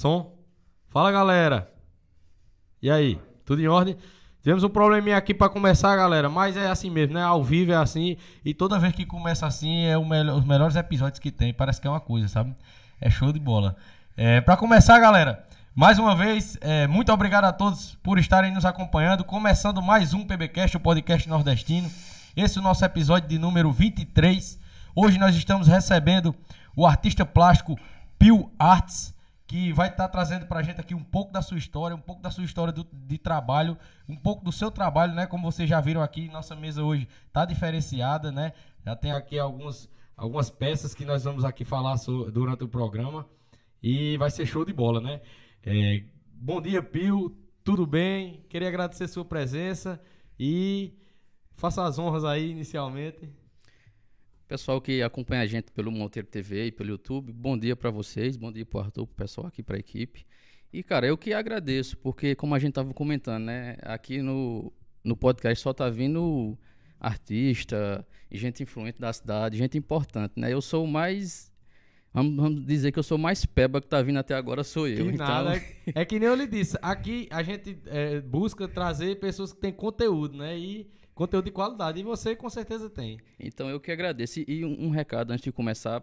Som. Fala, galera. E aí? Tudo em ordem? Tivemos um probleminha aqui para começar, galera, mas é assim mesmo, né? Ao vivo é assim e toda vez que começa assim é melhor, os melhores episódios que tem. Parece que é uma coisa, sabe? É show de bola. É, para começar, galera, mais uma vez, é, muito obrigado a todos por estarem nos acompanhando. Começando mais um PBcast, o podcast nordestino. Esse é o nosso episódio de número 23. Hoje nós estamos recebendo o artista plástico Pio Arts que vai estar tá trazendo para a gente aqui um pouco da sua história, um pouco da sua história do, de trabalho, um pouco do seu trabalho, né? Como vocês já viram aqui, nossa mesa hoje está diferenciada, né? Já tem aqui alguns, algumas peças que nós vamos aqui falar durante o programa e vai ser show de bola, né? É, bom dia, Pio, tudo bem? Queria agradecer sua presença e faça as honras aí inicialmente. Pessoal que acompanha a gente pelo Monteiro TV e pelo YouTube, bom dia para vocês, bom dia para Arthur, pro pessoal aqui para a equipe. E cara, eu que agradeço, porque como a gente tava comentando, né, aqui no, no podcast só tá vindo artista, gente influente da cidade, gente importante, né? Eu sou o mais Vamos, vamos, dizer que eu sou mais peba que tá vindo até agora, sou eu. Que então... nada. É, é que nem eu lhe disse, aqui a gente é, busca trazer pessoas que têm conteúdo, né? E conteúdo de qualidade. E você com certeza tem. Então eu que agradeço. E um, um recado antes de começar: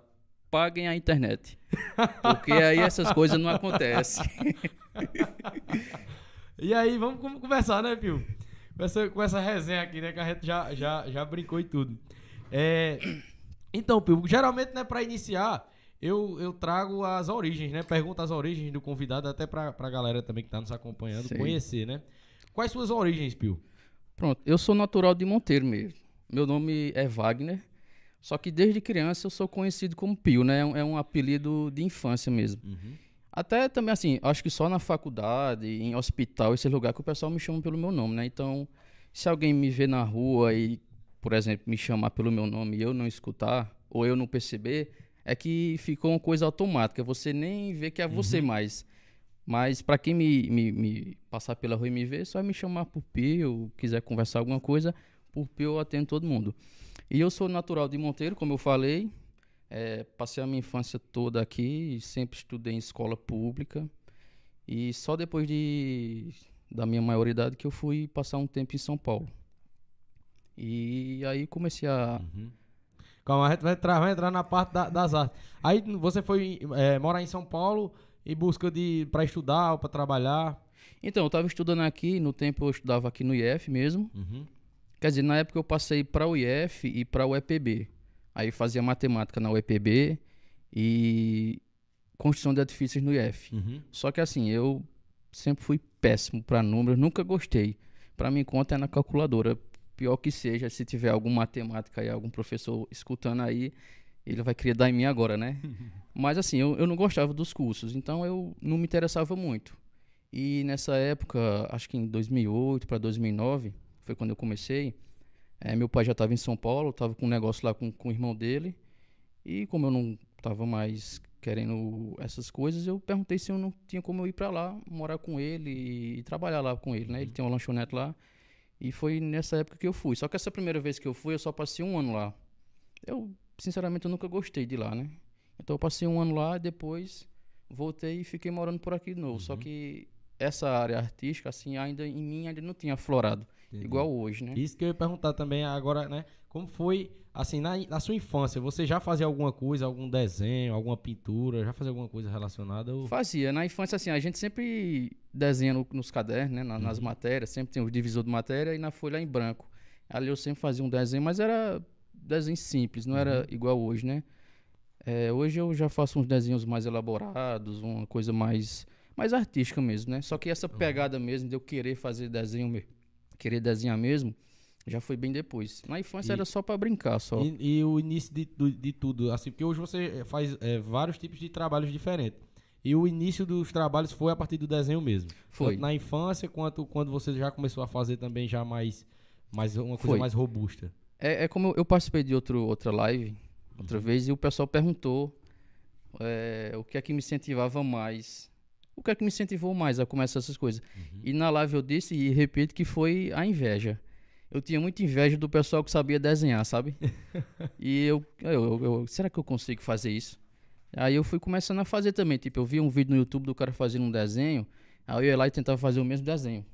paguem a internet. Porque aí essas coisas não acontecem. e aí, vamos, conversar, né, Pio? Com essa, com essa resenha aqui, né? Que a gente já, já, já brincou e tudo. É, então, Pio, geralmente, né, para iniciar, eu, eu trago as origens, né? Pergunto as origens do convidado, até pra, pra galera também que tá nos acompanhando Sim. conhecer, né? Quais suas origens, Pio? Pronto, eu sou natural de Monteiro mesmo. Meu nome é Wagner, só que desde criança eu sou conhecido como Pio, né? É um apelido de infância mesmo. Uhum. Até também, assim, acho que só na faculdade, em hospital, esse lugar que o pessoal me chama pelo meu nome, né? Então, se alguém me vê na rua e, por exemplo, me chamar pelo meu nome e eu não escutar, ou eu não perceber, é que ficou uma coisa automática. Você nem vê que é você uhum. mais. Mas para quem me, me, me, passar pela rua e me ver, só me chamar por Pio, quiser conversar alguma coisa, por Pio eu atendo todo mundo. E eu sou natural de Monteiro, como eu falei. É, passei a minha infância toda aqui, sempre estudei em escola pública. E só depois de, da minha maioridade que eu fui passar um tempo em São Paulo. E aí comecei a. Uhum. Calma, a gente vai entrar, vai entrar na parte da, das artes. Aí você foi é, morar em São Paulo em busca de para estudar ou para trabalhar? Então, eu estava estudando aqui, no tempo eu estudava aqui no IF mesmo. Uhum. Quer dizer, na época eu passei para o IF e para o EPB. Aí fazia matemática na UEPB e construção de edifícios no IF. Uhum. Só que assim, eu sempre fui péssimo para números, nunca gostei. Para mim, conta é na calculadora. Pior que seja, se tiver algum matemática e algum professor escutando aí, ele vai querer dar em mim agora, né? Mas assim, eu, eu não gostava dos cursos, então eu não me interessava muito. E nessa época, acho que em 2008 para 2009, foi quando eu comecei, é, meu pai já estava em São Paulo, estava com um negócio lá com, com o irmão dele, e como eu não estava mais querendo essas coisas, eu perguntei se eu não tinha como eu ir para lá, morar com ele e, e, trabalhar lá com ele, né? Ele tem uma lanchonete lá, e foi nessa época que eu fui. Só que essa primeira vez que eu fui, eu só passei um ano lá. Eu sinceramente, eu nunca gostei de lá, né? Então eu passei um ano lá, depois voltei e fiquei morando por aqui de novo. Uhum. Só que essa área artística, assim, ainda em mim ainda não tinha aflorado. Entendi. Igual hoje, né? Isso que eu ia perguntar também agora, né? Como foi, assim, na, na, sua infância, você já fazia alguma coisa, algum desenho, alguma pintura, já fazia alguma coisa relacionada? Ou... Fazia. Na infância, assim, a gente sempre desenha no, nos cadernos, né? Na, uhum. Nas matérias, sempre tem o divisor de matéria e na folha em branco. Ali eu sempre fazia um desenho, mas era desenho simples, não uhum. era igual hoje, né? É, hoje eu já faço uns desenhos mais elaborados, uma coisa mais, mais artística mesmo, né? Só que essa uhum. pegada mesmo de eu querer fazer desenho, querer desenhar mesmo, já foi bem depois. Na infância e, era só para brincar, só. E, e, o início de, de, de, tudo, assim, porque hoje você faz é, vários tipos de trabalhos diferentes. E o início dos trabalhos foi a partir do desenho mesmo. Foi. Tanto na infância, quanto quando você já começou a fazer também já mais, mais uma coisa foi. mais robusta. É, é como eu participei de outro, outra live, outra uhum. vez, e o pessoal perguntou é, o que é que me incentivava mais. O que é que me incentivou mais a começar essas coisas? Uhum. E na live eu disse e repito que foi a inveja. Eu tinha muita inveja do pessoal que sabia desenhar, sabe? e eu, eu, eu, eu, será que eu consigo fazer isso? Aí eu fui começando a fazer também. Tipo, eu vi um vídeo no YouTube do cara fazendo um desenho, aí eu ia lá e tentava fazer o mesmo desenho.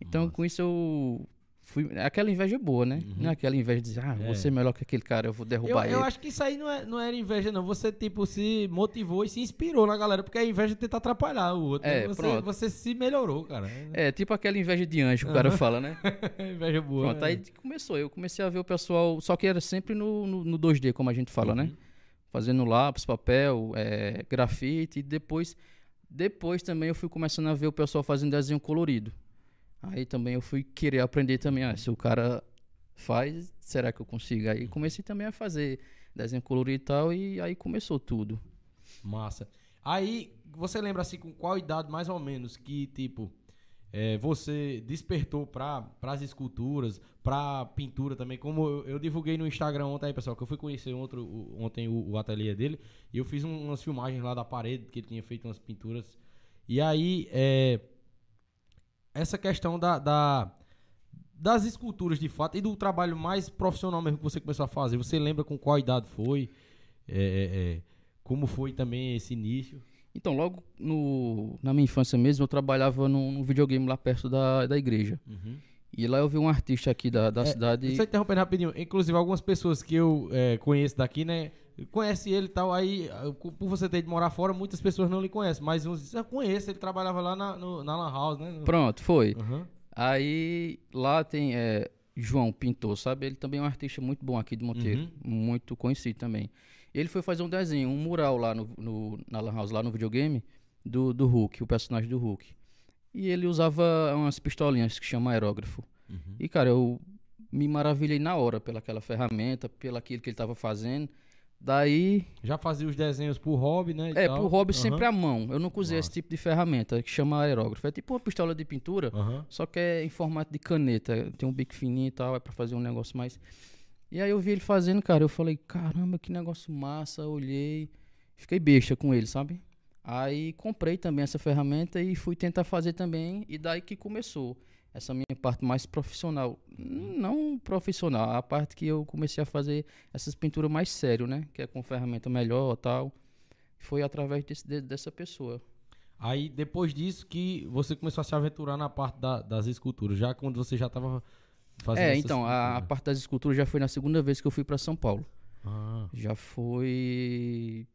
Então, Nossa. com isso eu fui. Aquela inveja boa, né? Uhum. Não é aquela inveja de dizer, ah, É. vou ser melhor que aquele cara, eu vou Eu, derrubar eu ele. acho que isso aí não, é, não era inveja, não. Você, tipo, se motivou e se inspirou na galera, porque a inveja tenta atrapalhar o outro. É, né? você, pronto. você se melhorou, cara. É, tipo aquela inveja de anjo que o cara fala, né? inveja boa. Pronto, é. aí começou. Eu comecei a ver o pessoal, só que era sempre no, no, no 2D, como a gente fala, né? Uhum. Fazendo lápis, papel, é, grafite. E depois, depois também eu fui começando a ver o pessoal fazendo desenho colorido. Aí também eu fui querer aprender também. Ah, se o cara faz, será que eu consigo? Aí comecei também a fazer desenho colorido e tal. E aí começou tudo. Massa. Aí, você lembra assim, com qual idade mais ou menos que, tipo, é, você despertou para as esculturas, pra pintura também? Como eu, eu divulguei no Instagram ontem aí, pessoal, que eu fui conhecer outro, o- ontem o, o ateliê dele, e eu fiz um- umas filmagens lá da parede, que ele tinha feito umas pinturas. E aí, é, essa questão da, da- das esculturas de fato e do trabalho mais profissional mesmo que você começou a fazer, você lembra com qual idade foi? É, é, é, como foi também esse início? Então, logo no, na minha infância mesmo, eu trabalhava num, num videogame lá perto da, da igreja. E lá eu vi um artista aqui da, da É, cidade. Só interrompendo rapidinho, inclusive algumas pessoas que eu é, conheço daqui, né? Conhece ele e tal, aí ah, por você ter de morar fora, muitas pessoas não lhe conhecem, mas uns dizem, eu conheço, ele trabalhava lá na, no- na Lan House, né? Pronto, foi. Aham. Aí lá tem é, João Pintor, sabe? Ele também é um artista muito bom aqui de Monteiro, Uhum. muito conhecido também. Ele foi fazer um desenho, um mural lá no, no- na Lan House, lá no videogame, do, do Hulk, o personagem do Hulk. E ele usava umas pistolinhas que chama aerógrafo. Uhum. E cara, eu me maravilhei na hora pelaquela ferramenta, pelo aquilo que ele estava fazendo. Daí, Já fazia os desenhos por hobby, né? é, tal. pro hobby Aham. sempre à mão. Eu nunca usei esse Massa. tipo de ferramenta que chama aerógrafo. É tipo uma pistola de pintura, Aham. só que é em formato de caneta. Tem um bico fininho e tal, é pra fazer um negócio mais. E aí eu vi ele fazendo, cara. Eu falei, caramba, que negócio massa. Olhei, fiquei besta com ele, sabe? Aí comprei também essa ferramenta e fui tentar fazer também. E daí que começou essa minha parte mais profissional. Não profissional, a parte que eu comecei a fazer essas pinturas mais sério, né? Que é com ferramenta melhor tal. Foi através desse- de- dessa pessoa. Aí depois disso que você começou a se aventurar na parte da- das esculturas, já quando você já tava fazendo é, então, a, a parte das esculturas já foi na segunda vez que eu fui para São Paulo. Ah. Já foi.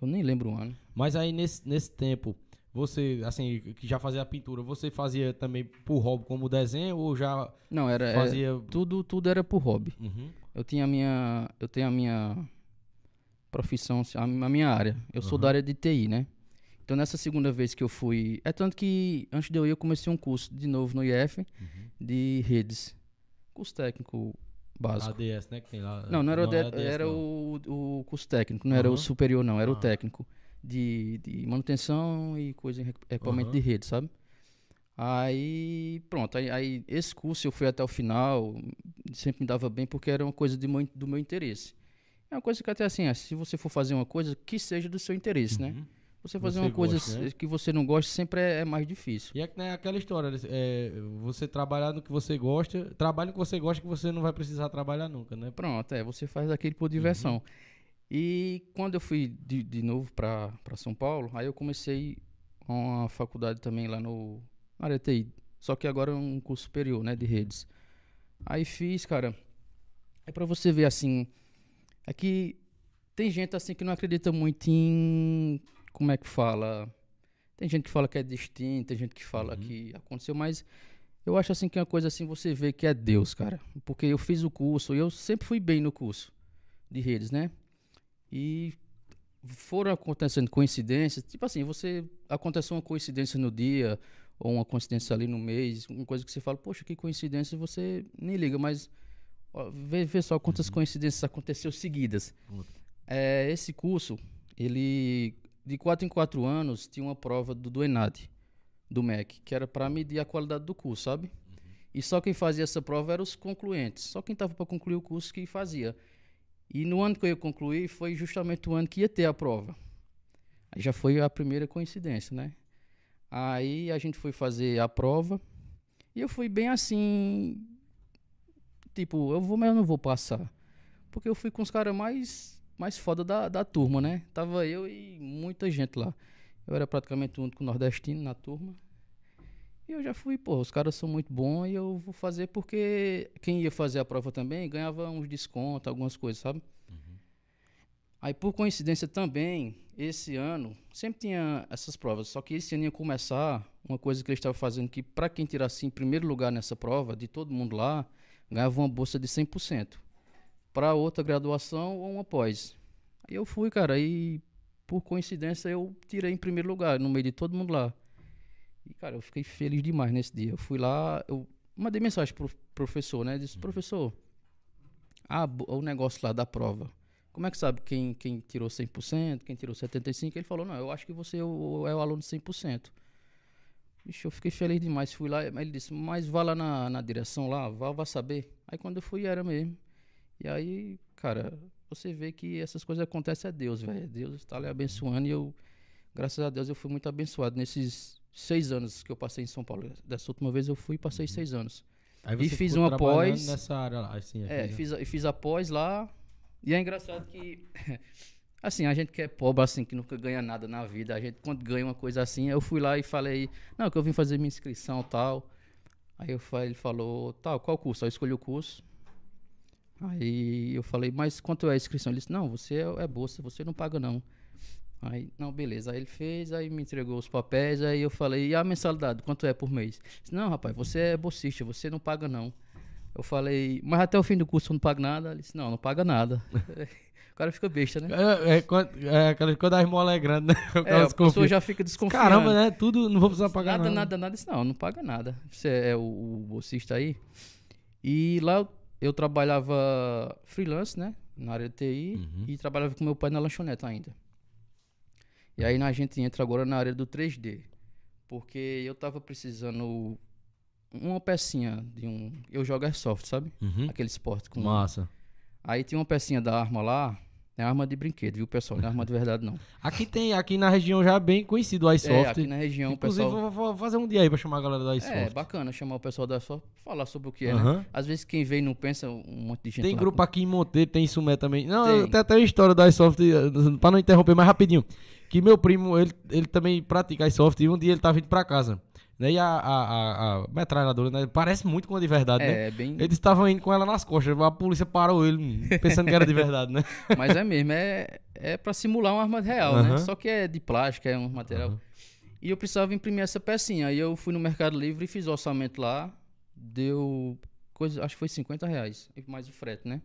Eu nem lembro o ano. Mas aí nesse, nesse tempo, você, assim, que já fazia a pintura, você fazia também por hobby como desenho ou já Não, era. é, fazia. tudo, tudo era por hobby. Uhum. Eu tinha a minha. Eu tenho a minha profissão, assim, a, minha área. Eu sou Aham. da área de TI, né? Então nessa segunda vez que eu fui. É tanto que antes de eu ir, eu comecei um curso de novo no IF Uhum. de redes. Curso técnico básico. ADS, né? Que tem lá. Não, não era, o, de- ADS, era não. o, o curso técnico, não era o superior, não, era o Ah. técnico de, de manutenção e coisa equipamento Aham. de rede, sabe? Aí, pronto, aí, aí esse curso eu fui até o final, sempre me dava bem porque era uma coisa de do meu interesse. É uma coisa que até assim, ah, se você for fazer uma coisa, que seja do seu interesse, né? Uhum. Você fazer Você uma coisa gosta, né? que você não gosta sempre é, é mais difícil. E é né, aquela história, é, você trabalhar no que você gosta, trabalha no que você gosta que você não vai precisar trabalhar nunca, né? Pronto, é, você faz aquilo por diversão. E quando eu fui de, de novo para São Paulo, aí eu comecei uma faculdade também lá no na área TI, só que agora é um curso superior, né, de redes. Aí fiz, cara, é para você ver assim, é que tem gente assim que não acredita muito em como é que fala? Tem gente que fala que é destino, tem gente que fala Uhum. que aconteceu, mas eu acho assim que é uma coisa assim você vê que é Deus, cara. Porque eu fiz o curso e eu sempre fui bem no curso de redes, né? E foram acontecendo coincidências, tipo assim, você aconteceu uma coincidência no dia ou uma coincidência ali no mês, uma coisa que você fala, poxa, que coincidência, você nem liga, mas ó, vê, vê só quantas coincidências aconteceu seguidas. Puta. É, esse curso, ele de quatro em quatro anos tinha uma prova do, do ENAD, do MEC, que era para medir a qualidade do curso, sabe? E só quem fazia essa prova eram os concluentes, só quem estava para concluir o curso que fazia. E no ano que eu ia concluir foi justamente o ano que ia ter a prova. Aí já foi a primeira coincidência, né? Aí a gente foi fazer a prova e eu fui bem assim, tipo, eu vou, mas eu não vou passar. Porque eu fui com os caras mais mais foda da, da turma, né? Tava eu e muita gente lá. Eu era praticamente o único nordestino na turma. E eu já fui, pô, os caras são muito bons e eu vou fazer porque quem ia fazer a prova também ganhava uns descontos, algumas coisas, sabe? Uhum. Aí, por coincidência também, esse ano, sempre tinha essas provas, só que esse ano ia começar uma coisa que eles estavam fazendo que para quem tirasse em primeiro lugar nessa prova, de todo mundo lá, ganhava uma bolsa de 100%. Para outra graduação ou uma pós. Aí eu fui, cara, e por coincidência eu tirei em primeiro lugar, no meio de todo mundo lá. E, cara, eu fiquei feliz demais nesse dia. Eu fui lá, eu mandei mensagem pro professor, né? Disse, uhum. professor, ah, o negócio lá da prova. Como é que sabe quem, quem tirou 100%, quem tirou 75%? Ele falou, não, eu acho que você é o, é o aluno de 100%. Ixi, eu fiquei feliz demais. Fui lá, ele disse, mas vá lá na, na direção lá, vá, vá saber. Aí quando eu fui, era mesmo. E aí, cara, você vê que essas coisas acontecem a Deus, velho. Deus está lhe abençoando e eu, graças a Deus, eu fui muito abençoado nesses seis anos que eu passei em São Paulo. Dessa última vez eu fui e passei uhum. seis anos. e fiz uma pós. Nessa área lá, assim, é, fiz, fiz a pós lá. E é engraçado que. Assim, a gente que é pobre, assim, que nunca ganha nada na vida, a gente quando ganha uma coisa assim, eu fui lá e falei, não, que eu vim fazer minha inscrição tal. Aí eu falei, ele falou, tal, qual curso? Aí eu escolhi o curso. Aí eu falei, mas quanto é a inscrição? Ele disse, não, você é, é bolsa, você não paga não. Aí, não, beleza. Aí ele fez, aí me entregou os papéis, aí eu falei, e a mensalidade, quanto é por mês? Disse, não, rapaz, você é bolsista, você não paga não. Eu falei, mas até o fim do curso eu não pago nada? Ele disse, não, não paga nada. o cara fica besta, né? É, é, é quando a esmola é grande, né? O é, a pessoa já fica desconfiada. Caramba, né? Tudo, não vou precisar pagar nada. Nada, nada, nada. Disse, não, não paga nada. Você é o, o bolsista aí. E lá eu trabalhava freelance, né? Na área de TI uhum. e trabalhava com meu pai na lanchonete ainda. E aí a gente entra agora na área do 3D. Porque eu tava precisando uma pecinha de um. Eu jogo Airsoft, sabe? Uhum. Aquele esporte com. Massa. Aí tinha uma pecinha da arma lá, é arma de brinquedo, viu, pessoal? Não é arma de verdade, não. Aqui tem, aqui na região já é bem conhecido o iSoft. É, aqui na região, Inclusive, pessoal... vou, vou fazer um dia aí pra chamar a galera do iSoft. É, bacana chamar o pessoal da iSoft falar sobre o que é, uhum. né? Às vezes quem vem não pensa, um monte de gente Tem grupo aqui em Monteiro, tem Sumé também. Não, tem. tem até a história da iSoft, pra não interromper mais rapidinho. Que meu primo, ele, ele também pratica iSoft e um dia ele tava vindo pra casa. Né? E a, a, a, a metralhadora, né? Parece muito com a de verdade, é, né? É, bem... Eles estavam indo com ela nas costas, a polícia parou ele, pensando que era de verdade, né? Mas é mesmo, é, é pra simular uma arma real, né? Só que é de plástico, é um material. E eu precisava imprimir essa pecinha. Aí eu fui no Mercado Livre e fiz o orçamento lá. Deu coisa, acho que foi 50 reais, mais o frete, né?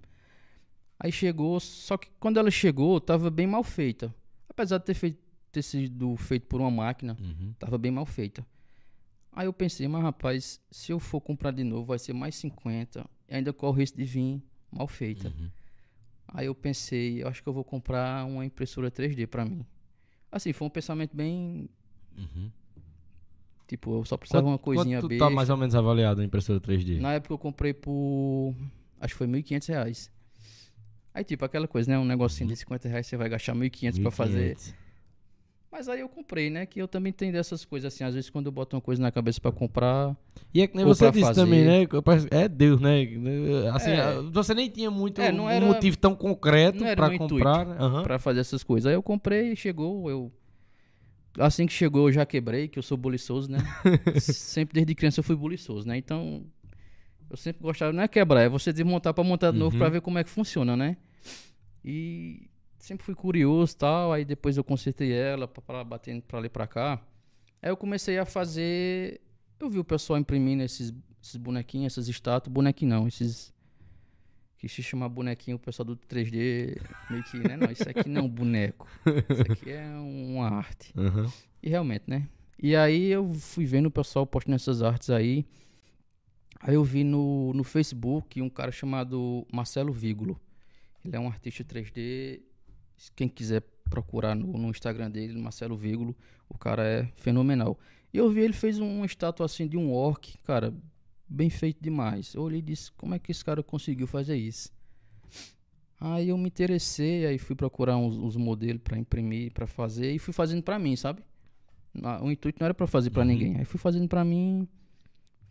Aí chegou, só que quando ela chegou, tava bem mal feita. Apesar de ter, feito, ter sido feito por uma máquina, uhum. tava bem mal feita. Aí eu pensei, mas rapaz, se eu for comprar de novo, vai ser mais 50. E ainda corre o risco de vir mal feita. Uhum. Aí eu pensei, eu acho que eu vou comprar uma impressora 3D para mim. Assim, foi um pensamento bem. Uhum. Tipo, eu só precisava de uma coisinha quanto besta. tá mais ou menos avaliado a impressora 3D? Na época eu comprei por. Acho que foi 1.500 reais. Aí, tipo, aquela coisa, né? Um negocinho uhum. de 50 reais, você vai gastar 1.500 para fazer. Mas aí eu comprei, né? Que eu também tenho dessas coisas assim. Às vezes quando eu boto uma coisa na cabeça para comprar. E é que nem você disse fazer... também, né? É Deus, né? Assim, é. você nem tinha muito é, um era, motivo tão concreto para comprar. Né? Uhum. Para fazer essas coisas. Aí eu comprei, chegou, eu. Assim que chegou, eu já quebrei, que eu sou buliçoso, né? sempre desde criança eu fui buliçoso, né? Então. Eu sempre gostava, não é quebrar, é você desmontar para montar de novo uhum. para ver como é que funciona, né? E sempre fui curioso tal, aí depois eu consertei ela para bater para ali para cá. Aí eu comecei a fazer, eu vi o pessoal imprimindo esses, esses bonequinhos, essas estátuas, bonequinho não, esses que se chama bonequinho, o pessoal do 3D meio que, né, não, isso aqui não é um boneco. Isso aqui é uma arte. Uhum. E realmente, né? E aí eu fui vendo o pessoal postando essas artes aí. Aí eu vi no, no Facebook um cara chamado Marcelo Vígulo. Ele é um artista 3D quem quiser procurar no, no Instagram dele, Marcelo Vígulo, o cara é fenomenal. E eu vi ele fez uma estátua assim de um orc, cara, bem feito demais. Eu olhei e disse, como é que esse cara conseguiu fazer isso? Aí eu me interessei, aí fui procurar uns, uns modelos para imprimir, para fazer, e fui fazendo para mim, sabe? O intuito não era para fazer para uhum. ninguém. Aí fui fazendo para mim,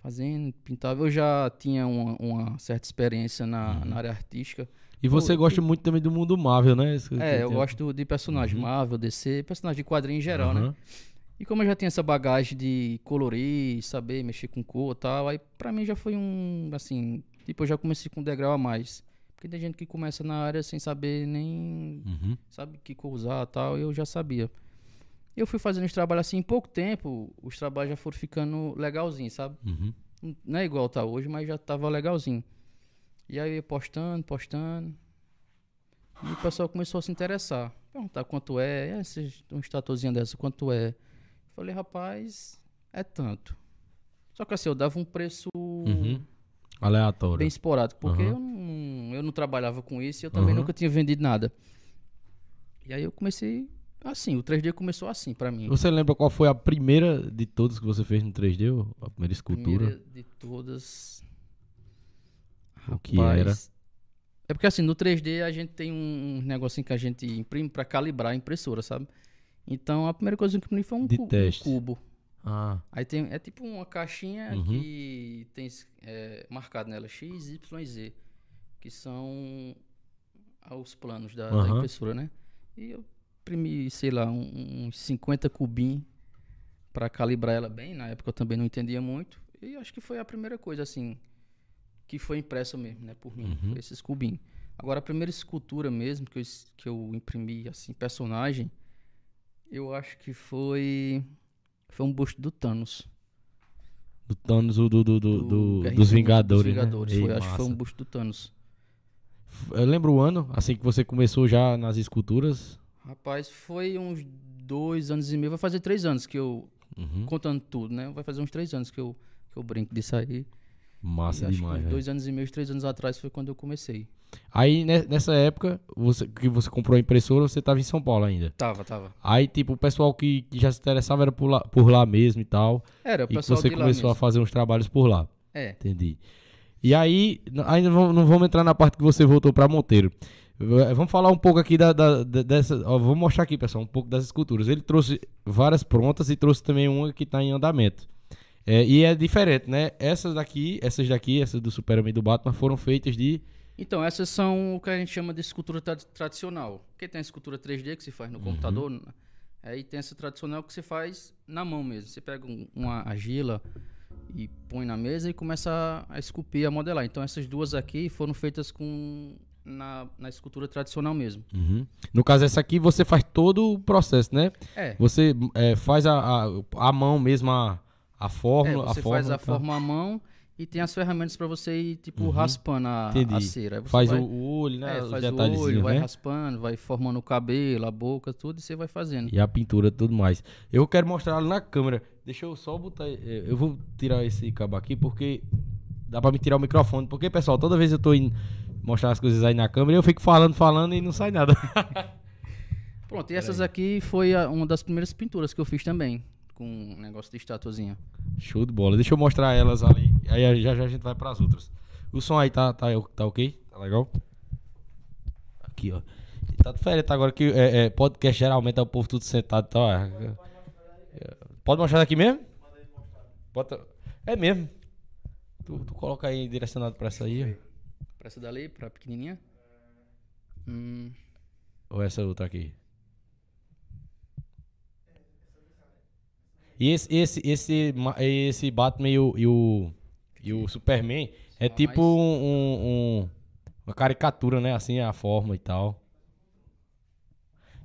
fazendo, pintava. Eu já tinha uma, uma certa experiência na, Uhum. na área artística. E você Pô, gosta muito também do mundo Marvel, né? Isso É, eu tem- gosto de personagem Uhum. Marvel, DC, personagem de quadrinho em geral, né? Aham. E como eu já tinha essa bagagem de colorir, saber mexer com cor e tal, aí pra mim já foi um, assim, tipo, eu já comecei com um degrau a mais. Porque tem gente que começa na área sem saber nem, Uhum. sabe, que cor usar e tal, eu já sabia. Eu fui fazendo os trabalhos assim, em pouco tempo, os trabalhos já foram ficando legalzinhos, sabe? Uhum. Não é igual tá hoje, mas já tava legalzinho. E aí eu ia postando, postando. E o pessoal começou a se interessar. Perguntar quanto é, é esse, uma estatuazinha dessa, quanto é? Falei, rapaz, é tanto. Só que assim, eu dava um preço Uhum. Aleatório. bem esporádico, porque Aham. eu, não, eu não trabalhava com isso e eu também Aham. nunca tinha vendido nada. E aí eu comecei assim, o 3D começou assim pra mim. Você lembra qual foi a primeira de todas que você fez no 3D? ou A primeira escultura? Primeira de todas. O que era? É porque assim, no 3D a gente tem um, um negocinho que a gente imprime pra calibrar a impressora, sabe? Então a primeira coisa que eu imprimi foi um, cu- um cubo. Ah, Aí tem, é tipo uma caixinha Uhum. que tem é, marcado nela X, Y e Z, que são os planos da, da Aham. impressora, né? E eu imprimi, sei lá, um- uns 50 cubinhos pra calibrar ela bem. Na época eu também não entendia muito. E acho que foi a primeira coisa, assim, que foi impressa mesmo, né, por mim. Uhum. Esses cubinhos. Agora, a primeira escultura mesmo que eu, que eu imprimi, assim, personagem, eu acho que foi. Foi um busto do Thanos. do Thanos, o do, do, do, do- dos Vingadores, Dos Vingadores, né? foi, Ei, acho que foi um busto do Thanos. Eu lembro o ano, assim que você começou já nas esculturas. Rapaz, foi uns dois anos e meio, vai fazer três anos que eu, Uhum. contando tudo, né? Vai fazer uns três anos que eu, que eu brinco disso aí. E Massa demais, dois anos e meio, três anos atrás foi quando eu comecei. Aí, ne- nessa época, você, que você comprou a impressora, você tava em São Paulo ainda. Tava, tava. Aí, tipo, o pessoal que, que já se interessava era por lá, por lá mesmo e tal. Era, o E que pessoal você de lá começou a fazer uns trabalhos por lá. É, Entendi. E aí, ainda não vamos entrar na parte que você voltou pra Monteiro. V- Vamos falar um pouco aqui da, da- dessa. Ó, vou mostrar aqui, pessoal, um pouco das esculturas. Ele trouxe várias prontas e trouxe também uma que tá em andamento. É, e é diferente, né? Essas daqui, essas daqui, essas do Superman e do Batman, foram feitas de. Então, essas são o que a gente chama de escultura tra- tradicional. Porque tem a escultura 3D que se faz no computador, né? aí tem essa tradicional que se faz na mão mesmo. Você pega um- uma argila e põe na mesa e começa a, a esculpir, a modelar. Então, essas duas aqui foram feitas com na, na escultura tradicional mesmo. Uhum. No caso, essa aqui você faz todo o processo, né? É, Você é, faz a, a, a mão mesmo, a, a é fórmula. você a fórmula faz a tá? forma à mão e tem as ferramentas para você ir, tipo, Uhum. raspando a, a cera. Faz vai- o, olho, né? É, faz o olho, vai né? raspando, vai formando o cabelo, a boca, tudo, e você vai fazendo. E a pintura e tudo mais. Eu quero mostrar na câmera. Deixa eu só botar. eh, Eu vou tirar esse cabo aqui porque dá pra me tirar o microfone. Porque, pessoal, toda vez eu tô indo mostrar as coisas aí na câmera, eu fico falando, falando e não sai nada. Pronto, e essas aqui foi a- uma das primeiras pinturas que eu fiz também, com um negócio de estatuazinha. Show de bola. Deixa eu mostrar elas ali. Aí já já a gente vai pras outras. O som aí tá, tá, tá ok? Tá legal? Aqui, ó. Tá diferente agora que é, é, podcast geralmente é o povo tudo sentado é. É, Pode mostrar daqui mesmo? Bota... É mesmo. Tu, tu coloca aí direcionado pra essa aí. Pra essa dali, pra pequenininha. Hum, Ou essa outra aqui? E esse, esse, esse, esse Batman e o, e o, e o Superman é Só tipo mais- um, um- um- uma caricatura, né? Assim, a forma e tal.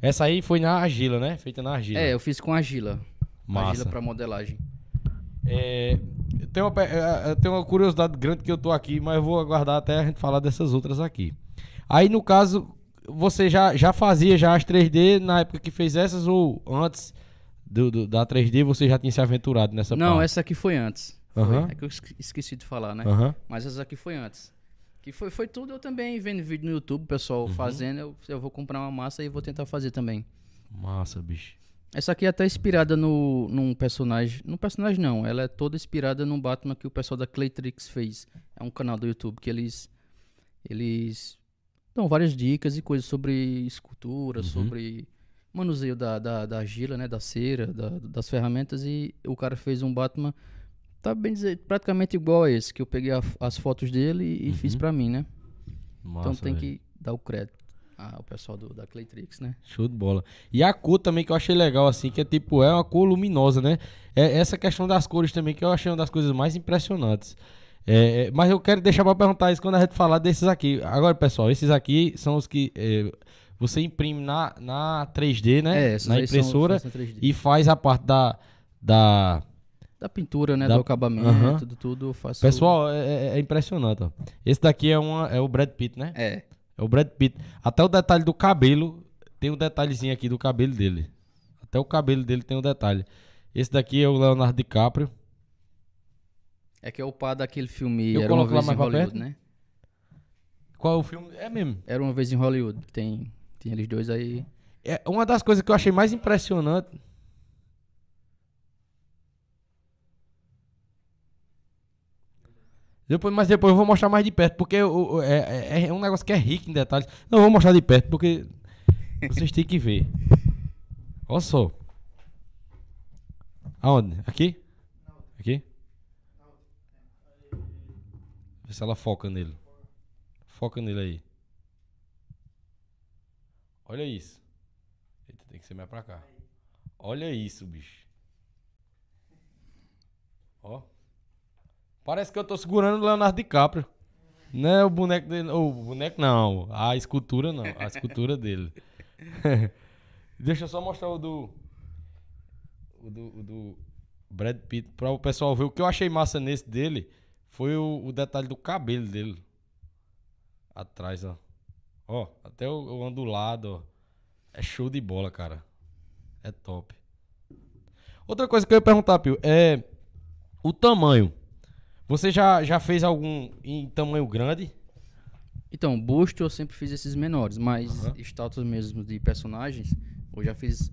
Essa aí foi na argila, né? Feita na argila. é, eu fiz com argila. Massa. Argila pra modelagem. É, eu, tenho uma, é, eu tenho uma curiosidade grande que eu tô aqui, mas eu vou aguardar até a gente falar dessas outras aqui. Aí, no caso, você já, já fazia já as 3D na época que fez essas ou antes do, do- da 3D você já tinha se aventurado nessa Não, parte? essa aqui foi antes. Foi. É que eu esque- esqueci de falar, né? Aham. Mas essa aqui foi antes. Que foi, foi tudo eu também vendo vídeo no YouTube, pessoal Uhum. fazendo. Eu, eu vou comprar uma massa e vou tentar fazer também. Massa, bicho. Essa aqui é até inspirada no, num personagem. Num personagem não, ela é toda inspirada num Batman que o pessoal da Claytrix fez. É um canal do YouTube que eles. Eles dão várias dicas e coisas sobre escultura, Uhum. sobre manuseio da, da, da argila, né? Da cera, da- das ferramentas. E o cara fez um Batman Tá bem dizer, praticamente igual a esse, que eu peguei a- as fotos dele e, e fiz Uhum. pra mim, né? Massa, então tem velho. que dar o crédito ao pessoal do, da Claytrix, né? Show de bola. E a cor também que eu achei legal, assim, que é tipo, é uma cor luminosa, né? É essa questão das cores também que eu achei uma das coisas mais impressionantes. É, é, mas eu quero deixar pra perguntar isso quando a gente falar desses aqui. Agora, pessoal, esses aqui são os que é, você imprime na, na 3D, né? É, na são- impressora são 3D. e faz a parte da. da... Da pintura, né? Da- Do acabamento, Aham. tudo, faço. Pessoal, é, é- é impressionante, ó. Esse daqui é, uma, é o Brad Pitt, né? É. É o Brad Pitt. Até o detalhe do cabelo, tem um detalhezinho aqui do cabelo dele. Até o cabelo dele tem um detalhe. Esse daqui é o Leonardo DiCaprio. É que é o pá daquele filme Eu coloco lá mais Hollywood, perto? né? Qual é o filme? É mesmo. Era uma vez em Hollywood. Tem, tem eles dois aí. É uma das coisas que eu achei mais impressionante. Depois, mas depois eu vou mostrar mais de perto, porque o- o- é, é- é um negócio que é rico em detalhes. Não, eu vou mostrar de perto, porque vocês têm que ver. Olha só. Aonde? Aqui? Aqui? Vê se ela foca nele. Foca nele aí. Olha isso. Eita, tem que ser mais pra cá. Olha isso, bicho. Ó. Parece que eu tô segurando o Leonardo DiCaprio. Não é o boneco dele. O boneco não. A escultura não. A escultura dele. Deixa eu só mostrar o do. O do, o do Brad Pitt. Pra o pessoal ver. O que eu achei massa nesse dele foi o, o detalhe do cabelo dele. Atrás, ó. Ó, até o, o ondulado, ó. É show de bola, cara. É top. Outra coisa que eu ia perguntar, Pio, é o tamanho. Você já, já fez algum em tamanho grande? Então, busto eu sempre fiz esses menores, mas Aham. estátuas mesmo de personagens, eu já fiz.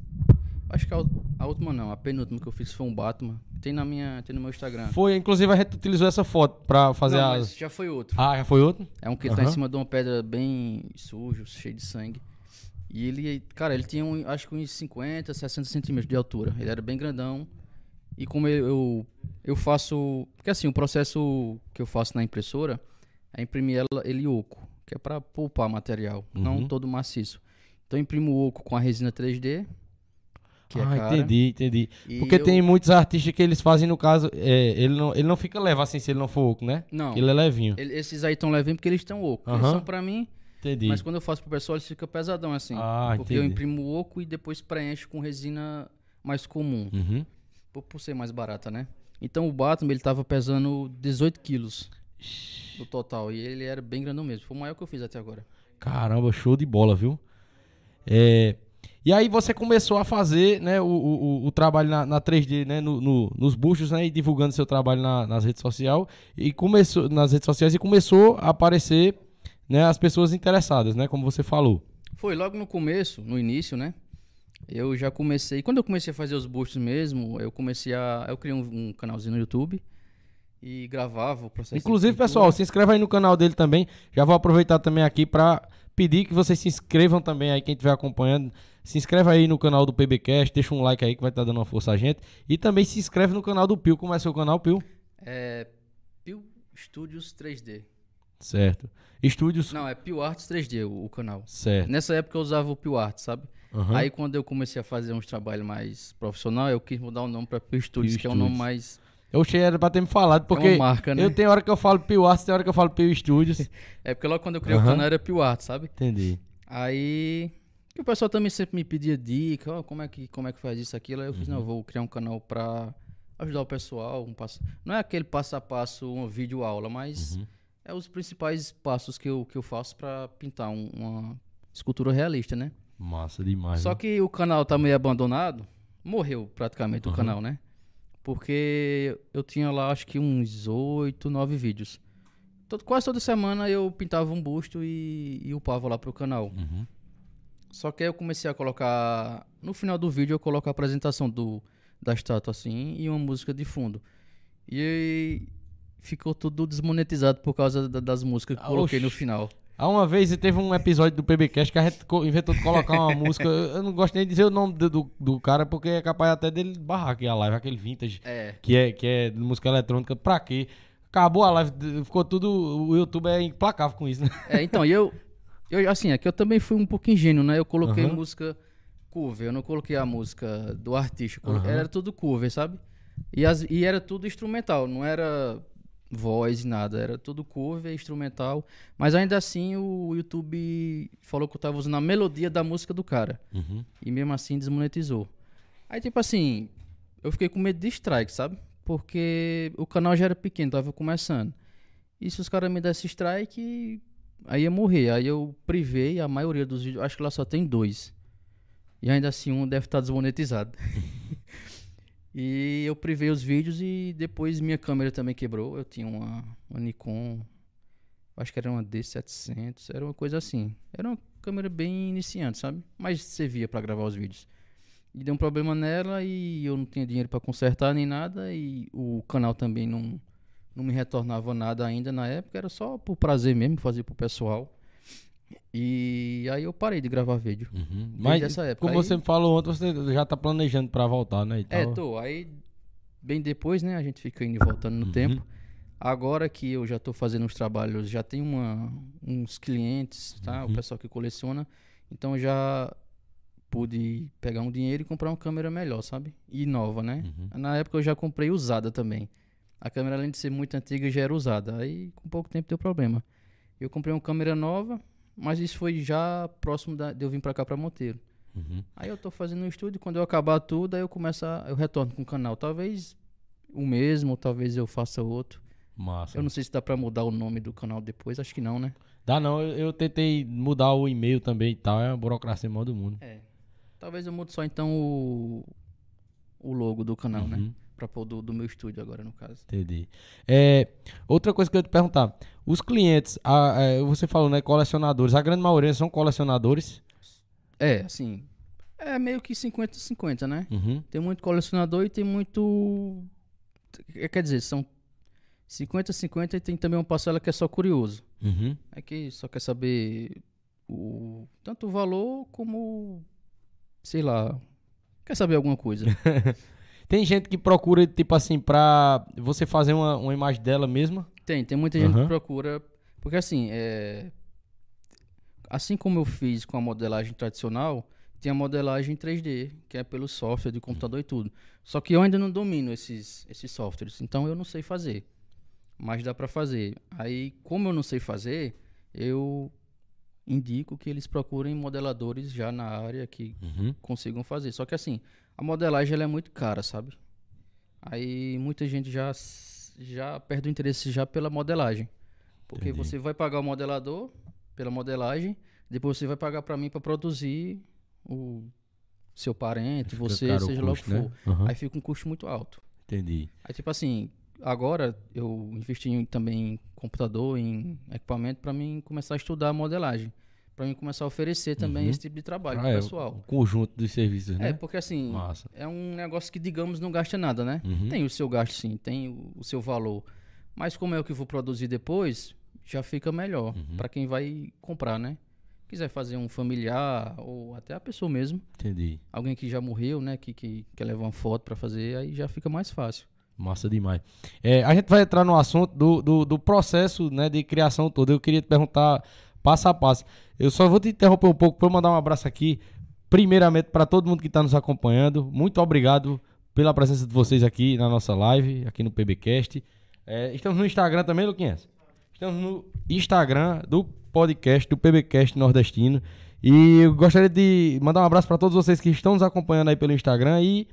Acho que a, a última não, a penúltima que eu fiz foi um Batman. Tem na minha, tem no meu Instagram. Foi, inclusive a gente utilizou essa foto pra fazer não, as. mas já foi outro. Ah, já foi outro? É um que ele tá em cima de uma pedra bem sujo, cheio de sangue. E ele, cara, ele tinha um, acho que uns 50, 60 centímetros de altura. Ele era bem grandão. E como eu, eu, eu faço. Porque assim, o processo que eu faço na impressora é imprimir ela, ele oco, que é pra poupar material, Uhum. não todo maciço. Então eu imprimo oco com a resina 3D. Que é ah, cara, entendi, entendi. e Porque eu- tem muitos artistas que eles fazem, no caso, é, ele, não, ele não fica leve assim se ele não for oco, né? Não, Ele é levinho. ele- esses aí estão levinhos porque eles estão oco. Eles são pra mim, Entendi. Mas quando eu faço pro pessoal, eles ficam pesadão assim. Ah, porque eu entendi. imprimo o oco e depois preencho com resina mais comum. Uhum. Por, por ser mais barata, né? Então o Batman, ele tava pesando 18 quilos no total. E ele era bem grandão mesmo. Foi o maior que eu fiz até agora. Caramba, show de bola, viu? É, E aí você começou a fazer né, o, o, o- trabalho na, na 3D, né? no- no- nos bustos, né? E divulgando seu trabalho na- nas redes sociais. E começou nas redes sociais e começou a aparecer né, as pessoas interessadas, né? Como você falou. Foi logo no começo, no início, né? Eu já comecei. Quando eu comecei a fazer os bustos mesmo, eu comecei a. Eu criei um, um canalzinho no YouTube e gravava o processo. Inclusive, pessoal, se inscreva aí no canal dele também. Já vou aproveitar também aqui para pedir que vocês se inscrevam também aí, quem estiver acompanhando. Se inscreve aí no canal do PBcast, deixa um like aí que vai estar dando uma força a gente. E também se inscreve no canal do Pio. Como é seu canal, Pio? É. Pio Studios 3D. Certo. Estúdios. Não, é Pio Arts 3D o, o canal. Certo. Nessa época eu usava o Pio Arts, sabe? Aham. Aí quando eu comecei a fazer uns trabalhos mais profissional, eu quis mudar o nome pra Pio Studios, Pio que é um nome mais. Eu achei era pra ter me falado, porque é uma marca, né? eu tenho hora que eu falo Pio Arts, tem hora que eu falo Pio Estúdios. É porque logo quando eu criei o Aham. canal era Pio Arts, sabe? Entendi. Aí. o pessoal também sempre me pedia dica, ó, como, é que, como é que faz isso, aquilo. Aí eu fiz, Uhum. não, eu vou criar um canal pra ajudar o pessoal. Um passo... Não é aquele passo a passo, uma vídeo aula, mas Uhum. é os principais passos que eu, que eu faço pra pintar um- uma escultura realista, né? Massa demais. Só né? que o canal tá meio abandonado. Morreu praticamente o Aham. canal, né? Porque eu tinha lá acho que uns 8, 9 vídeos. Todo, quase toda semana eu pintava um busto e, e upava lá pro canal. Uhum. Só que aí eu comecei a colocar. No final do vídeo eu coloco a apresentação do, da estátua assim e uma música de fundo. E aí ficou tudo desmonetizado por causa da- das músicas que eu coloquei no final. Há uma vez teve um episódio do PBcast que a gente inventou de colocar uma música. Eu não gosto nem de dizer o nome do, do, do cara, porque é capaz até dele barrar aqui a live, aquele vintage, É. que é, que é música eletrônica. Pra quê? Acabou a live, ficou tudo. O YouTube é implacável com isso, né? É, então, eu, eu. Assim, é que eu também fui um pouco ingênuo, né? Eu coloquei Aham. música cover, eu não coloquei a música do artista. Aham. Era tudo cover, sabe? E, as, e era tudo instrumental, não era voz e nada, era tudo cover, instrumental. Mas ainda assim o YouTube falou que eu tava usando a melodia da música do cara. Uhum. E mesmo assim desmonetizou. Aí, tipo assim, eu fiquei com medo de strike, sabe? Porque o canal já era pequeno, tava começando. E se os caras me dessem strike, aí ia morrer. Aí eu privei a maioria dos vídeos, acho que lá só tem dois. E ainda assim um deve estar desmonetizado. e eu privei os vídeos e depois minha câmera também quebrou. Eu tinha uma, uma Nikon, acho que era uma D700, era uma coisa assim. Era uma câmera bem iniciante, sabe? Mas servia pra gravar os vídeos. E deu um problema nela e eu não tinha dinheiro pra consertar nem nada e o canal também não não me retornava nada ainda na época, era só por prazer mesmo, fazer pro pessoal. E aí eu parei de gravar vídeo. Uhum. Mas, essa época. como Aí- você me falou ontem, você já tá planejando pra voltar, né? É, tô. Aí, bem depois, né, a gente fica indo e voltando no Uhum. tempo. Agora que eu já tô fazendo os trabalhos, já tenho uma, uns clientes, tá? Uhum. O pessoal que coleciona. Então já pude pegar um dinheiro e comprar uma câmera melhor, sabe? E nova, né? Uhum. Na época eu já comprei usada também. A câmera, além de ser muito antiga, já era usada. Aí, com pouco tempo, deu problema. Eu comprei uma câmera nova, mas isso foi já próximo da- de eu vir pra cá, pra Monteiro. Uhum. Aí eu tô fazendo um estúdio, quando eu acabar tudo, aí eu começo a, eu retorno com o canal. Talvez o mesmo, ou talvez eu faça outro. Massa. Eu não sei se dá pra mudar o nome do canal depois, acho que não, né? Dá não, eu, eu tentei mudar o e-mail também e tal, é uma burocracia maior do mundo. É. Talvez eu mude só então o, o logo do canal, né? Pra pôr do, do meu estúdio agora, no caso. Entendi. É, outra coisa que eu ia te perguntar. Os clientes, a- é, você falou, né, colecionadores. A grande maioria são colecionadores. É, assim, é meio que 50-50, né? Uhum. Tem muito colecionador e tem muito. é, Quer dizer, são 50-50 e tem também uma parcela que é só curioso. Uhum. É que só quer saber o tanto o valor como sei lá, quer saber alguma coisa. Tem gente que procura, tipo assim, pra você fazer uma, uma imagem dela mesma. tem, tem muita gente Aham. que procura, porque assim, é assim como eu fiz com a modelagem tradicional, tem a modelagem 3D, que é pelo software de computador e tudo. Só que eu ainda não domino esses esses softwares, então eu não sei fazer. Mas dá pra fazer. Aí, como eu não sei fazer, eu indico que eles procurem modeladores já na área que Uhum. consigam fazer. Só que assim, a modelagem ela é muito cara, sabe? Aí muita gente já já perde o interesse já pela modelagem. Porque Entendi. você vai pagar o modelador pela modelagem, depois você vai pagar pra mim pra produzir o seu parente, Fica você, seja lá o custo, que né? for. Uhum. Aí fica um custo muito alto. Entendi. Aí tipo assim, agora eu investi também em computador, em equipamento pra mim começar a estudar modelagem, Pra mim começar a oferecer também Uhum. esse tipo de trabalho Ah, pro é, pessoal. o conjunto dos serviços, É, né? porque assim, Massa. é um negócio que, digamos, não gasta nada, né? Uhum. Tem o seu gasto, sim, tem o, o seu valor. Mas como é o que vou produzir depois, já fica melhor Uhum. pra quem vai comprar, né? Quiser fazer um familiar ou até a pessoa mesmo, Entendi. alguém que já morreu, né? Que, que quer levar uma foto pra fazer, aí já fica mais fácil. Massa demais. É, a gente vai entrar no assunto do, do, do processo né, de criação todo. Eu queria te perguntar passo a passo. Eu só vou te interromper um pouco para mandar um abraço aqui. Primeiramente, para todo mundo que está nos acompanhando. Muito obrigado pela presença de vocês aqui na nossa live, aqui no PBcast. É, estamos no Instagram também, Luquinhas? Estamos no Instagram do podcast, do PBcast Nordestino. E eu gostaria de mandar um abraço para todos vocês que estão nos acompanhando aí pelo Instagram e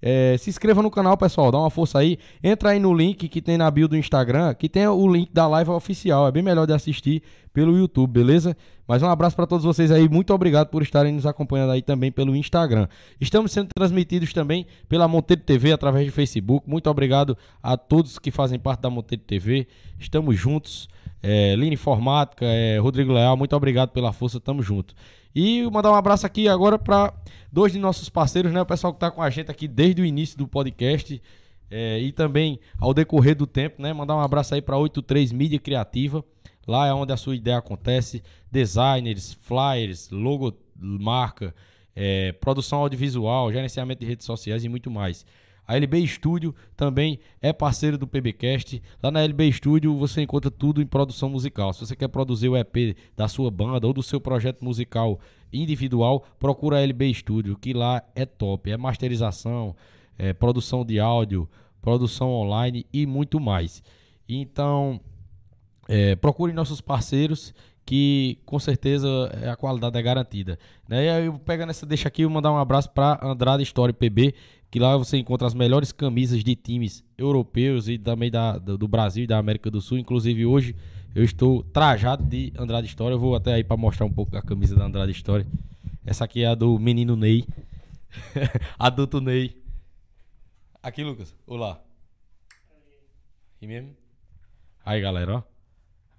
é, se inscreva no canal, pessoal. Dá uma força aí. Entra aí no link que tem na bio do Instagram, que tem o link da live oficial. É bem melhor de assistir pelo YouTube, beleza? Mas um abraço para todos vocês aí. Muito obrigado por estarem nos acompanhando aí também pelo Instagram. Estamos sendo transmitidos também pela Monteiro TV através de Facebook. Muito obrigado a todos que fazem parte da Monteiro TV. Estamos juntos. É, Line Informática, é, Rodrigo Leal, muito obrigado pela força, tamo junto. E mandar um abraço aqui agora para dois de nossos parceiros, né? O pessoal que tá com a gente aqui desde o início do podcast é, e também ao decorrer do tempo, né? Mandar um abraço aí para 83 Mídia Criativa, Lá é onde a sua ideia acontece. Designers, flyers, logo, marca, é, produção audiovisual, gerenciamento de redes sociais e muito mais. A LB Studio também é parceiro do PBcast. Lá na LB Studio você encontra tudo em produção musical. Se você quer produzir o EP da sua banda ou do seu projeto musical individual, procura a LB Studio, que lá é top. É masterização, é produção de áudio, produção online e muito mais. Então, é, procure nossos parceiros que com certeza a qualidade é garantida. Né? E aí eu pegando essa deixa aqui, eu mandar um abraço para Andrade Story PB, que lá você encontra as melhores camisas de times europeus e também da, do Brasil e da América do Sul. Inclusive hoje eu estou trajado de Andrade História. Eu vou até aí para mostrar um pouco a camisa da Andrade História. Essa aqui é a do menino Ney. Adulto Ney. Aqui, Lucas. Olá. E mesmo? Aí, galera, ó.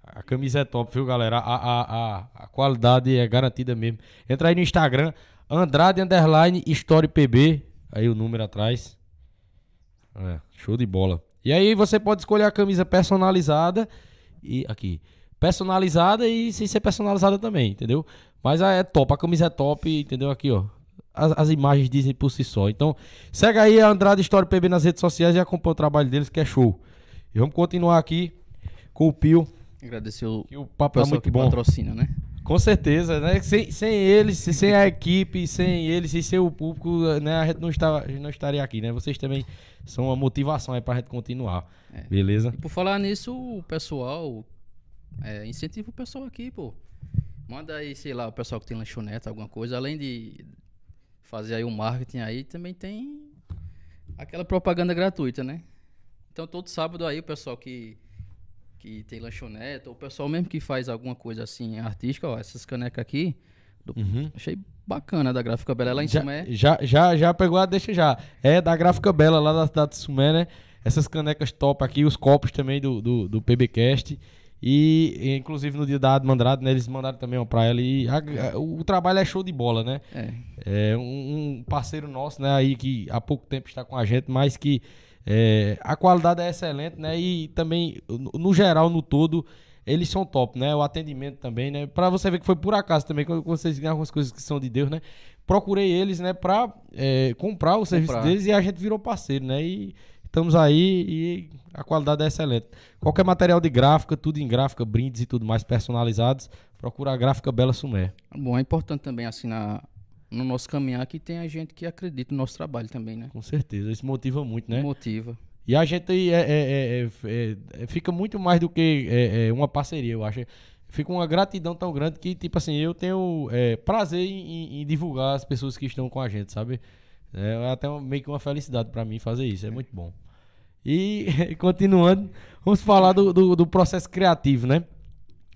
A camisa é top, viu, galera? A, a, a, a qualidade é garantida mesmo. Entra aí no Instagram, Andrade Underline Story PB. Aí o número atrás. É, show de bola. E aí você pode escolher a camisa personalizada e aqui. Personalizada e sem ser personalizada também, entendeu? Mas é top, a camisa é top, entendeu? Aqui, ó. As, as, imagens dizem por si só. Então, segue aí a Andrade História PB nas redes sociais e acompanha o trabalho deles, que é show. E vamos continuar aqui com o Pio. Agradecer o, o papo é muito bom. patrocina, né? Com certeza, né? Sem, sem eles, sem a equipe, sem eles, sem ser o público, né? A gente não, está, não estaria aqui, né? Vocês também são uma motivação aí pra gente continuar. É. Beleza? E por falar nisso, o pessoal. É, incentiva o pessoal aqui, pô. Manda aí, sei lá, o pessoal que tem lanchonete, alguma coisa. Além de fazer aí o marketing aí, também tem aquela propaganda gratuita, né? Então todo sábado aí o pessoal que que tem lanchonete, ou o pessoal mesmo que faz alguma coisa assim artística, ó, essas canecas aqui, do, uhum. achei bacana da Gráfica Bela, lá em já, Sumé. Já, já, já pegou a deixa já. É da Gráfica Bela, lá da cidade de Sumé, né? Essas canecas top aqui, os copos também do, do, do PBcast. E, inclusive, no dia da Adma Andrade, né, eles mandaram também uma pra ela. E a, a, o trabalho é show de bola, né? É. é um, um, parceiro nosso, né, aí que há pouco tempo está com a gente, mas que é, a qualidade é excelente, né? E também, no geral, no todo, eles são top, né? O atendimento também, né? Pra você ver que foi por acaso também, quando vocês ganham algumas coisas que são de Deus, né? Procurei eles, né, pra é, comprar o serviço comprar. deles e a gente virou parceiro, né? E estamos aí e a qualidade é excelente. Qualquer material de gráfica, tudo em gráfica, brindes e tudo mais personalizados, procura a gráfica Bela Sumé. Bom, é importante também assinar no nosso caminhar que tem a gente que acredita no nosso trabalho também, né? Com certeza, isso motiva muito, né? Motiva. E a gente é, é, é, é fica muito mais do que uma parceria, eu acho. Fica uma gratidão tão grande que, tipo assim, eu tenho prazer em, em, divulgar as pessoas que estão com a gente, sabe? É até meio que uma felicidade para mim fazer isso, é muito bom. E continuando, vamos falar do, do, do, processo criativo, né?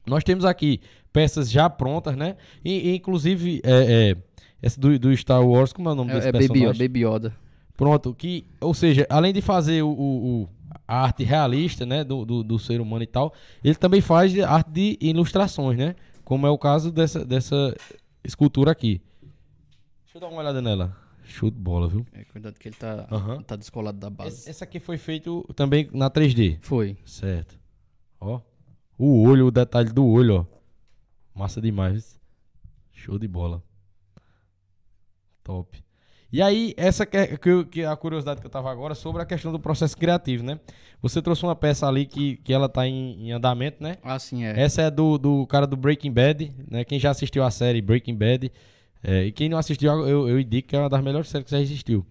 Nós temos aqui peças já prontas, né? E, e inclusive, é, é, essa do, do Star Wars, como é o nome é, desse é personagem? Baby, Baby Yoda. Pronto, que, ou seja, além de fazer o, o, o a arte realista, né, do, do, do, ser humano e tal, ele também faz arte de ilustrações, né? Como é o caso dessa, dessa escultura aqui. Deixa eu dar uma olhada nela. Show de bola, viu? É, cuidado que ele tá, uhum. tá descolado da base. Esse aqui foi feito também na 3D. Foi. Certo. Ó. O olho, o detalhe do olho, ó. Massa demais. Show de bola. Top. E aí, essa que, é, que, é a curiosidade que eu tava agora sobre a questão do processo criativo, né? Você trouxe uma peça ali que, que ela tá em, em andamento, né? Ah, sim, é. Essa é do, do cara do Breaking Bad, né? Quem já assistiu a série Breaking Bad, é, e quem não assistiu, eu, eu indico que é uma das melhores séries que já existiu.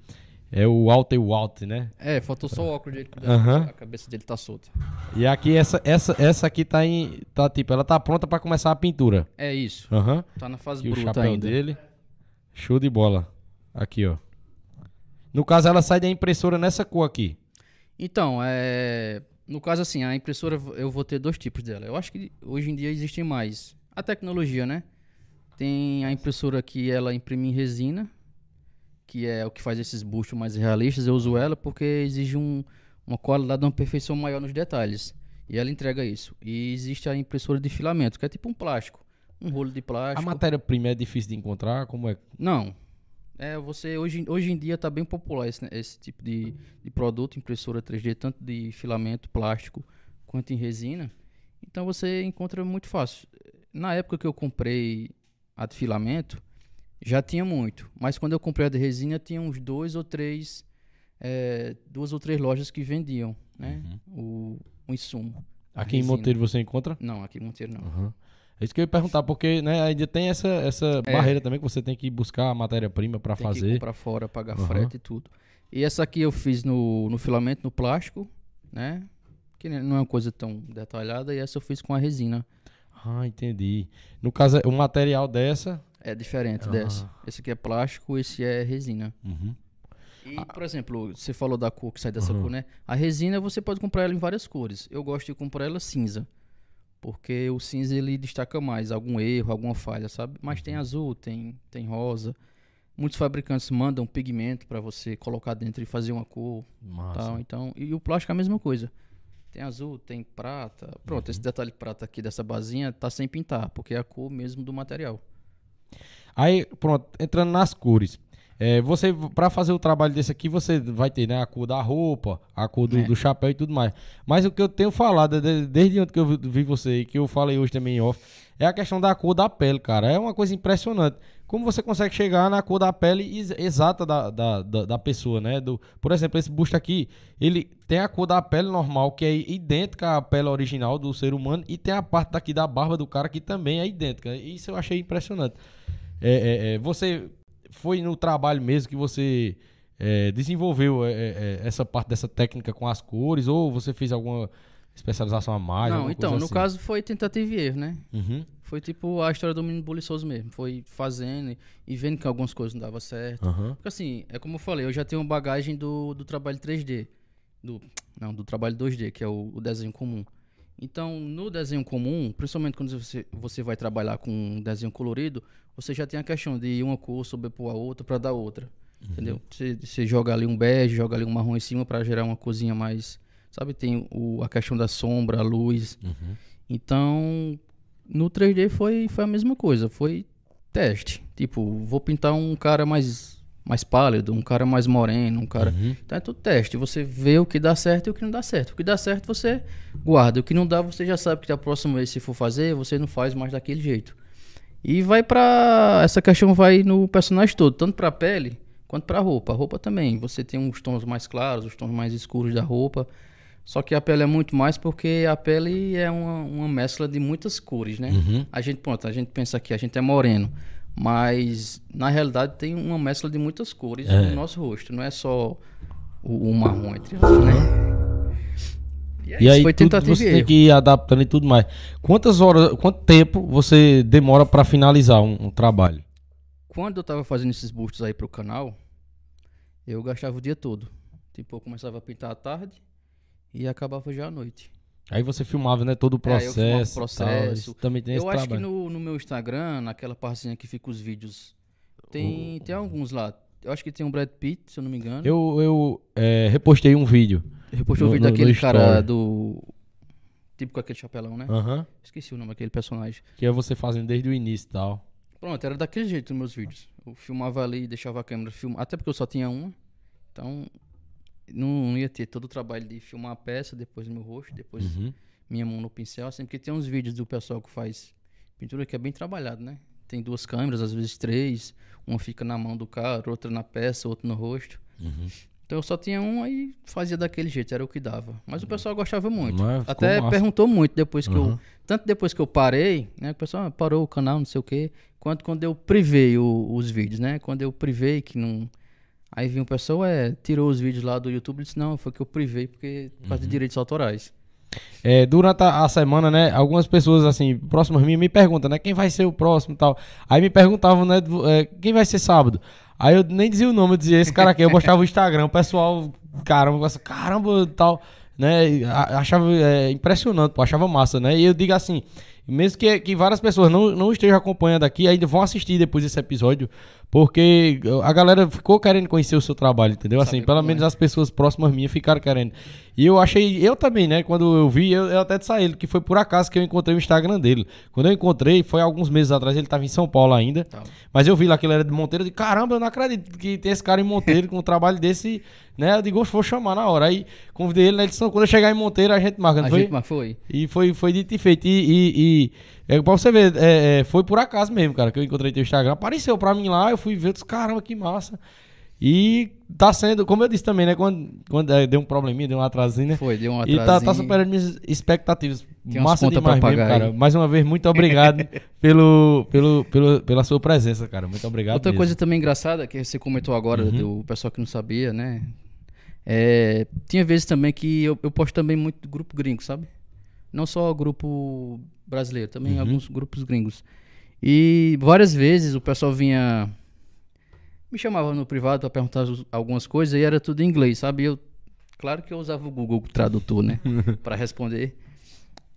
É o Walter White, né? É, faltou só o óculos dele, uhum. a cabeça dele tá solta. E aqui, essa, essa, essa aqui tá em. Tá tipo, ela tá pronta pra começar a pintura. É isso. Uhum. Tá na fase e bruta o chapéu ainda. dele. Show de bola. Aqui, ó. No caso, ela sai da impressora nessa cor aqui. Então, é... no caso assim, a impressora eu vou ter dois tipos dela. Eu acho que hoje em dia existem mais. A tecnologia, né? Tem a impressora que ela imprime em resina, que é o que faz esses bustos mais realistas. Eu uso ela porque exige um, uma qualidade, uma perfeição maior nos detalhes. E ela entrega isso. E existe a impressora de filamento, que é tipo um plástico. Um rolo de plástico. A matéria-prima é difícil de encontrar? Como é? Não. É, você hoje, hoje em dia está bem popular esse, esse tipo de, de produto, impressora 3D, tanto de filamento plástico quanto em resina. Então você encontra muito fácil. Na época que eu comprei a de filamento, já tinha muito. Mas quando eu comprei a de resina, tinha uns dois ou três, é, duas ou três lojas que vendiam, né? O, o insumo. Aqui em. Monteiro você encontra? Não, aqui em Monteiro não. Uhum. É isso que eu ia perguntar, porque né, ainda tem essa, essa É. barreira também que você tem que buscar a matéria-prima para Tem que fazer. comprar fora, pagar Aham. frete e tudo. E essa aqui eu fiz no, no filamento, no plástico, né? Que não é uma coisa tão detalhada. E essa eu fiz com a resina. Ah, entendi. No caso, o material dessa. É diferente Ah. dessa. Esse aqui é plástico, esse é resina. Uhum. E, por exemplo, você falou da cor que sai dessa Aham. cor, né? A resina você pode comprar ela em várias cores. Eu gosto de comprar ela cinza. Porque o cinza ele destaca mais algum erro, alguma falha, sabe? Mas tem azul, tem, tem rosa. Muitos fabricantes mandam pigmento para você colocar dentro e fazer uma cor. Massa. Tal, então, e o plástico é a mesma coisa. Tem azul, tem prata. Pronto, esse detalhe prata aqui dessa basinha tá sem pintar, porque é a cor mesmo do material. Aí, pronto, entrando nas cores. É, você, para fazer o trabalho desse aqui, você vai ter né, a cor da roupa, a cor do, É. do chapéu e tudo mais. Mas o que eu tenho falado, de- desde ontem que eu vi- você e que eu falei hoje também em off, é a questão da cor da pele, cara. É uma coisa impressionante. Como você consegue chegar na cor da pele ex- exata da, da, da, da pessoa, né? Do, por exemplo, esse busto aqui, ele tem a cor da pele normal, que é idêntica à pele original do ser humano, e tem a parte daqui da barba do cara que também é idêntica. Isso eu achei impressionante. É, é, é, você foi no trabalho mesmo que você é, desenvolveu é, é, é, essa parte dessa técnica com as cores, ou você fez alguma especialização a mais? Não, então, no assim? caso foi tentativa e erro, né? Uhum, Foi tipo a história do menino buliçoso mesmo. Foi fazendo e- vendo que algumas coisas não davam certo. aham, Porque assim, é como eu falei, eu já tenho uma bagagem do, do trabalho 3D. Do, não, do trabalho 2D, que é o, o desenho comum. Então, no desenho comum, principalmente quando você, você vai trabalhar com um desenho colorido, você já tem a questão de uma cor sobrepor a outra para dar outra. Entendeu? Você, você joga ali um bege, joga ali um marrom em cima para gerar uma cozinha mais. Sabe? Tem o, a questão da sombra, a luz. uhum. Então, no 3D foi, foi a mesma coisa, foi teste. Tipo, vou pintar um cara mais, mais pálido, um cara mais moreno, um cara. Uhum. Então é tudo teste. Você vê o que dá certo e o que não dá certo. O que dá certo você guarda. O que não dá, você já sabe que da próxima vez, se for fazer, você não faz mais daquele jeito. E vai pra. Essa questão vai no personagem todo, tanto pra pele quanto pra roupa. A roupa também. Você tem os tons mais claros, os tons mais escuros da roupa. Só que a pele é muito mais porque a pele é uma, uma mescla de muitas cores, né? Uhum. A gente, pronto, a gente pensa que a gente é moreno. Mas na realidade tem uma mescla de muitas cores É. no nosso rosto. Não é só o, o marrom, entre aspas, né? E, é E aí tudo você e tem que ir adaptando e tudo mais. Quantas horas, quanto tempo você demora pra finalizar um, um trabalho? Quando eu tava fazendo esses bustos aí pro canal, eu gastava o dia todo. Tipo, eu começava a pintar à tarde e acabava já à noite. Aí você filmava, né, todo o É, eu o processo. tal, processo. também tem esse eu acho trabalho. que no, no meu Instagram, naquela partezinha que fica os vídeos, tem, tem alguns lá. Eu acho que tem um Brad Pitt, se eu não me engano. Eu, eu é, repostei um vídeo. Repostei o no- vídeo no- daquele cara story. do. Tipo com aquele chapelão, né? Aham. Esqueci o nome daquele personagem. Que é você fazendo desde o início e tal. Pronto, era daquele jeito os meus vídeos. Eu filmava ali, deixava a câmera filmar. Até porque eu só tinha uma. Então, não, ia ter todo o trabalho de filmar a peça, depois meu rosto, depois Uhum. minha mão no pincel. Assim, porque tem uns vídeos do pessoal que faz pintura que é bem trabalhado, né? Tem duas câmeras, às vezes três. Uma fica na mão do cara, outra na peça, outra no rosto. Uhum. Então eu só tinha uma e fazia daquele jeito, era o que dava. Mas o pessoal gostava muito. Até massa. perguntou muito depois que Uhum. eu. Tanto depois que eu parei, né? O pessoal ah, parou o canal, não sei o quê. Quanto quando eu privei o- os vídeos, né? Quando eu privei que não. Aí vinha o pessoal, é, tirou os vídeos lá do YouTube e disse, não, foi que eu privei porque por Uhum. causa de direitos autorais. É, durante a, a semana, né, algumas pessoas, assim, próximas a mim, me perguntam, né, quem vai ser o próximo e tal. Aí me perguntavam, né, é, quem vai ser sábado. Aí eu nem dizia o nome, eu dizia esse cara aqui, eu mostrava o Instagram, o pessoal, caramba, caramba, tal, né, achava é, impressionante, pô, achava massa, né, e eu digo assim, mesmo que, que várias pessoas não, não estejam acompanhando aqui, ainda vão assistir depois desse episódio, porque a galera ficou querendo conhecer o seu trabalho, entendeu? Assim, pelo como menos é. as pessoas próximas minhas ficaram querendo. E eu achei, eu também, né? Quando eu vi, eu, eu até ele que foi por acaso que eu encontrei o Instagram dele. Quando eu encontrei, foi alguns meses atrás, ele tava em São Paulo ainda. Tá. Mas eu vi lá que ele era de Monteiro, eu disse, caramba, eu não acredito que tem esse cara em Monteiro com um trabalho desse, né? Eu digo, "Oxe, vou chamar na hora. Aí convidei ele, né? Ele disse, "Não, quando eu chegar em Monteiro, a gente marca, não A foi? gente, mas foi. E foi, foi dito e feito. E, e, e é, pra você ver, é, é, foi por acaso mesmo, cara, que eu encontrei teu Instagram. Apareceu pra mim lá, eu fui ver, eu disse, caramba, que massa. E tá sendo, como eu disse também, né? Quando, quando é, deu um probleminha, deu um atrasinho, né? Foi, deu um E tá, tá atrasinho. superando minhas expectativas. Tem Massa demais mesmo, cara. aí. Mais uma vez, muito obrigado pelo, pelo, pelo, pela sua presença, cara. Muito obrigado Outra mesmo. coisa também engraçada que você comentou agora, Uhum. do pessoal que não sabia, né? É, tinha vezes também que eu, eu posto também muito grupo gringo, sabe? Não só grupo brasileiro, também Uhum. alguns grupos gringos. E várias vezes o pessoal vinha. Me chamava no privado para perguntar algumas coisas e era tudo em inglês, sabe? Eu, claro que eu usava o Google Tradutor, né? para responder.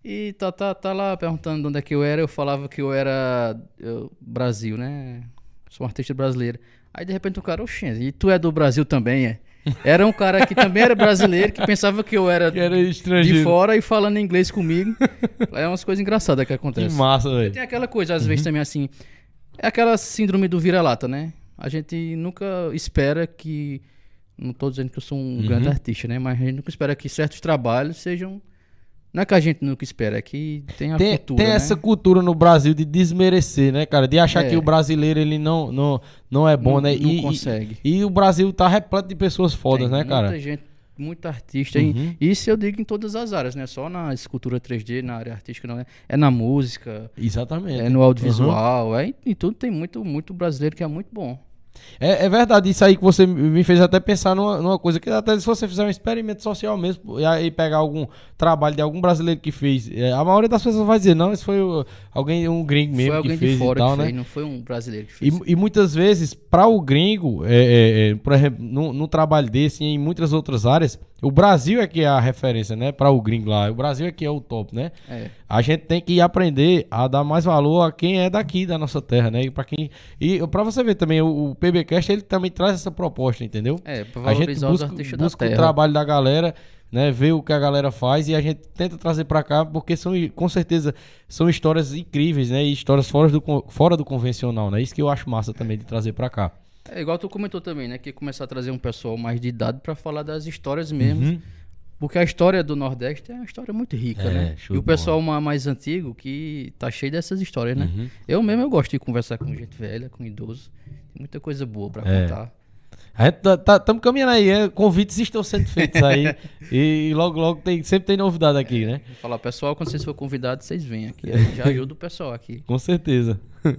E tá, tá, tá lá perguntando de onde é que eu era, eu falava que eu era eu- Brasil, né? Sou um artista brasileiro. Aí de repente o cara, oxê, e tu é do Brasil também, é? Era um cara que também era brasileiro, que pensava que eu era, Que era de fora e falando inglês comigo. É umas coisas engraçadas que Que acontecem. massa, velho. Tem aquela coisa, às vezes, também assim. É aquela síndrome do vira-lata, né? A gente nunca espera que. Não tô dizendo que eu sou um grande artista, né? Mas a gente nunca espera que certos trabalhos sejam. Não é que a gente nunca espera, é que tem a Tem, cultura. tem né? essa cultura no Brasil de desmerecer, né, cara? De achar É. que o brasileiro ele não, não, não é bom, Não- né? não e, e- consegue. E, o Brasil tá repleto de pessoas fodas, Tem né, cara? Muita gente, muito artista. Uhum. E isso eu digo em todas as áreas, né? Só na escultura 3D, na área artística, não é? É na música, Exatamente. é no audiovisual, é em, em tudo tem muito, muito brasileiro que é muito bom. É, é verdade, isso aí que você me fez até pensar numa, numa coisa que até se você fizer um experimento social mesmo e aí pegar algum trabalho de algum brasileiro que fez, é, a maioria das pessoas vai dizer, não, isso foi alguém, um gringo mesmo foi alguém que fez de fora e tal, que né? fez, não foi um brasileiro que E, fez. e muitas vezes, para o gringo, é, é, é, por exemplo, no, no trabalho desse e em muitas outras áreas, o Brasil é que é a referência, né? Para o gringo lá. O Brasil é que é o top, né? É. A gente tem que aprender a dar mais valor a quem é daqui da nossa terra, né? E para quem e para você ver também o, o PBcast ele também traz essa proposta, entendeu? É, A gente busca, busca o trabalho da galera, né? Ver o que a galera faz e a gente tenta trazer pra cá porque são com certeza são histórias incríveis, né? E histórias fora do fora do convencional, né? Isso que eu acho massa também de trazer pra cá. É igual tu comentou também, né? Que começar a trazer um pessoal mais de idade pra falar das histórias mesmo. Uhum. Porque a história do Nordeste é uma história muito rica, É, né? E o bola. pessoal ma- mais antigo que tá cheio dessas histórias, né? Uhum. Eu mesmo eu gosto de conversar com gente velha, com idoso. Tem muita coisa boa pra É. contar. Gente tá, tá, caminhando aí, é, convites estão sendo feitos aí e logo logo tem, sempre tem novidade aqui, né? Vou falar, pessoal, quando vocês forem convidados, vocês vêm aqui. Já ajuda o pessoal aqui. Com certeza.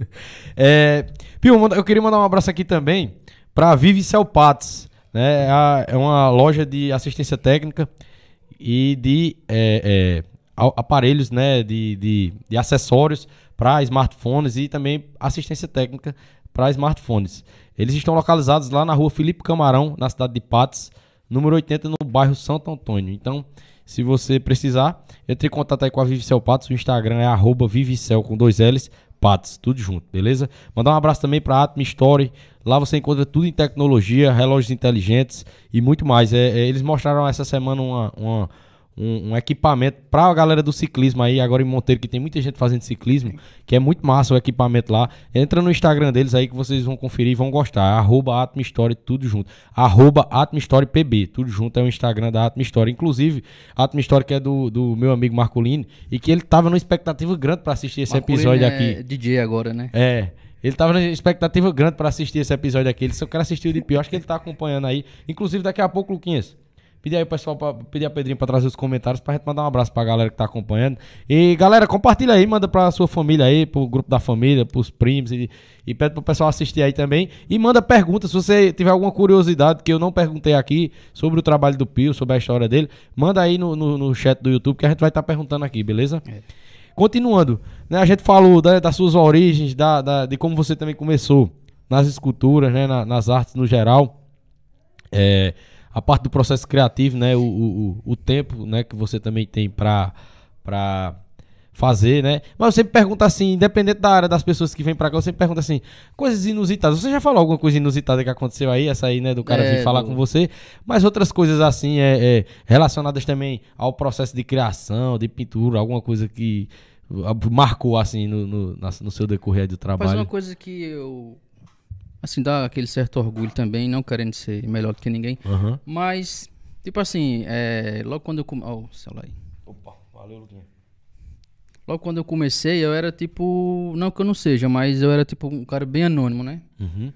é, Pio, eu queria mandar um abraço aqui também para Vive né? É a- É uma loja de assistência técnica e de é, é, aparelhos, né? De, de, de acessórios para smartphones e também assistência técnica para smartphones. Eles estão localizados lá na rua Felipe Camarão, na cidade de Patos, número 80, no bairro Santo Antônio. Então, se você precisar, entre em contato aí com a Vivicel Patos. O Instagram é arroba Vivicel com dois L's, Patos, tudo junto, beleza? Mandar um abraço também para a Atmi Story. Lá você encontra tudo em tecnologia, relógios inteligentes e muito mais. É, é, eles mostraram essa semana uma- uma- um, um equipamento para a galera do ciclismo aí, agora em Monteiro, que tem muita gente fazendo ciclismo, que é muito massa o equipamento lá. Entra no Instagram deles aí que vocês vão conferir e vão gostar. Arroba Atmi Story, tudo junto. Arroba Story PB, tudo junto é o Instagram da Atmi Story. Inclusive, a Atmi Story que é do, do meu amigo Marcolini e que ele tava numa expectativa grande para assistir esse episódio é aqui. DJ agora, né? É. Ele tava na expectativa grande pra assistir esse episódio aqui. Ele só quer assistir o de pior. Acho que ele tá acompanhando aí. Inclusive, daqui a pouco, Luquinhas. Pedir aí o pessoal, pra, pedir a Pedrinho pra trazer os comentários pra gente mandar um abraço pra galera que tá acompanhando. E galera, compartilha aí, manda pra sua família aí, pro grupo da família, pros primos e, e pede pro pessoal assistir aí também. E manda perguntas, se você tiver alguma curiosidade que eu não perguntei aqui sobre o trabalho do Pio, sobre a história dele, manda aí no, no, no chat do YouTube que a gente vai estar perguntando aqui, beleza? É. Continuando, né, a gente falou né, das suas origens, da, da- de como você também começou nas esculturas, né, na- nas artes no geral. É, a parte do processo criativo, né, o, o, o- tempo né, que você também tem para fazer, né? Mas eu sempre pergunto assim, independente da área das pessoas que vêm pra cá, eu sempre pergunto assim, coisas inusitadas. Você já falou alguma coisa inusitada que aconteceu aí? Essa aí, né, do cara É, vir falar do- com você. Mas outras coisas assim, é, é, relacionadas também ao processo de criação, de pintura, alguma coisa que ah, marcou assim no, no, no seu decorrer do Mas trabalho. uma coisa que eu. Assim, dá aquele certo orgulho também, não querendo ser melhor do que ninguém. Aham. Mas, tipo assim, é, logo quando eu. come- Ó, o celular aí. Opa, valeu, Luquinha. Logo quando eu comecei, eu era tipo. Não que eu não seja, mas eu era tipo um cara bem anônimo, né? Uhum.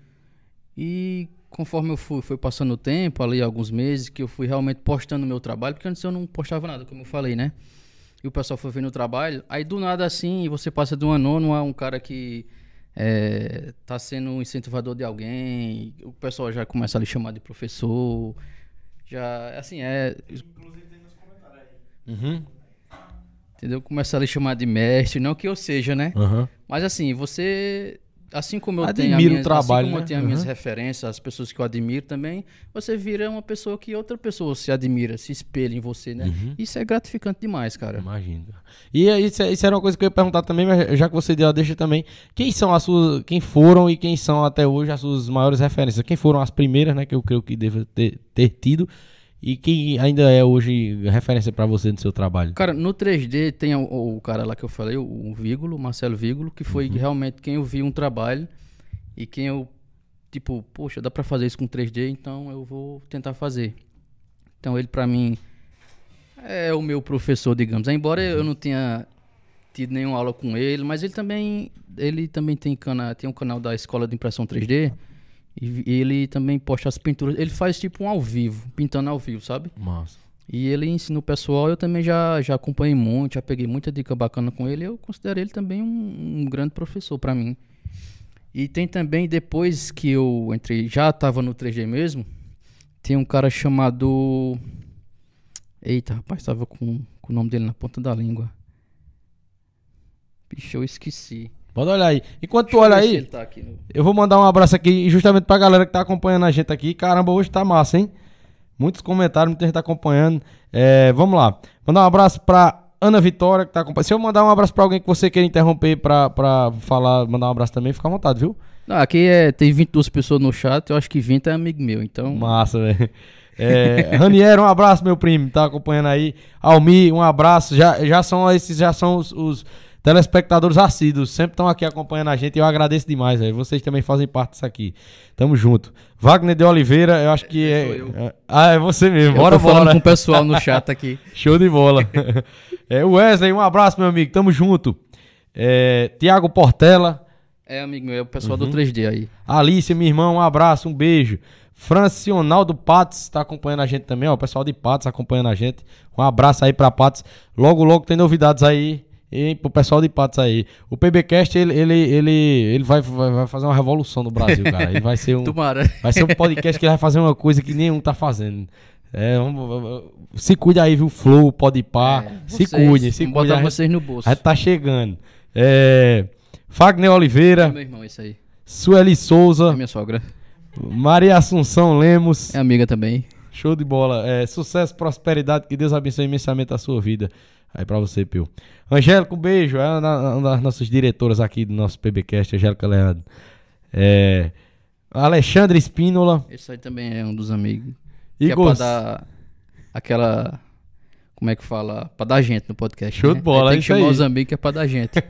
E conforme eu fui, foi passando o tempo, ali alguns meses, que eu fui realmente postando o meu trabalho, porque antes eu não postava nada, como eu falei, né? E o pessoal foi vendo o trabalho, aí do nada assim, você passa de um anônimo a um cara que é, tá sendo um incentivador de alguém, o pessoal já começa a lhe chamar de professor, já, assim, é, Uhum. entendeu? Começa a lhe chamar de mestre, não que eu seja, né? Aham. Mas assim, você. Assim como eu Admira tenho, o as minhas, trabalho, assim como né? eu tenho as minhas Uhum. referências, as pessoas que eu admiro também, você vira uma pessoa que outra pessoa se admira, se espelha em você, né? Uhum. Isso é gratificante demais, cara. Imagina. E aí, isso, isso era uma coisa que eu ia perguntar também, mas já que você deu a deixa também. Quem são as suas. Quem foram e quem são até hoje as suas maiores referências? Quem foram as primeiras, né? Que eu creio que deva ter, ter tido. E quem ainda é hoje referência pra você no seu trabalho? Cara, no 3D tem o, o cara lá que eu falei, o, o Vígulo, Marcelo Vígulo, que foi Uhum. realmente quem eu vi um trabalho e quem eu, tipo, poxa, dá pra fazer isso com 3D, então eu vou tentar fazer. Então ele pra mim é o meu professor, digamos. Embora eu não tenha tido nenhuma aula com ele, mas ele também, ele também tem, cana, tem um canal da Escola de Impressão 3D e, e ele também posta as pinturas. Ele faz tipo um ao vivo, pintando ao vivo, sabe? Massa. E ele ensina o pessoal, eu também já, já acompanhei muito, já peguei muita dica bacana com ele. Eu considero ele também um, um grande professor pra mim. E tem também, depois que eu entrei, já tava no 3D mesmo, tem um cara chamado. Eita, rapaz, tava com, com o nome dele na ponta da língua. Bicho, eu esqueci. Pode olhar aí. Enquanto tu Deixa eu olha aí, tá no- eu vou mandar um abraço aqui justamente pra galera que tá acompanhando a gente aqui. Caramba, hoje tá massa, hein? Muitos comentários, muita gente tá acompanhando. É, vamos lá. Mandar um abraço pra Ana Vitória, que tá acompanhando. Se eu mandar um abraço pra alguém que você queira interromper pra, pra falar, mandar um abraço também, fica à vontade, viu? Não, aqui é, tem 22 pessoas no chat, eu acho que 20 é amigo meu, então. Massa, velho. É, Raniero, um abraço, meu primo, tá acompanhando aí. Almi, um abraço. Já, já são esses, já são os, os telespectadores assíduos, sempre estão aqui acompanhando a gente e eu agradeço demais, velho. Vocês também fazem parte disso aqui. Tamo junto. Wagner de Oliveira, eu acho que é. Sou eu. é- Ah, é você mesmo. Eu Bora, tô falando bora. com o pessoal no chat aqui. Show de bola. é, Wesley, um abraço, meu amigo. Tamo junto. É, Tiago Portela. É, amigo meu, é o pessoal do 3D aí. Alice, minha irmã, um abraço, um beijo. Francionaldo Patos tá acompanhando a gente também, ó. O pessoal de Patos acompanhando a gente. Um abraço aí pra Patos. Logo, logo tem novidades aí. E pro pessoal de Patos aí. O PBcast, ele, ele, ele, ele vai, vai, vai fazer uma revolução no Brasil, cara. Ele vai ser um, Tomara. vai ser um podcast que ele vai fazer uma coisa que nenhum tá fazendo. É, vamos- vamos- se cuida aí, viu? Flow, Podpah. É, se vocês, cuide, se cuide. botar vocês no bolso. a gente tá chegando. É, Fagner É Oliveira, meu irmão, esse aí. Sueli É Souza, minha sogra. Maria Assunção Lemos. É amiga também. Show de bola. É, sucesso, prosperidade, que Deus abençoe imensamente a sua vida. Aí pra você, Pio. Angélica, um beijo. É uma das nossas diretoras aqui do nosso PBcast, Angélica Leandro. É, Alexandre Espínola. Esse aí também é um dos amigos. Que Igor. é pra dar aquela. Como é que fala? Pra dar gente no podcast. Show né? de bola, Aí é Tem que chamar aí. os amigos que é pra dar gente.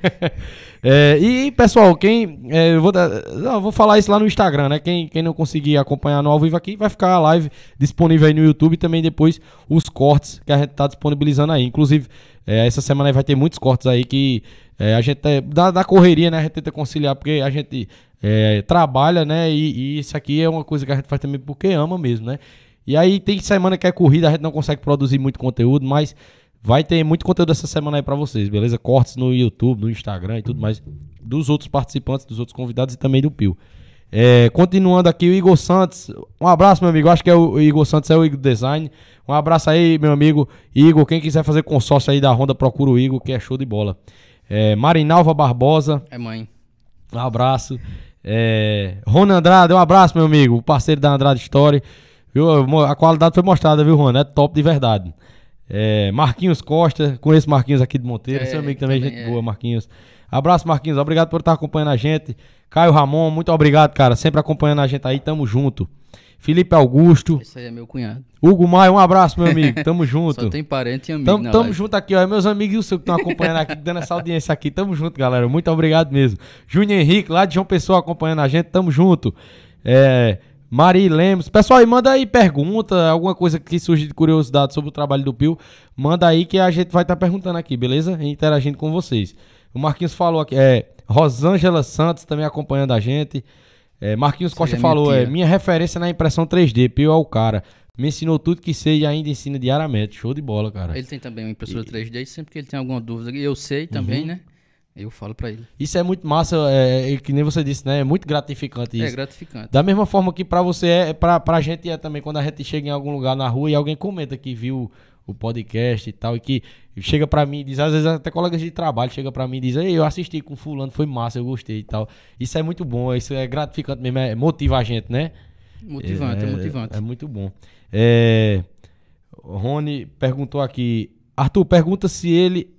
É, e, pessoal, quem. é, eu vou, dar- eu vou falar isso lá no Instagram, né? Quem, quem não conseguir acompanhar no ao vivo aqui, vai ficar a live disponível aí no YouTube e também depois os cortes que a gente tá disponibilizando aí. Inclusive, é, essa semana vai ter muitos cortes aí que é, a gente. É, da, da correria, né? A gente tenta conciliar, porque a gente é, trabalha, né? E, e isso aqui é uma coisa que a gente faz também porque ama mesmo, né? E aí tem semana que é corrida, a gente não consegue produzir muito conteúdo, mas vai ter muito conteúdo essa semana aí pra vocês, beleza? Cortes no YouTube, no Instagram e tudo mais dos outros participantes, dos outros convidados e também do Pio. É, continuando aqui, o Igor Santos. Um abraço, meu amigo. Acho que é o, o Igor Santos, é o Igor Design. Um abraço aí, meu amigo Igor. Quem quiser fazer consórcio aí da Honda, procura o Igor, que é show de bola. É, Marinalva Barbosa. É mãe. Um abraço. É, Rony Andrade, um abraço, meu amigo. O parceiro da Andrade Story. Viu? A qualidade foi mostrada, viu, Rony? É top de verdade. É, Marquinhos Costa, conheço Marquinhos aqui de Monteiro, É, seu amigo também, também gente é. boa, Marquinhos. Abraço, Marquinhos, obrigado por estar acompanhando a gente. Caio Ramon, muito obrigado, cara, sempre acompanhando a gente aí, tamo junto. Felipe Augusto, Esse aí é meu cunhado. Hugo Maia, um abraço, meu amigo, tamo junto. Só tem parente e amigo Tamo, tamo junto aqui, ó. Meus amigos e o seu que estão acompanhando aqui, dando essa audiência aqui. Tamo junto, galera. Muito obrigado mesmo. Júnior Henrique, lá de João Pessoa, acompanhando a gente. Tamo junto. É, Mari Lemos. Pessoal, aí manda aí pergunta, alguma coisa que surge de curiosidade sobre o trabalho do Pio. Manda aí que a gente vai estar perguntando aqui, beleza? E Interagindo com vocês. O Marquinhos falou aqui. É, Rosângela Santos também acompanhando a gente. É, Marquinhos Costa é falou, é minha referência na impressão 3D. Pio é o cara. Me ensinou tudo que sei e ainda ensina diariamente. Show de bola, cara. Ele tem também uma impressora 3D e sempre que ele tem alguma dúvida, eu sei também, Uhum. né? Eu falo pra ele. Isso é muito massa, é, é que nem você disse, né? É muito gratificante É isso. gratificante. Da mesma forma que pra você é, pra, pra gente é também quando a gente chega em algum lugar na rua e alguém comenta que viu o podcast e tal, e que chega pra mim e diz, às vezes até colegas de trabalho chega pra mim e diz, Ei, eu assisti com fulano, foi massa, eu gostei e tal. Isso é muito bom, isso é gratificante mesmo, é, motiva a gente, né? Motivante, é, motivante. É, muito bom. É, Rony perguntou aqui, Arthur, pergunta se ele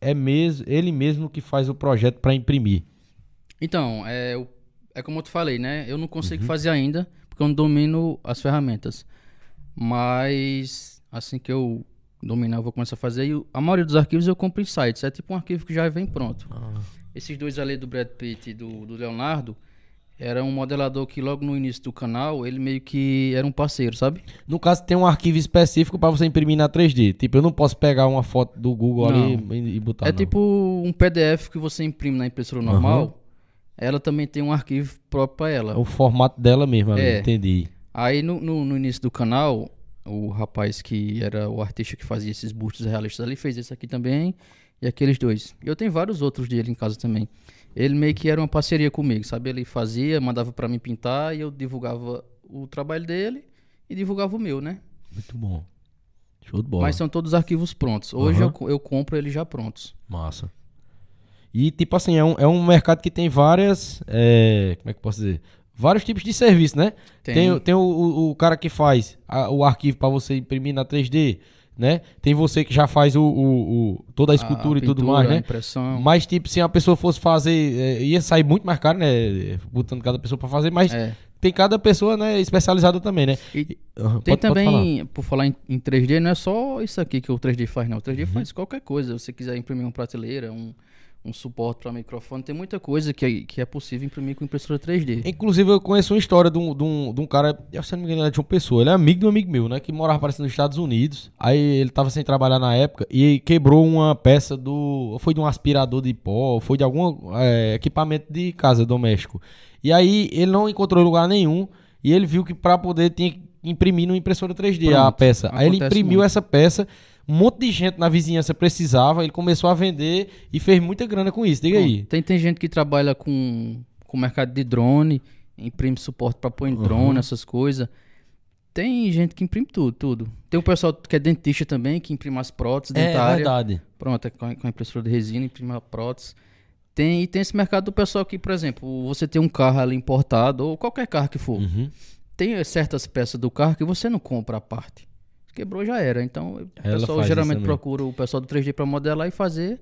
é mesmo, ele mesmo que faz o projeto pra imprimir. Então, é, é como eu te falei, né? Eu não consigo Uhum. fazer ainda, porque eu não domino as ferramentas. Mas assim que eu dominar, eu vou começar a fazer. E a maioria dos arquivos eu compro em sites. É tipo um arquivo que já vem pronto. Esses dois ali do Brad Pitt e do, do Leonardo, era um modelador que logo no início do canal, ele meio que era um parceiro, sabe? No caso, tem um arquivo específico pra você imprimir na 3D. Tipo, eu não posso pegar uma foto do Google ali e, e botar. é não. tipo um PDF que você imprime na impressora normal. Ela também tem um arquivo próprio para ela. É o formato dela mesmo, ali, É. entendi. Aí no, no, no início do canal, o rapaz que era o artista que fazia esses bustos realistas ali fez esse aqui também e aqueles dois. Eu tenho vários outros dele em casa também. Ele meio que era uma parceria comigo, sabe? Ele fazia, mandava pra mim pintar e eu divulgava o trabalho dele e divulgava o meu, né? Muito bom. Show de bola. Mas são todos arquivos prontos. Hoje Aham. eu, eu compro eles já prontos. Massa. E, tipo assim, é um, é um mercado que tem várias. é, como é que eu posso dizer? Vários tipos de serviço, né? Tem. Tem, o- tem o, o, o cara que faz a- o arquivo pra você imprimir na 3D, né? Tem você que já faz o, o- o- toda a escultura e tudo pintura, mais, a né? impressão. Mas, tipo, se a pessoa fosse fazer. é, ia sair muito mais caro, né? Botando cada pessoa pra fazer, mas É. tem cada pessoa, né, especializada também, né? E Aham, Tem pode- pode falar. também, por falar em, em 3D, não é só isso aqui que o 3D faz, não. O Uhum. 3D faz qualquer coisa. Se você quiser imprimir uma prateleira, um, um suporte para microfone, tem muita coisa que, é- que é possível imprimir com impressora 3D. Inclusive, eu conheço uma história de um, de um, de um cara, eu, se não me engano, era de uma pessoa. Ele é amigo de um amigo meu, né? Que morava parece nos Estados Unidos. Aí ele tava sem trabalhar na época e quebrou uma peça do. Foi de um aspirador de pó, ou foi de algum é, equipamento de casa doméstico. E aí ele não encontrou lugar nenhum. E ele viu que pra poder tinha que imprimir no impressora 3D a Pronto, peça. Aí ele imprimiu muito. essa peça. Um monte de gente na vizinhança precisava. Ele começou a vender e fez muita grana com isso. Diga aí. Tem, tem gente que trabalha com, com mercado de drone, imprime suporte para pôr em drone, Uhum. essas coisas. Tem gente que imprime tudo, tudo. Tem um pessoal que é dentista também, que imprime as próteses É dentárias. verdade. Pronto, é com a, com a impressora de resina, imprime a prótese. Tem, e tem esse mercado do pessoal que, por exemplo, você tem um carro ali importado, ou qualquer carro que for. Uhum. Tem certas peças do carro que você não compra a parte. Quebrou já era. Então, o Ela pessoal geralmente procura o pessoal do 3D para modelar e fazer,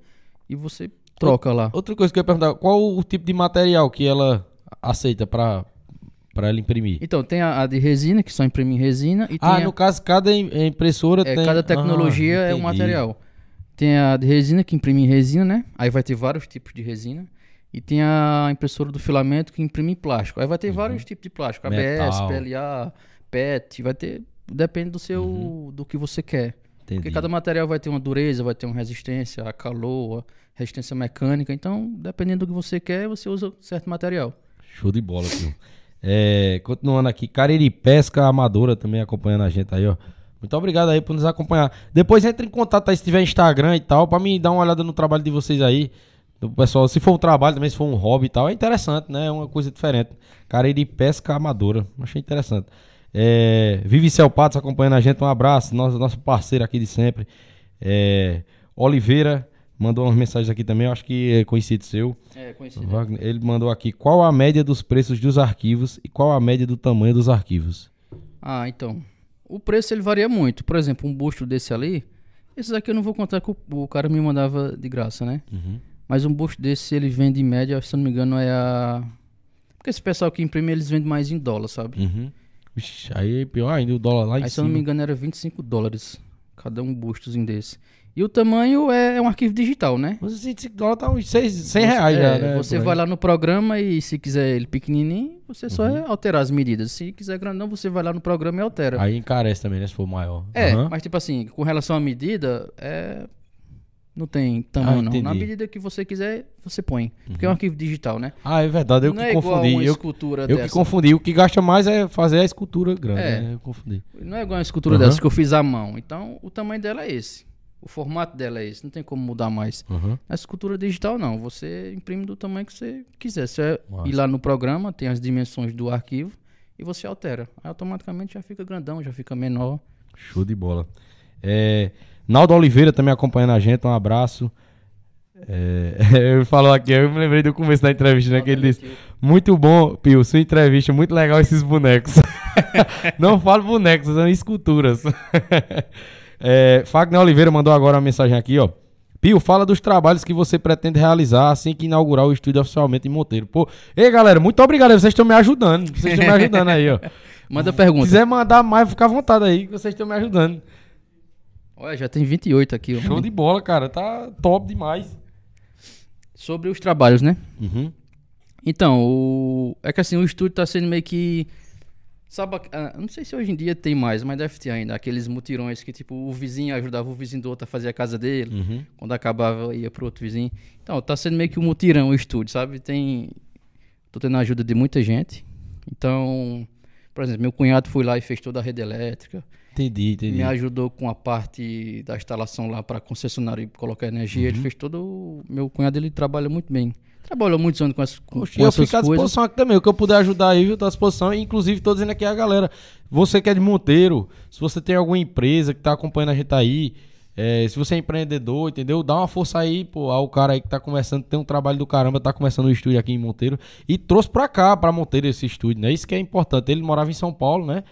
e você troca lá. Outra coisa que eu ia perguntar, qual o tipo de material que ela aceita pra, pra ela imprimir? Então, tem a, a de resina, que só imprime em resina, e tem Ah, a- no caso, cada im- impressora é, tem... cada tecnologia Ah, é um material. Tem a de resina, que imprime em resina, né? Aí vai ter vários tipos de resina. E tem a impressora do filamento que imprime em plástico. Aí vai ter vários tipos de plástico. ABS, Metal. PLA, PET, vai ter... Depende do seu... do que você quer. Entendi. Porque cada material vai ter uma dureza, vai ter uma resistência a calor, a resistência mecânica. Então, dependendo do que você quer, você usa certo material. Show de bola, tio. É, continuando aqui, Cariri Pesca Amadora também acompanhando a gente aí, ó. Muito obrigado aí por nos acompanhar. Depois entre em contato aí se tiver Instagram e tal, pra mim dar uma olhada no trabalho de vocês aí. Do pessoal, se for um trabalho também, se for um hobby e tal, é interessante, né? É uma coisa diferente. Cariri Pesca Amadora. Achei interessante. É, Vive Cel Patos acompanhando a gente. Um abraço, nosso, nosso parceiro aqui de sempre. É, Oliveira mandou umas mensagens aqui também, eu acho que é conhecido seu. É, conhecido. Ele mandou aqui qual a média dos preços dos arquivos e qual a média do tamanho dos arquivos. Ah, então. O preço ele varia muito. Por exemplo, um busto desse ali, Esses aqui eu não vou contar que o, o cara me mandava de graça, né? Uhum. Mas um busto desse, ele vende em média, se eu não me engano, é a. Porque esse pessoal que imprime, eles vendem mais em dólar, sabe? Uhum. Vixe, aí pior ainda, o dólar lá em Aí, se eu não cima. me engano, era 25 dólares cada um bustozinho desse. E o tamanho é, é um arquivo digital, né? Os 25 dólares tá uns 6, 100 Você- reais é, já, né? Você vai aí. lá no programa e se quiser ele pequenininho, você só Uhum. alterar as medidas. Se quiser grandão, você vai lá no programa e altera. Aí encarece também, né? Se for maior. É, Aham. mas tipo assim, com relação à medida, é... não tem tamanho Ah, não. Na medida que você quiser, você põe. Porque é um arquivo digital, né? Ah, é verdade, eu não que é igual confundi. uma Eu, escultura eu que dessa. confundi. O que gasta mais é fazer a escultura grande, É. né? Eu confundi. Não é igual uma escultura Aham. dessa que eu fiz à mão. Então, o tamanho dela é esse. O formato dela é esse. Não tem como mudar mais. Uhum. Na escultura digital, não. Você imprime do tamanho que você quiser. Você Massa. ir lá no programa, tem as dimensões do arquivo e você altera. Aí automaticamente já fica grandão, já fica menor. Show de bola. É, Naldo Oliveira também acompanhando a gente, um abraço. É, ele falou aqui, eu me lembrei do começo da entrevista, né? Que ele disse: Muito bom, Pio, sua entrevista, muito legal esses bonecos. Não falo bonecos, são esculturas. é, Fagner Oliveira mandou agora uma mensagem aqui, ó. Pio, fala dos trabalhos que você pretende realizar assim que inaugurar o estúdio oficialmente em Monteiro. Pô, ei galera, muito obrigado, vocês estão me ajudando. Vocês estão me ajudando aí, ó. Manda Se pergunta. quiser mandar mais, fica à vontade aí, que vocês estão me ajudando. Olha, já tem 28 aqui. ó. Show de bola, cara. Tá top demais. Sobre os trabalhos, né? Uhum. Então, o... é que assim, o estúdio tá sendo meio que. Sabe, não sei se hoje em dia tem mais, mas deve ter ainda. Aqueles mutirões que, tipo, o vizinho ajudava o vizinho do outro a fazer a casa dele. Uhum. Quando acabava, ia pro outro vizinho. Então, tá sendo meio que um mutirão o estúdio, sabe? Tem. Tô tendo a ajuda de muita gente. Então, por exemplo, meu cunhado foi lá e fez toda a rede elétrica. Entendi, entendi. Me ajudou com a parte da instalação lá para concessionária e colocar energia. Uhum. Ele fez todo. Meu cunhado ele trabalha muito bem. Trabalhou muitos anos com, as, com, Poxa, com eu essas fico à coisas. disposição aqui também. O que eu puder ajudar aí, viu? Tô à disposição. Inclusive, tô dizendo aqui a galera. Você que é de Monteiro, se você tem alguma empresa que tá acompanhando a gente aí, é, se você é empreendedor, entendeu? Dá uma força aí, pô, ao cara aí que tá começando, tem um trabalho do caramba, tá começando o estúdio aqui em Monteiro. E trouxe pra cá, pra Monteiro, esse estúdio, né? Isso que é importante. Ele morava em São Paulo, né?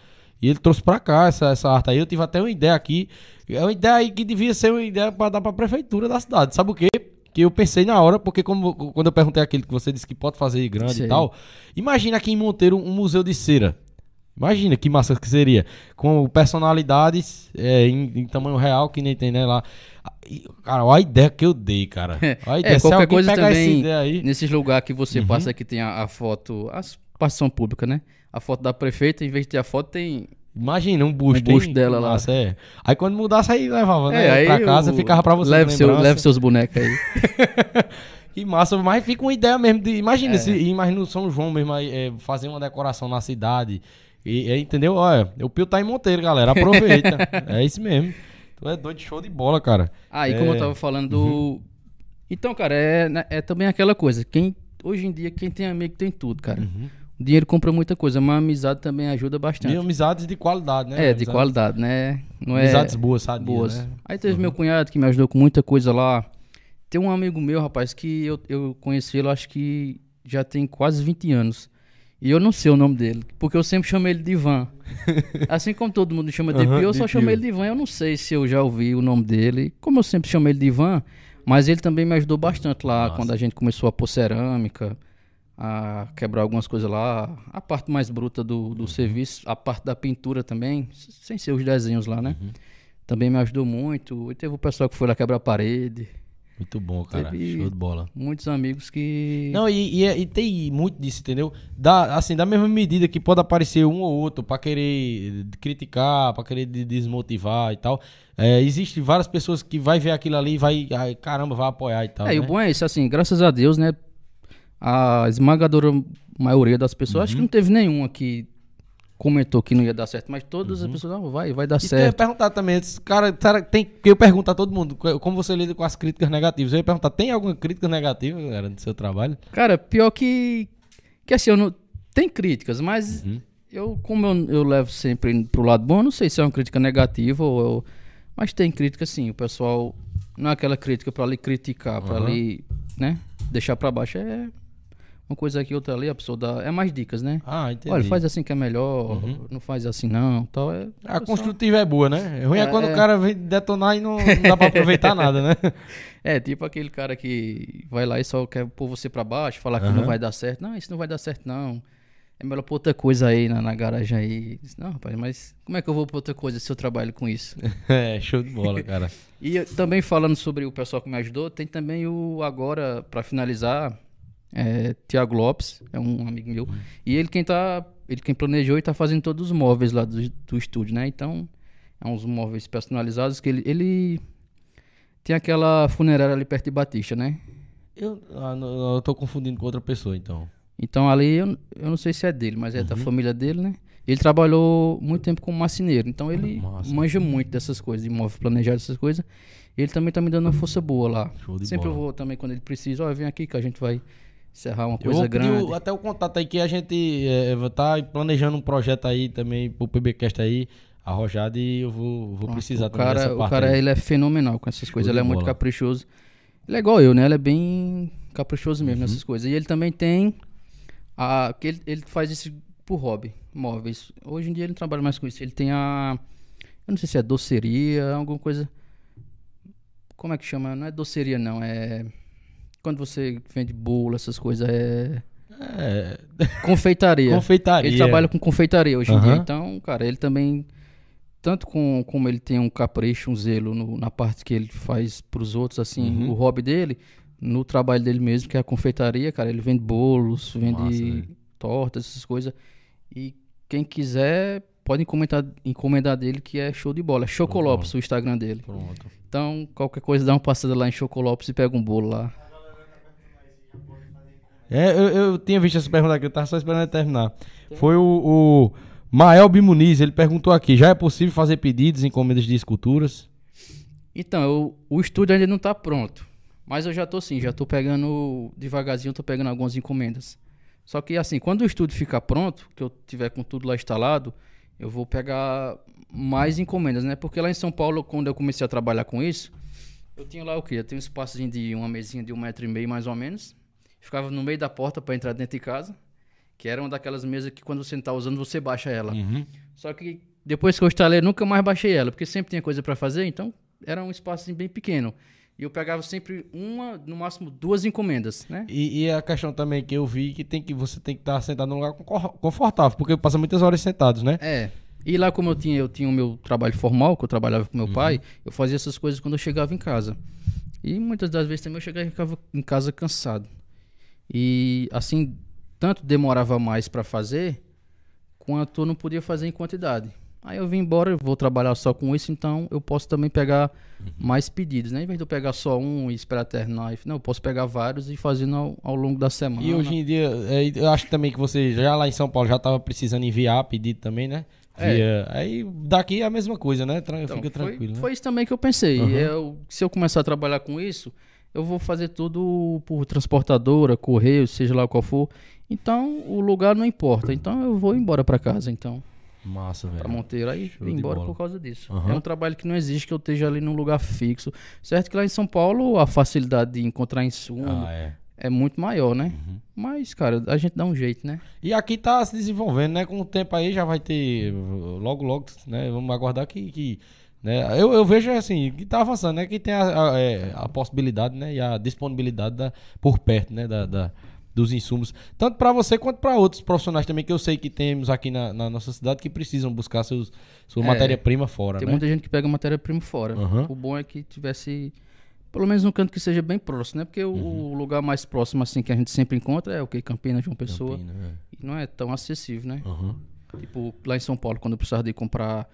E ele trouxe pra cá essa, essa arte aí. Eu tive até uma ideia aqui. É uma ideia aí que devia ser uma ideia pra dar pra prefeitura da cidade. Sabe o quê? Que eu pensei na hora, porque como, quando eu perguntei aquilo que você disse que pode fazer grande Sei. e tal. Imagina aqui em Monteiro um museu de cera. Imagina que massa que seria. Com personalidades é, em, em tamanho real, que nem tem, né, lá. Cara, olha a ideia que eu dei, cara. Olha a ideia. É, qualquer coisa pegar essa também, ideia aí... nesses lugares que você Uhum. passa que tem a, a foto, as partição pública, né? A foto da prefeita, em vez de ter a foto, tem. Imagina um busto, Um busto hein? dela lá. Massa, é. Aí quando mudasse, aí levava, né? É, aí pra casa, o- ficava pra você. Leve, seu, leve seus bonecos aí. Que massa, mas fica uma ideia mesmo de. Imagina, É. se, imagina o São João mesmo aí, é, fazer uma decoração na cidade. E, é, entendeu? Olha, o Pio tá em Monteiro, galera. Aproveita. é isso mesmo. Tu é doido, show de bola, cara. Ah, e como É. eu tava falando do. Então, cara, é, né, é também aquela coisa. Quem, hoje em dia, quem tem amigo tem tudo, cara. Uhum. Dinheiro compra muita coisa, mas amizade também ajuda E bastante. amizades de qualidade, né? é, de Amizades- qualidade, né? Não é Amizades boas, sabe? boas. Né? Aí teve meu cunhado que me ajudou com muita coisa lá. Tem um amigo meu, rapaz, que eu, eu conheci ele, acho que já tem quase 20 anos. E eu não sei o nome dele, porque eu sempre chamei ele de Ivan. Assim como todo mundo chama de Aham, Pio, eu de só chamei ele de Ivan. Eu não sei se eu já ouvi o nome dele. Como eu sempre chamei ele de Ivan, mas ele também me ajudou bastante lá Massa. quando a gente começou a pôr cerâmica, a quebrar algumas coisas lá. A parte mais bruta do, Uhum. do serviço, a parte da pintura também, sem ser os desenhos lá, né? Uhum. Também me ajudou muito. E teve o pessoal que foi lá quebrar a parede. Muito bom, cara. Teve- Show de bola. Muitos amigos que. Não, e, e, é- e tem muito disso, entendeu? Da, assim, da mesma medida que pode aparecer um ou outro pra querer criticar, pra querer de- desmotivar e tal. É, existe várias pessoas que vai ver aquilo ali e vai, ai, caramba, vai apoiar e tal. É, e o né? bom é isso, assim, graças a Deus, né? A esmagadora maioria das pessoas, Uhum. acho que não teve nenhuma que comentou que não ia dar certo, mas todas as pessoas, não, vai, vai dar Uhum. Que eu ia certo. perguntar também, cara, que tem que eu pergunto a todo mundo, co- como você lida com as críticas negativas? Eu ia perguntar, tem alguma crítica negativa, galera, no seu trabalho? Cara, pior que. Que assim, eu não. Tem críticas, mas Uhum. eu, como eu, eu levo sempre pro lado bom, eu não sei se é uma crítica negativa ou. eu- mas tem crítica sim, o pessoal. Não é aquela crítica pra lhe criticar, pra Aham. lhe, né? Deixar pra baixo. É. uma coisa aqui, outra ali, a pessoa dá. É mais dicas, né? Ah, entendi. Olha, faz assim que é melhor, não faz assim não. Tal, é, A construtiva é boa, né? Ruim é, quando o cara vem detonar e não, não dá pra aproveitar nada, né? É, tipo aquele cara que vai lá e só quer pôr você pra baixo, falar que não vai dar certo. Não, isso não vai dar certo, não. É melhor pôr outra coisa aí na, na garagem aí. Não, rapaz, mas como é que eu vou pôr outra coisa se eu trabalho com isso? É, show de bola, cara. E também falando sobre o pessoal que me ajudou, tem também o agora, pra finalizar, é, Tiago Lopes, é um amigo meu. E ele quem tá. Ele quem planejou e tá fazendo todos os móveis lá do, do estúdio, né? Então, é uns móveis personalizados que ele. ele tem aquela funerária ali perto de Batista, né? Eu, ah, não, eu tô confundindo com outra pessoa, então. Então ali eu, eu não sei se é dele, mas é da família dele, né? Ele trabalhou muito tempo como marceneiro, então ele Massa. manja muito dessas coisas, de imóvel planejado, essas coisas. Ele também tá me dando uma força boa lá. Sempre bola. eu vou também quando ele precisa, ó, vem aqui que a gente vai encerrar uma Eu coisa pedir grande. o- até o contato aí que a gente é, vai tá planejando um projeto aí também pro PBcast aí, arrojado, e eu vou, vou precisar o também cara, dessa o parte cara aí. ele é fenomenal com essas coisas, ele é muito bola. caprichoso. Ele é igual eu, né? Ele é bem caprichoso Uhum. mesmo nessas coisas. E ele também tem a que ele, ele faz isso por hobby, móveis. Hoje em dia ele não trabalha mais com isso. Ele tem a eu não sei se é doceria, alguma coisa Como é que chama? Não é doceria não, é quando você vende bolo, essas coisas é É, confeitaria. confeitaria. Ele trabalha com confeitaria hoje em dia. Então, cara, ele também. Tanto com, como ele tem um capricho, um zelo no- na parte que ele faz pros outros, assim, Uhum. o hobby dele, no trabalho dele mesmo, que é a confeitaria, cara, ele vende bolos, vende Massa, velho. tortas, essas coisas. E quem quiser pode encomendar, encomendar dele, que é show de bola. É Chocolopes, o Instagram dele. Pronto. Então, qualquer coisa, dá uma passada lá em Chocolopes e pega um bolo lá. É, eu, eu tinha visto essa pergunta aqui, eu tava só esperando terminar. Foi o, o Mael Bimuniz, ele perguntou aqui: já é possível fazer pedidos, encomendas de esculturas? Então, eu- o estúdio ainda não tá pronto. Mas eu já tô sim, já tô pegando devagarzinho, tô pegando algumas encomendas. Só que assim, quando o estúdio ficar pronto, que eu tiver com tudo lá instalado, eu vou pegar mais encomendas, né? Porque lá em São Paulo, quando eu comecei a trabalhar com isso, eu tinha lá o quê? Eu tinha um espaçozinho de uma mesinha de um metro e meio mais ou menos. Ficava no meio da porta para entrar dentro de casa. Que era uma daquelas mesas que quando você não tá usando, você baixa ela. Uhum. Só que depois que eu instalei, eu nunca mais baixei ela, porque sempre tinha coisa pra fazer, então era um espaço assim, bem pequeno. E eu pegava sempre uma, no máximo duas encomendas, né? E, e a questão também que eu vi que tem que você tem que estar sentado num lugar confortável, porque passa muitas horas sentados, né? É. E lá como eu tinha, eu tinha o meu trabalho formal, que eu trabalhava com meu pai, eu fazia essas coisas quando eu chegava em casa. E muitas das vezes também eu chegava e ficava em casa cansado. E assim, tanto demorava mais pra fazer, quanto eu não podia fazer em quantidade. Aí eu vim embora, eu vou trabalhar só com isso, então eu posso também pegar mais pedidos, né? Em vez de eu pegar só um e esperar terminar, não, eu posso pegar vários e fazendo ao, ao longo da semana. E hoje em dia, é, eu acho também que você já lá em São Paulo já estava precisando enviar pedido também, né? É. Aí daqui é a mesma coisa, né? Então, Fica foi, tranquilo, né? foi isso também que eu pensei. Aham. Eu- se eu começar a trabalhar com isso, eu vou fazer tudo por transportadora, correio, seja lá qual for. Então, o lugar não importa. Então, eu vou embora pra casa, então, Massa, pra velho. Monteiro. Aí, Show vim embora por causa disso. Aham. É um trabalho que não existe que eu esteja ali num lugar fixo. Certo que lá em São Paulo, a facilidade de encontrar insumo Ah, é. é muito maior, né? Uhum. Mas, cara, a gente dá um jeito, né? E aqui tá se desenvolvendo, né? Com o tempo aí já vai ter logo, logo, né? Vamos aguardar que, que né? Eu, eu vejo assim, que tá avançando, né? Que tem a, a, é, a possibilidade, né? E a disponibilidade da, por perto, né? Da, da- dos insumos, tanto para você quanto para outros profissionais também que eu sei que temos aqui na, na nossa cidade que precisam buscar seus, sua É. matéria-prima fora, Tem né? muita gente que pega matéria-prima fora. Aham. O bom é que tivesse, pelo menos um canto que seja bem próximo, né? Porque o- Uhum. o lugar mais próximo, assim, que a gente sempre encontra é o que? Campinas, João Pessoa. Campina, é. E não é tão acessível, né? Aham. Tipo, lá em São Paulo, quando eu precisava de comprar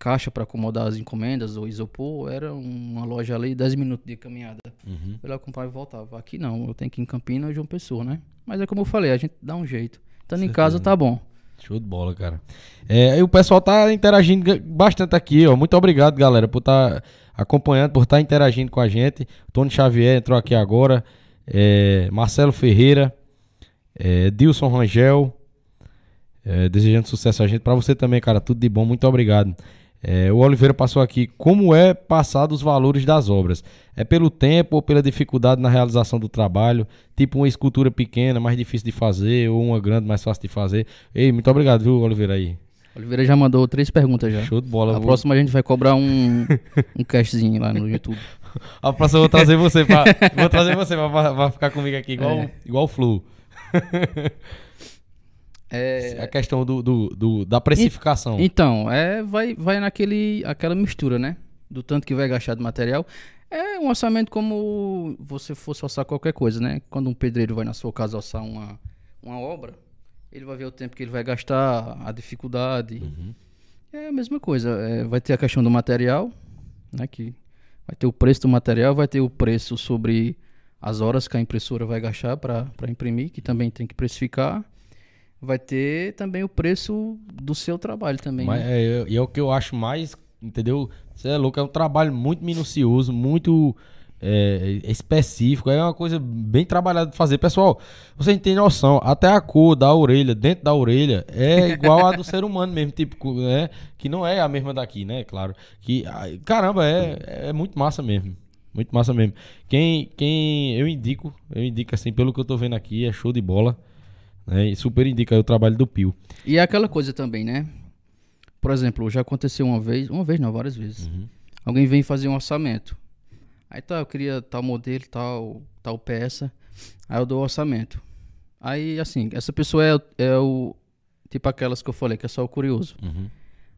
caixa para acomodar as encomendas ou isopor, era uma loja ali, 10 minutos de caminhada. Uhum. Eu lá comprava e voltava. Aqui não, eu tenho que ir em Campinas ou João Pessoa, né? Mas é como eu falei, a gente dá um jeito. Estando em casa, tá bom. Show de bola, cara. É, e o pessoal tá interagindo bastante aqui, ó. Muito obrigado, galera, por estar acompanhando, por estar interagindo com a gente. Tony Xavier entrou aqui agora. É, Marcelo Ferreira. É, Dilson Rangel. é, desejando sucesso a gente. Pra você também, cara. Tudo de bom. Muito obrigado. É, o Oliveira passou aqui. Como é passado os valores das obras? É pelo tempo ou pela dificuldade na realização do trabalho? Tipo uma escultura pequena, mais difícil de fazer, ou uma grande, mais fácil de fazer? Ei, muito obrigado, viu, Oliveira aí. Oliveira já mandou três perguntas já. Show de bola. A vou- próxima a gente vai cobrar um, um castzinho lá no YouTube. A próxima eu vou trazer você pra. vou trazer você pra, pra- pra ficar comigo aqui, igual, É. igual o Flu. É, A questão do, do, do- da precificação. Então, é, vai, vai naquele, aquela mistura, né? Do tanto que vai gastar de material. É um orçamento como você fosse orçar qualquer coisa, né? Quando um pedreiro vai na sua casa orçar uma, uma obra, ele vai ver o tempo que ele vai gastar, a dificuldade. É a mesma coisa. é, vai ter a questão do material, né? Que vai ter o preço do material, vai ter o preço sobre as horas que a impressora vai gastar para imprimir, que também tem que precificar. Vai ter também o preço do seu trabalho também. Mas né? é, e é o que eu acho mais, entendeu? Você é louco, é um trabalho muito minucioso, muito é, específico, é uma coisa bem trabalhada de fazer. Pessoal, vocês têm noção, até a cor da orelha, dentro da orelha, é igual a do ser humano mesmo, tipo, né? Que não é a mesma daqui, né? Claro. Que, caramba, é, é muito massa mesmo. Muito massa mesmo. Quem, quem eu indico, eu indico assim, pelo que eu tô vendo aqui, é show de bola. Né? E super indica o trabalho do Pio. E é aquela coisa também, né? Por exemplo, já aconteceu uma vez, uma vez não, várias vezes. Uhum. Alguém vem fazer um orçamento. Aí tá, eu queria tal modelo, tal, tal peça. Aí eu dou o orçamento. Aí, assim, essa pessoa é, o- é o. Tipo aquelas que eu falei, que é só o curioso. Uhum.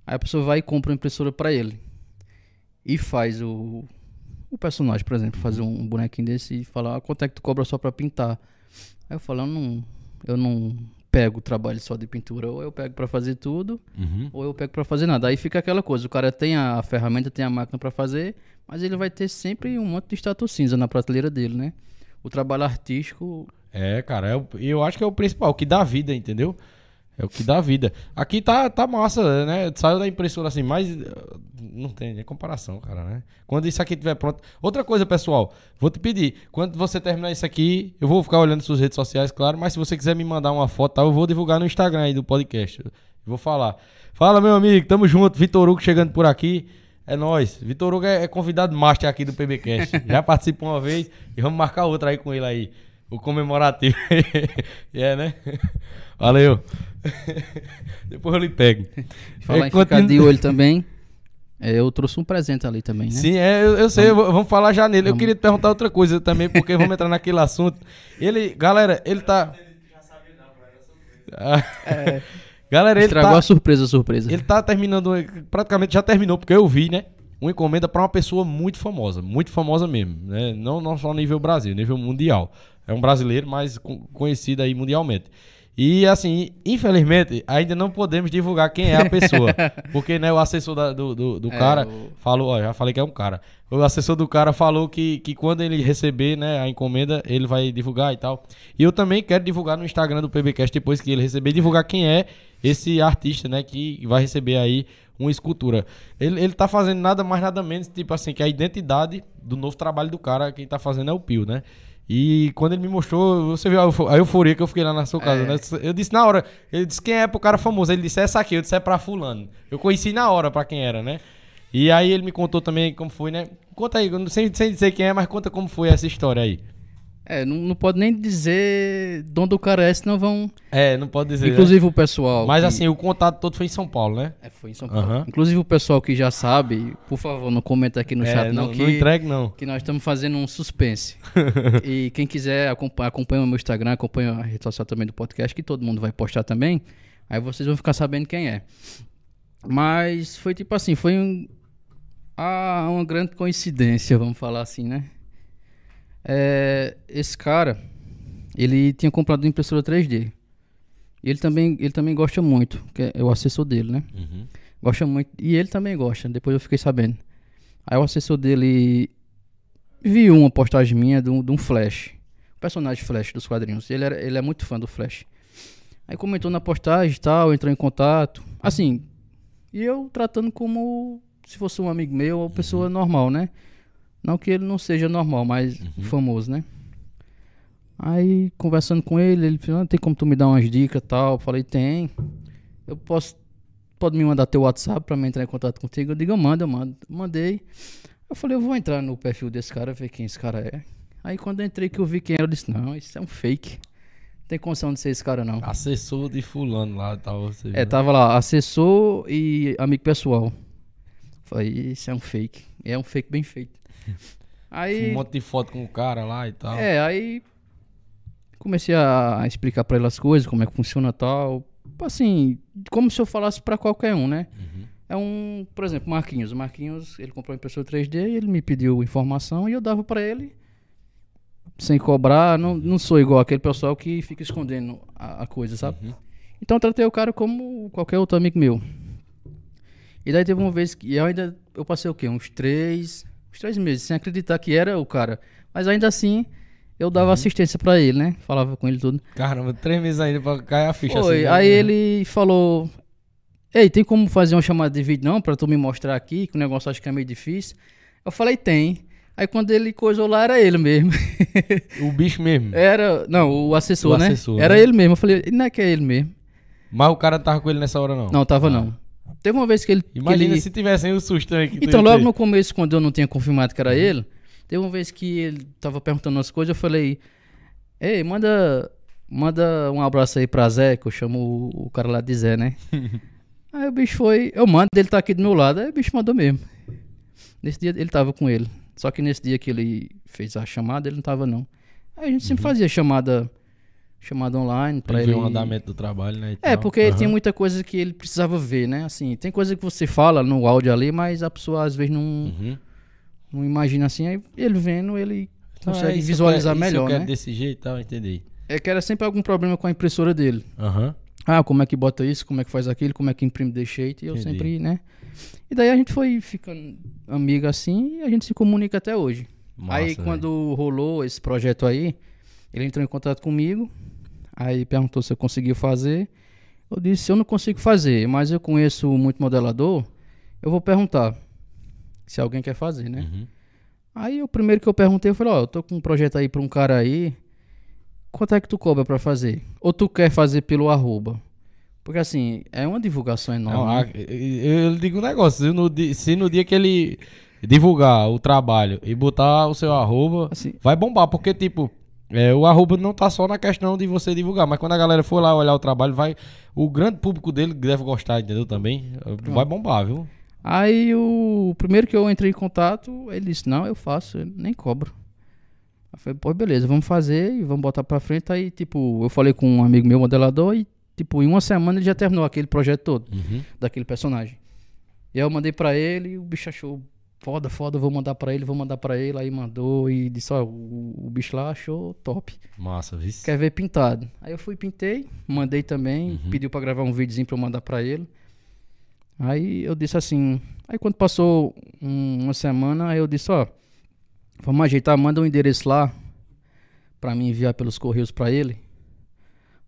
Aí a pessoa vai e compra uma impressora pra ele. E faz o. O personagem, por exemplo, fazer um bonequinho desse e falar, ah, quanto é que tu cobra só pra pintar? Aí eu falo, eu não. Eu não pego trabalho só de pintura, ou eu pego pra fazer tudo, Uhum. ou eu pego pra fazer nada. Aí fica aquela coisa, o cara tem a ferramenta, tem a máquina pra fazer, mas ele vai ter sempre um monte de status cinza na prateleira dele, né? O trabalho artístico É, cara, é o- e eu acho que é o principal, o que dá vida, entendeu? É o que dá vida. Aqui tá, tá massa, né? Saiu da impressora assim, mas eh, não tem nem comparação, cara, né? Quando isso aqui estiver pronto. Outra coisa, pessoal, vou te pedir, quando você terminar isso aqui, eu vou ficar olhando suas redes sociais, claro, mas se você quiser me mandar uma foto, tá, eu vou divulgar no Instagram aí do podcast. Vou falar. Fala, meu amigo, tamo junto, Vitor Hugo chegando por aqui. É nóis. Vitor Hugo é, é convidado master aqui do PBcast. Já participou uma vez e vamos marcar outra aí com ele aí. O comemorativo. é, né? Valeu. Depois eu lhe pego. Falar É, em ficar continu- de olho também. é, eu trouxe um presente ali também, né? Sim, é, eu, eu sei, eu vou- vamos falar já nele. Eu queria te perguntar outra coisa também, porque vamos entrar naquele assunto. Ele, galera, ele tá. Ah, Galera, ele Estragou tá, a surpresa, a surpresa. ele tá terminando, praticamente já terminou, porque eu vi, né? Uma encomenda pra uma pessoa muito famosa, muito famosa mesmo, né? Não, não só nível Brasil, nível mundial. É um brasileiro, mas co- conhecido aí mundialmente. E assim, infelizmente, ainda não podemos divulgar quem é a pessoa. porque, né, o assessor da- do, do, do É, cara o- falou, ó, já falei que é um cara. O assessor do cara falou que, que quando ele receber, né, a encomenda, ele vai divulgar e tal. E eu também quero divulgar no Instagram do PBcast depois que ele receber, divulgar quem é esse artista, né, que vai receber aí uma escultura. Ele, ele tá fazendo nada mais, nada menos, tipo assim, que a identidade do novo trabalho do cara, quem tá fazendo é o Pio, né? E quando ele me mostrou, você viu a eufo- a euforia que eu fiquei lá na sua casa, É. né? Eu disse na hora, ele disse quem é pro cara famoso, ele disse essa aqui, eu disse é pra fulano. Eu conheci na hora pra quem era, né? E aí ele me contou também como foi, né? Conta aí, sem, sem dizer quem é, mas conta como foi essa história aí. É, não, não pode nem dizer de onde o cara é, senão vão. É, não pode dizer. né? Inclusive o pessoal. Mas que- assim, o contato todo foi em São Paulo, né? É, foi em São Paulo. Aham. Inclusive o pessoal que já sabe, por favor, não comenta aqui no É, chat, não, não, que, não entregue, não. que nós estamos fazendo um suspense. e quem quiser acompanhar, acompanha o meu Instagram, acompanha a rede social também do podcast, que todo mundo vai postar também. Aí vocês vão ficar sabendo quem é. Mas foi tipo assim, foi um, ah, uma grande coincidência, vamos falar assim, né? É, esse cara, ele tinha comprado uma impressora 3D. E ele também, ele também gosta muito, que é o assessor dele, né? Uhum. Gosta muito. E ele também gosta, depois eu fiquei sabendo. Aí o assessor dele viu uma postagem minha de um, de um Flash. O personagem Flash dos quadrinhos. Ele, era, ele é muito fã do Flash. Aí comentou na postagem e tal, entrou em contato. Assim, e eu tratando como se fosse um amigo meu ou pessoa normal, né? Não que ele não seja normal, mas famoso, né? Aí, conversando com ele, ele falou, ah, tem como tu me dar umas dicas e tal? Eu falei, tem. Eu posso pode me mandar teu WhatsApp pra me entrar em contato contigo? Eu digo, eu mando, eu mando. Mandei. Eu falei, eu vou entrar no perfil desse cara, ver quem esse cara é. Aí quando eu entrei que eu vi quem era, eu disse, não, isso é um fake. Não tem condição de ser esse cara, não. Assessor de fulano lá tal. Você É, viu? tava lá, assessor e amigo pessoal. Falei, isso é um fake. É um fake bem feito. Aí. Um monte de foto com o cara lá e tal. É, aí comecei a explicar pra ele as coisas, como é que funciona tal. Assim, como se eu falasse pra qualquer um, né? Uhum. É um, por exemplo, Marquinhos. O Marquinhos, ele comprou uma impressora 3D e ele me pediu informação e eu dava pra ele sem cobrar. Não, não sou igual aquele pessoal que fica escondendo a, a coisa, sabe? Uhum. Então eu tratei o cara como qualquer outro amigo meu. E daí teve uma vez que eu ainda eu passei o quê? Uns três, uns três meses sem acreditar que era o cara. Mas ainda assim eu dava assistência pra ele, né? Falava com ele tudo. Caramba, três meses ainda pra cair a ficha Foi. assim. né? Aí ele falou: Ei, tem como fazer uma chamada de vídeo não pra tu me mostrar aqui? Que o negócio acho que é meio difícil. Eu falei: Tem. Aí quando ele coisou lá era ele mesmo. O bicho mesmo. era, não, o assessor, O né? assessor, era né? ele mesmo. Eu falei: Não é que é ele mesmo. Mas o cara não tava com ele nessa hora, não. Não, tava Ah. não. Teve uma vez que ele. que Imagina ele- se tivessem o susto aí que Então, logo ter. no começo, quando eu não tinha confirmado que Uhum. era ele, teve uma vez que ele tava perguntando umas coisas, eu falei, ei, manda, manda um abraço aí pra Zé, que eu chamo o, o cara lá de Zé, né? aí o bicho foi, eu mando, ele tá aqui do meu lado, aí o bicho mandou mesmo. Nesse dia ele tava com ele. Só que nesse dia que ele fez a chamada, ele não tava não. Aí a gente sempre fazia chamada chamada online Uhum. Pra pra ver ele. o andamento do trabalho, né? É, porque ele Aham. tinha muita coisa que ele precisava ver, né? Assim, tem coisa que você fala no áudio ali, mas a pessoa às vezes não, Uhum. não imagina assim. Aí ele vendo, ele Então, consegue é, isso visualizar eu quero- isso melhor, eu quero né? desse jeito tal, entendi. É que era sempre algum problema com a impressora dele. Aham. Ah, como é que bota isso, como é que faz aquilo, como é que imprime desse jeito, e eu Entendi. sempre, né? E daí a gente foi ficando amigo assim e a gente se comunica até hoje. Massa, aí velho. quando rolou esse projeto aí, ele entrou em contato comigo, aí perguntou se eu conseguia fazer. Eu disse, eu não consigo fazer, mas eu conheço muito modelador, eu vou perguntar se alguém quer fazer, né? Uhum. Aí o primeiro que eu perguntei, eu falei, ó, eu tô com um projeto aí pra um cara aí, quanto é que tu cobra pra fazer? Ou tu quer fazer pelo arroba? Porque assim, é uma divulgação Não, enorme. a- eu, eu digo um negócio, se no, di- se no dia que ele divulgar o trabalho e botar o seu arroba, Assim, vai bombar, porque tipo, é, o arroba não tá só na questão de você divulgar, mas quando a galera for lá olhar o trabalho, vai. O grande público dele deve gostar, entendeu? Também. Vai bombar, viu? Aí o primeiro que eu entrei em contato, ele disse, não, eu faço, eu nem cobro. Eu falei, pô, beleza, vamos fazer e vamos botar pra frente. Aí, tipo, eu falei com um amigo meu, modelador, e, tipo, em uma semana ele já terminou aquele projeto todo, Uhum. daquele personagem. E aí eu mandei pra ele e o bicho achou foda, foda, vou mandar pra ele, vou mandar pra ele. Aí mandou e disse, ó, o, o bicho lá achou top. Massa, viu? Quer ver pintado. Aí eu fui, pintei, mandei também, Uhum. pediu pra gravar um videozinho pra eu mandar pra ele. Aí eu disse assim, aí quando passou um- uma semana, aí eu disse, ó, vamos ajeitar, manda um endereço lá pra mim enviar pelos correios pra ele.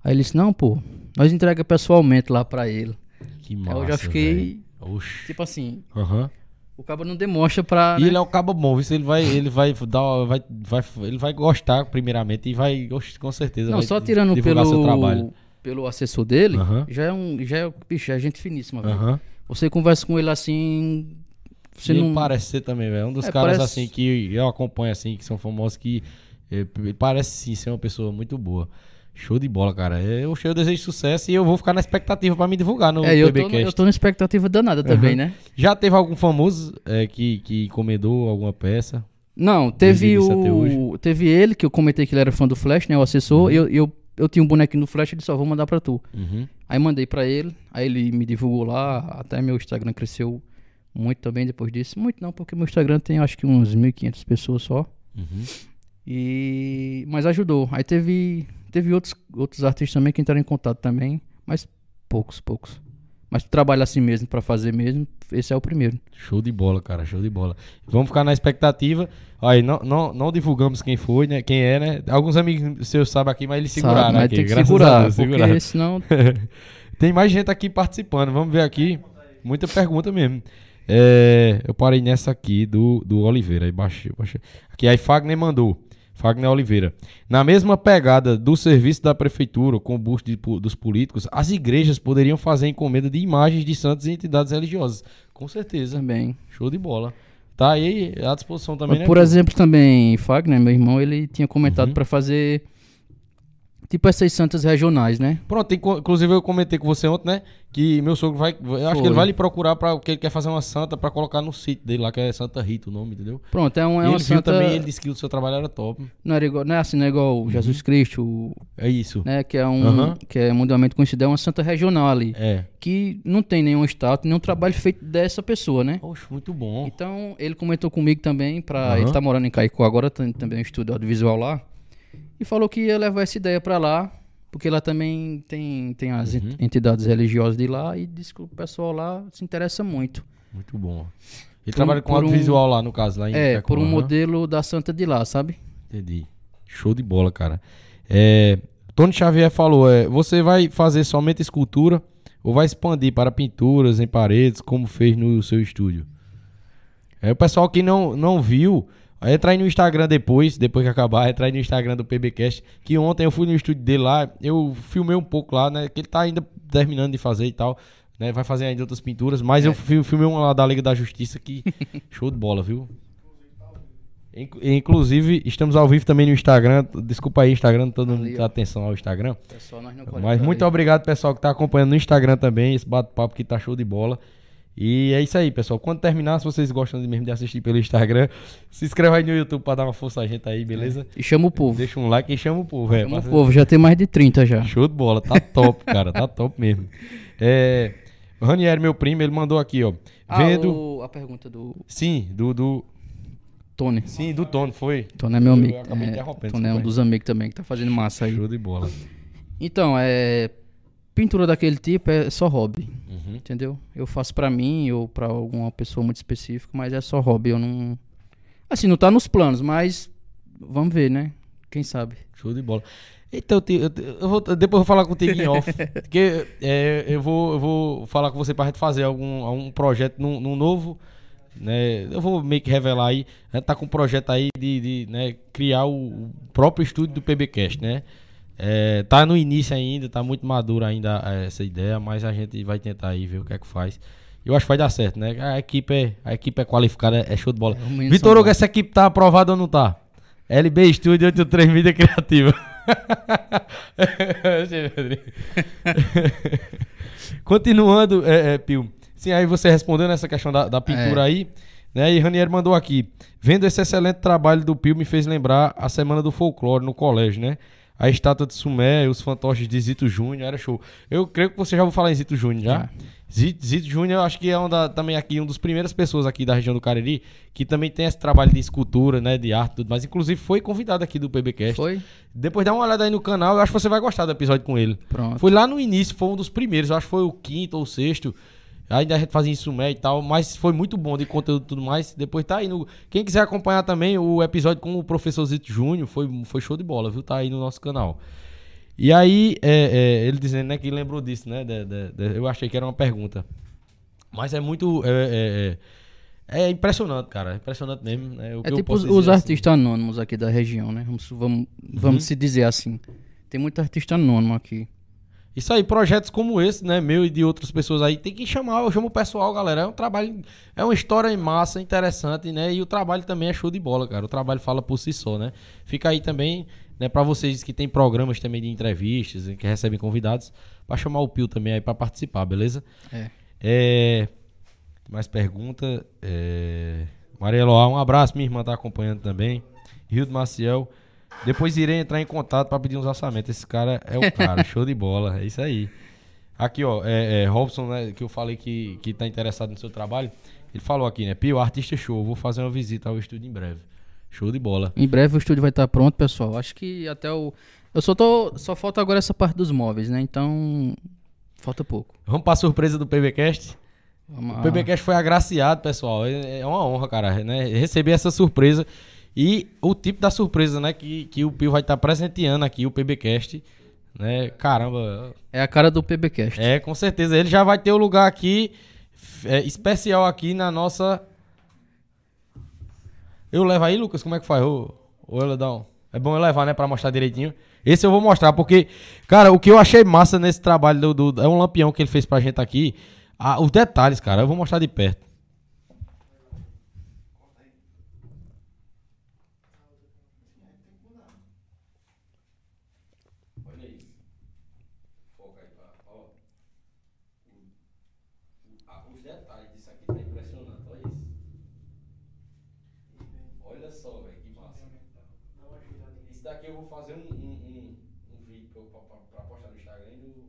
Aí ele disse, não, pô, nós entrega pessoalmente lá pra ele. Que aí massa. eu já fiquei, tipo assim, Aham. O cabo não demonstra pra... E né? ele é um cabo bom, viu? Ele vai, ele vai dar, vai, vai, ele vai gostar primeiramente e vai, com certeza. Não, só tirando pelo, pelo assessor dele, já é um, já é, bicho, é gente finíssima. Você conversa com ele assim. Você ele não. parece ser também, velho. É um dos É, caras parece- assim que eu acompanho assim, que são famosos que eh, ele parece sim ser uma pessoa muito boa. Show de bola, cara. É, Eu, eu desejo sucesso e eu vou ficar na expectativa pra me divulgar no É, eu tô, eu tô na expectativa danada também, Aham. né? Já teve algum famoso eh, que, que encomendou alguma peça? Não, teve o. Teve ele, que eu comentei que ele era fã do Flash, né? O assessor. Uhum. Eu, eu, eu tinha um bonequinho do Flash, ele só vou mandar pra tu. Uhum. Aí mandei pra ele, aí ele me divulgou lá, até meu Instagram cresceu muito também depois disso. Muito não, porque meu Instagram tem acho que uns 1.500 pessoas só. Uhum. E mas ajudou. Aí teve teve outros outros artistas também que entraram em contato também, mas poucos, poucos. Mas trabalha assim mesmo pra fazer mesmo, esse é o primeiro. Show de bola, cara, show de bola. Vamos ficar na expectativa. Aí, não, não, não divulgamos quem foi, né? Quem é, né? Alguns amigos seus sabem aqui, mas eles seguraram Sabe, mas aqui. tem que segurar, Deus, porque seguraram. senão Tem mais gente aqui participando. Vamos ver aqui. Muita pergunta mesmo. É, eu parei nessa aqui do, do Oliveira. Aí baixei, baixei. Aqui aí Fagner mandou. Fagner Oliveira. Na mesma pegada do serviço da prefeitura com o busto de, dos políticos, as igrejas poderiam fazer encomenda de imagens de santos e entidades religiosas. Com certeza. Também. Show de bola. Tá aí à disposição também, né? Por exemplo, também, Fagner, meu irmão, ele tinha comentado Uhum. pra fazer tipo essas santas regionais, né? Pronto, inclusive eu comentei com você ontem, né? Que meu sogro vai. Eu acho que ele vai lhe procurar para porque ele quer fazer uma santa pra colocar no sítio dele lá, que é Santa Rita o nome, entendeu? Pronto, é, um, é e uma ele viu santa. também, ele disse que o seu trabalho era top. Não, era igual, não é assim, não é igual Jesus Cristo, É isso. né? Que é um. Aham. Que é mundialmente conhecido, é uma santa regional ali. É. Que não tem nenhum status, nenhum trabalho feito dessa pessoa, né? Poxa, muito bom. Então, ele comentou comigo também, pra, Aham. ele tá morando em Caicó agora, também um estúdio audiovisual lá, e falou que ia levar essa ideia pra lá, porque lá também tem, tem as Uhum. ent- entidades religiosas de lá, e disse que o pessoal lá se interessa muito. Muito bom. Ele Por- trabalha com por um- audiovisual lá, no caso, lá em É, por um modelo da santa de lá, sabe? Entendi. Show de bola, cara. É, Tony Xavier falou: é, você vai fazer somente escultura ou vai expandir para pinturas em paredes, como fez no seu estúdio? É, o pessoal que não, não viu, entra aí no Instagram depois, depois que acabar, entra aí no Instagram do PBcast, que ontem eu fui no estúdio dele lá, eu filmei um pouco lá, né, que ele tá ainda terminando de fazer e tal, né, vai fazer ainda outras pinturas, mas eu fi- filmei uma lá da Liga da Justiça que show de bola, viu? Inc- Inclusive, estamos ao vivo também no Instagram. Desculpa aí, Instagram, todo mundo dá atenção ao Instagram. Pessoal, nós não Mas muito obrigado, pessoal, que tá acompanhando no Instagram também. Esse bate-papo que tá show de bola. E é isso aí, pessoal. Quando terminar, se vocês gostam mesmo de assistir pelo Instagram, se inscreva aí no YouTube pra dar uma força a gente aí, beleza? E chama o povo. Deixa um like e chama o povo, velho. Chama o povo, já tem mais de 30 já. Show de bola, tá top, cara, tá top mesmo. É, Ranieri, meu primo, ele mandou aqui, ó. Vendo. Ah, o- a pergunta do Sim, do, do. Tony. Sim, do Tony, foi. Tony é meu Eu amigo. acabei É, interrompendo, Tony é um dos amigos também que tá fazendo massa aí. Show de bola. Então, é. Pintura daquele tipo é só hobby, Uhum. entendeu? Eu faço pra mim ou pra alguma pessoa muito específica, mas é só hobby. Eu não. Assim, não tá nos planos, mas. Vamos ver, né? Quem sabe? Show de bola. Então, eu, eu, vou, depois eu vou falar contigo em off. porque é, eu, vou, eu vou falar com você pra gente fazer algum, algum projeto num, num novo. Né, eu vou meio que revelar aí. A gente tá com um projeto aí de, de, né, criar o, o próprio estúdio do PBcast, né? É, tá no início ainda, tá muito madura ainda é, essa ideia, mas a gente vai tentar aí ver o que é que faz. Eu acho que vai dar certo, né? A equipe é, a equipe é qualificada, é show de bola. É, Vitor Hugo, essa equipe tá aprovada ou não tá? LB Studio 83 Mídia Criativa. Continuando, é, é, Pio. Sim, aí você respondeu nessa questão da, da pintura É. aí, né? E Ranieri mandou aqui. Vendo esse excelente trabalho do Pio, me fez lembrar a Semana do Folclore no colégio, né? A estátua de Sumé, os fantoches de Zito Júnior, era show. Eu creio que você já ouviu falar em Zito Júnior, já? Zito, Zito Júnior, eu acho que é um da- também aqui, um dos primeiras pessoas aqui da região do Cariri, que também tem esse trabalho de escultura, né? De arte e tudo mais. Inclusive foi convidado aqui do PBcast. Foi? Depois dá uma olhada aí no canal, eu acho que você vai gostar do episódio com ele. Pronto. Foi lá no início, foi um dos primeiros, eu acho que foi o quinto ou o sexto. Ainda a gente fazia isso e tal, mas foi muito bom de conteúdo e tudo mais. Depois tá aí no. Quem quiser acompanhar também o episódio com o professor Zito Júnior, foi, foi show de bola, viu? Tá aí no nosso canal. E aí, é, é, ele dizendo né, que lembrou disso, né? de- de- de- eu achei que era uma pergunta. Mas é muito. É, é, é- é impressionante, cara. É impressionante mesmo. Né? É tipo os, os assim. artistas anônimos aqui da região, né? Vamos, vamos, vamos Uhum. se dizer assim. Tem muito artista anônimo aqui. Isso aí, projetos como esse, né, meu e de outras pessoas aí, tem que chamar, eu chamo o pessoal, galera. É um trabalho, é uma história em massa, interessante, né? E o trabalho também é show de bola, cara. O trabalho fala por si só, né? Fica aí também, né, para vocês que tem programas também de entrevistas, que recebem convidados, pra chamar o Pio também aí pra participar, beleza? É. É, mais pergunta, é, Maria Eloá, um abraço, minha irmã tá acompanhando também. Rio do Maciel. Depois irei entrar em contato pra pedir uns orçamentos. Esse cara é o cara, show de bola. É isso aí. Aqui, ó, é, é, Robson, né, que eu falei que, que tá interessado no seu trabalho. Ele falou aqui, né? Pio, artista show, vou fazer uma visita ao estúdio em breve. Show de bola. Em breve o estúdio vai estar pronto, pessoal. Acho que até o. Eu só tô. Só falta agora essa parte dos móveis, né? Então. Falta pouco. Vamos pra surpresa do PBcast? Vamos O PBcast foi agraciado, pessoal. É é uma honra, cara, né? Receber essa surpresa. E o tipo da surpresa, né? Que, que o Pio vai estar presenteando aqui, o PBcast. Né? Caramba. É a cara do PBcast. É, com certeza. Ele já vai ter o lugar aqui, é, especial aqui na nossa. Eu levo aí, Lucas? Como é que faz? Ô, ô Eledão. É bom eu levar, né, pra mostrar direitinho. Esse eu vou mostrar, porque, cara, o que eu achei massa nesse trabalho do, do- é um lampião que ele fez pra gente aqui. Ah, os detalhes, cara, eu vou mostrar de perto. Olha isso. Foca aí, ó. Os detalhes disso aqui tá impressionante, olha isso. Olha só, velho, que massa. Isso daqui eu vou fazer um, um, um, um vídeo pra, pra, pra- pra postar no Instagram e no.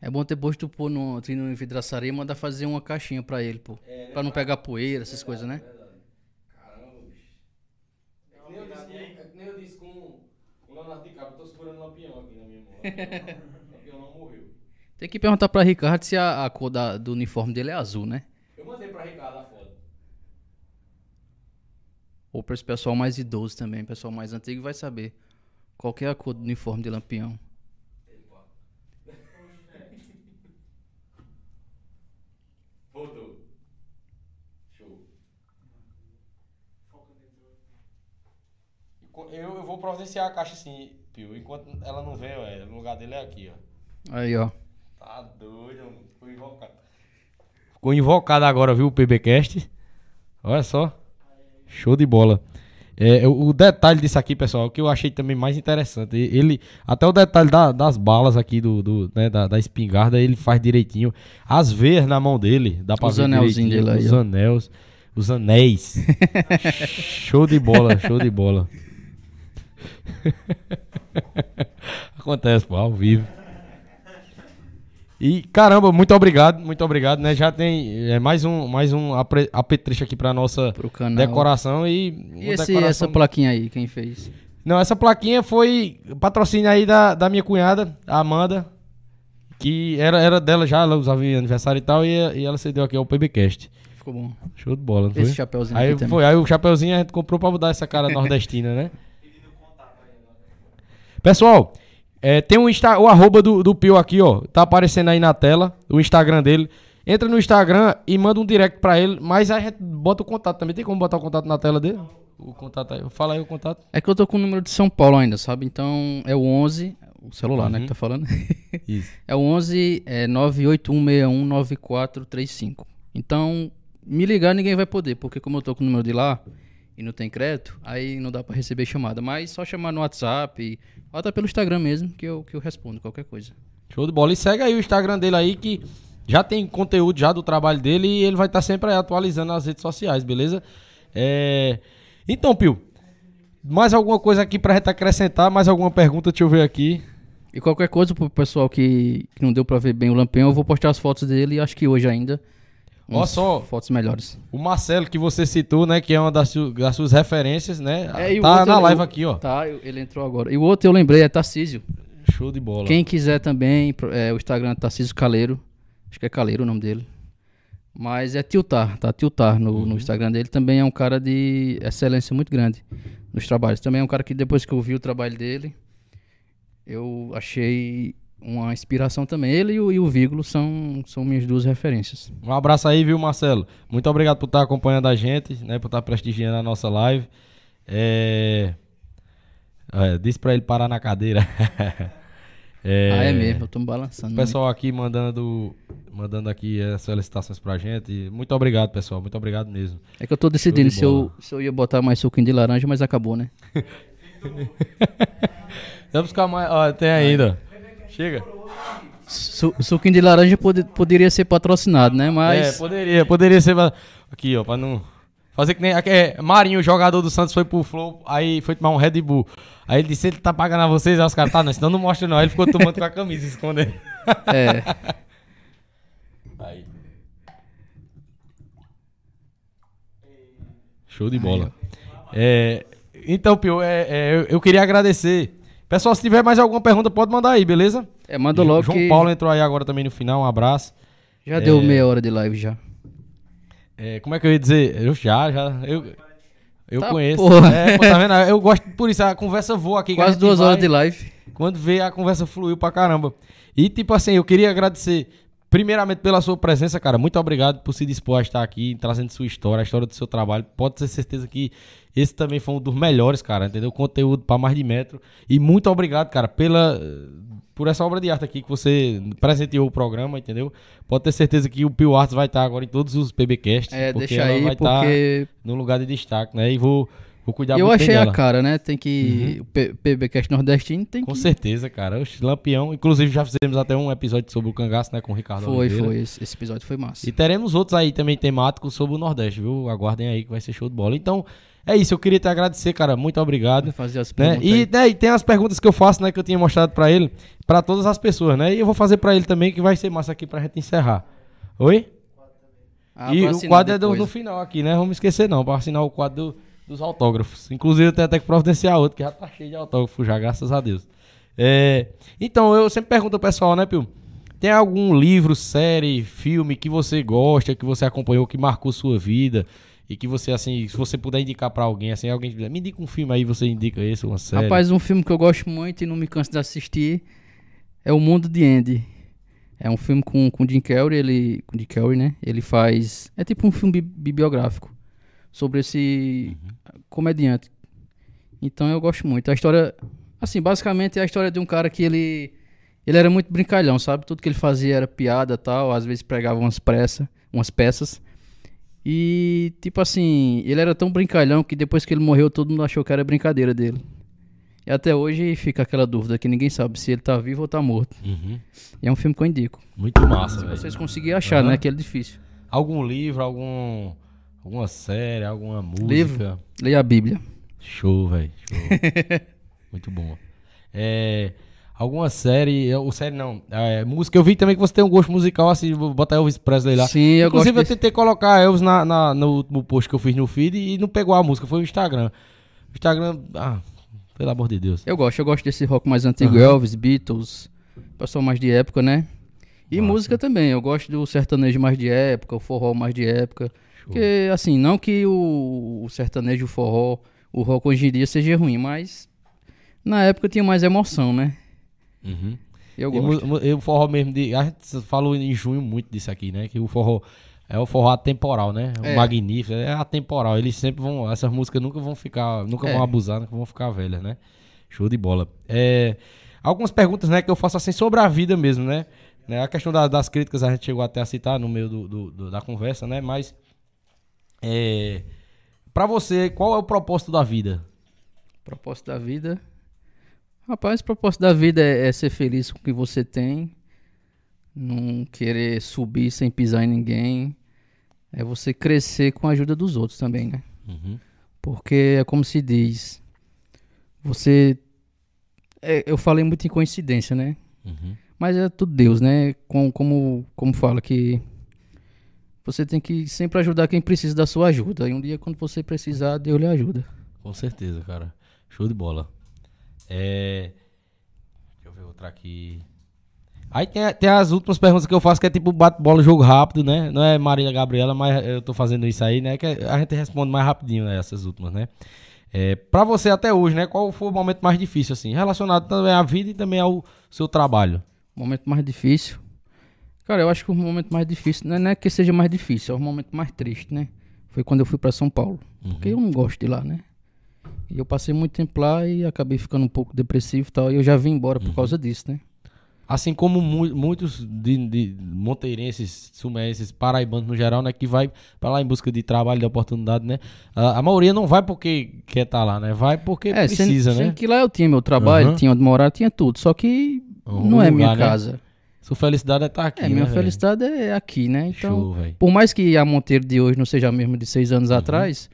É bom depois tu pôr no, ali no vidraçaria e mandar fazer uma caixinha pra ele, pô. É? Pra não pegar poeira, essas coisas, né? Verdade. Caramba, bicho. É que nem eu disse, é que nem eu disse com o Leonardo DiCaprio, eu tô segurando um lampião aqui na minha mão. O lampião não morreu. Tem que perguntar pra Ricardo se a, a cor da- do uniforme dele é azul, né? Eu mandei pra Ricardo a foto. Ou pra esse pessoal mais idoso também, pessoal mais antigo vai saber qual que é a cor do uniforme de lampião. Epa. Voltou. Show. Eu, eu vou providenciar a caixa sim, Pio. Enquanto ela não vem, ué, o lugar dele é aqui, ó. Aí, ó. Tá doido, mano. Ficou invocado. Ficou invocado agora, viu, o PBcast? Olha só. Show de bola. É, o detalhe disso aqui, pessoal, o que eu achei também mais interessante, ele, até o detalhe da- das balas aqui, do, do, né, da, da espingarda, ele faz direitinho. As veias na mão dele, dá pra Os ver anelzinhos direitinho, dele aí, Os ó. anéis, os anéis. show de bola, show de bola. Acontece, pô, ao vivo. E caramba, muito obrigado, muito obrigado, né? Já tem é, mais um, mais um apetrecho aqui pra nossa decoração e, E esse, decoração- essa plaquinha aí, quem fez? Não, essa plaquinha foi patrocínio aí da, da minha cunhada, a Amanda, que era, era dela já, ela usava em aniversário e tal, e, e ela cedeu aqui ao PBcast. Ficou bom. Show de bola, não foi? Esse chapéuzinho Aí aqui também. foi, aí o chapeuzinho a gente comprou pra mudar essa cara nordestina, né? Pessoal, é, tem um Insta, o arroba do, do Pio aqui, ó. Tá aparecendo aí na tela, o Instagram dele. Entra no Instagram e manda um direct pra ele, mas aí a gente bota o contato também. Tem como botar o contato na tela dele? O contato aí. Fala aí o contato. É que eu tô com o número de São Paulo ainda, sabe? Então é o 11, o celular, né, Uhum. que tá falando. Isso. É o 11 é 981619435. Então, me ligar ninguém vai poder, porque como eu tô com o número de lá e não tem crédito, aí não dá pra receber chamada. Mas só chamar no WhatsApp, ou até pelo Instagram mesmo, que eu, que eu respondo qualquer coisa. Show de bola. E segue aí o Instagram dele aí que já tem conteúdo já do trabalho dele e ele vai estar sempre aí atualizando nas redes sociais, beleza? É... Então, Pio, mais alguma coisa aqui pra gente acrescentar? Mais alguma pergunta? Deixa eu ver aqui. E qualquer coisa pro pessoal que, que não deu pra ver bem o Lampião, eu vou postar as fotos dele, acho que hoje ainda. Ó umas só. Fotos melhores. O Marcelo, que você citou, né? Que é uma das, su- das suas referências, né? É, e o tá outro na eu- live aqui, ó. Tá, ele entrou agora. E o outro eu lembrei, é Tarcísio. Show de bola. Quem quiser também, é, o Instagram é Tarcísio Caleiro. Acho que é Caleiro o nome dele. Mas é Tiltar, tá? Tiltar no, Uhum. no Instagram dele. Também é um cara de excelência muito grande nos trabalhos. Também é um cara que depois que eu vi o trabalho dele, eu achei uma inspiração também. Ele e o, e o são, são minhas duas referências. Um abraço aí, viu, Marcelo? Muito obrigado por estar acompanhando a gente, né? Por estar prestigiando a nossa live. É... é, diz pra ele parar na cadeira. É, Ah, é mesmo, eu tô me balançando. O pessoal aqui mandando, mandando aqui as solicitações pra gente. Muito obrigado, pessoal. Muito obrigado mesmo. É que eu tô decidindo de se eu, se eu ia botar mais suquinho de laranja, mas acabou, né? Vamos ficar mais. Ó, tem ainda. Chega. Su, suquinho de laranja pode- poderia ser patrocinado, né? Mas. É, poderia, poderia ser. Aqui, ó, pra não. Fazer que nem. aqui É, Marinho, jogador do Santos, foi pro Flow, aí foi tomar um Red Bull. Aí ele disse: ele tá pagando a vocês, aí os caras, tá, não, senão não mostra não. Aí ele ficou tomando com a camisa, escondendo. É. Aí. Show de bola. É, então, Pio, é, é, eu, eu queria agradecer. Pessoal, se tiver mais alguma pergunta, pode mandar aí, beleza? É, manda logo João que Paulo entrou aí agora também no final, um abraço. já deu meia hora de live já. É, como é que eu ia dizer? Eu já, já. Eu, eu Tá, conheço. porra. É, tá vendo? Eu gosto, por isso, a conversa voa aqui. Quase duas vai- horas de live. Quando vê, a conversa fluiu pra caramba. E, tipo assim, eu queria agradecer primeiramente pela sua presença, cara. Muito obrigado por se dispor a estar aqui, trazendo sua história, a história do seu trabalho. Pode ter certeza que esse também foi um dos melhores, cara, entendeu? Conteúdo para mais de metro. E muito obrigado, cara, pela por essa obra de arte aqui que você presenteou o programa, entendeu? Pode ter certeza que o Pio Arts vai estar agora em todos os PBcasts, É, porque deixa ela aí, vai estar porque no lugar de destaque, né? E vou vou cuidar eu achei a dela. cara, né? Tem que. O P- PBcast nordestino tem Com que. certeza, cara. Oxe, Lampião. Inclusive, já fizemos até um episódio sobre o cangaço, né? Com o Ricardo Foi, Oliveira. foi. Esse, esse episódio foi massa. E teremos outros aí também temáticos sobre o Nordeste, viu? Aguardem aí que vai ser show de bola. Então, é isso. Eu queria te agradecer, cara. Muito obrigado. Fazer as Né? perguntas E, aí. né, e tem as perguntas que eu faço, né? Que eu tinha mostrado pra ele, pra todas as pessoas, né? E eu vou fazer pra ele também, que vai ser massa aqui pra gente encerrar. Oi? Ah, e o quadro é do- depois. no final aqui, né? Vamos esquecer não, pra assinar o quadro do- dos autógrafos. Inclusive tenho até que providenciar outro, que já tá cheio de autógrafos já, graças a Deus. É, então, eu sempre pergunto ao pessoal, né, Pio? Tem algum livro, série, filme que você gosta, que você acompanhou, que marcou sua vida? E que você, assim, se você puder indicar pra alguém, assim, alguém me indica um filme aí, você indica esse, uma série. Rapaz, um filme que eu gosto muito e não me canso de assistir é O Mundo de Andy. É um filme com com Jim Carrey, ele com Jim Carrey, né? Ele faz é tipo um filme bi- bibliográfico sobre esse comediante. Então eu gosto muito. A história, assim, basicamente é a história de um cara que ele ele era muito brincalhão, sabe? Tudo que ele fazia era piada, tal, às vezes pregava umas pressa, umas peças. E tipo assim, ele era tão brincalhão que depois que ele morreu todo mundo achou que era brincadeira dele. E até hoje fica aquela dúvida que ninguém sabe se ele tá vivo ou tá morto. Uhum. E é um filme que eu indico. Muito massa, Se velho. vocês conseguirem achar, Aham. né? Que é difícil. Algum livro, algum alguma série, alguma música? Livro? Leia a Bíblia. Show, velho. Show. Muito bom. É, alguma série, ou série não, é, música. Eu vi também que você tem um gosto musical, assim, vou botar Elvis Presley lá. Sim, eu Inclusive, gosto eu desse- tentei colocar Elvis na, na- no último post que eu fiz no feed e não pegou a música, foi o Instagram. O Instagram, ah, pelo amor de Deus. Eu gosto, eu gosto desse rock mais antigo, Aham. Elvis, Beatles, pessoal mais de época, né? E Massa. música também, eu gosto do sertanejo mais de época, o forró mais de época. Show. Porque, assim, não que o, o sertanejo, o forró, o rock hoje em dia seja ruim, mas na época tinha mais emoção, né? Uhum. Eu gosto. e o forró mesmo, de, a gente falou em junho muito disso aqui, né? Que o forró é o forró atemporal, né? O É. magnífico, é atemporal. Eles sempre vão, essas músicas nunca vão ficar, nunca É. vão abusar, nunca vão ficar velhas, né? Show de bola. É, algumas perguntas, né, que eu faço assim sobre a vida mesmo, né? Né, A questão da- das críticas a gente chegou até a citar no meio do, do- do- da conversa, né? Mas, é, pra você, qual é o propósito da vida? Propósito da vida. Rapaz, o propósito da vida é, é ser feliz com o que você tem. Não querer subir sem pisar em ninguém. É você crescer com a ajuda dos outros também, né? Uhum. Porque é como se diz. Você. é, eu falei muito em coincidência, né? Uhum. Mas é tudo Deus, né? Com, como, como fala que. Você tem que sempre ajudar quem precisa da sua ajuda. E um dia, quando você precisar, Deus lhe ajuda. Com certeza, cara. Show de bola. É... Deixa eu ver outra aqui. Aí tem, tem as últimas perguntas que eu faço, que é tipo bate-bola, jogo rápido, né? Não é Marília Gabriela, mas eu tô fazendo isso aí, né? Que a gente responde mais rapidinho, né? Essas últimas, né? É, pra você até hoje, né? Qual foi o momento mais difícil, assim? Relacionado também à vida e também ao seu trabalho. Momento mais difícil. Cara, eu acho que o momento mais difícil não é, não é que seja mais difícil, é o momento mais triste, né? Foi quando eu fui pra São Paulo. Porque eu não gosto de lá, né? E eu passei muito tempo lá e acabei ficando um pouco depressivo e tal. E eu já vim embora por causa disso, né? Assim como mu- muitos de, de monteirenses, sumenses, paraibanos no geral, né? Que vai pra lá em busca de trabalho, de oportunidade, né? A, a maioria não vai porque quer estar lá, né? Vai porque É, precisa, sendo né? que lá eu tinha meu trabalho, Aham. tinha onde morar, tinha tudo. Só que Um não é lugar, minha né? Sua felicidade é estar aqui, É, minha né, felicidade é aqui, né? Então, Show, por mais que a Monteiro de hoje não seja a mesma de seis Uhum. anos atrás,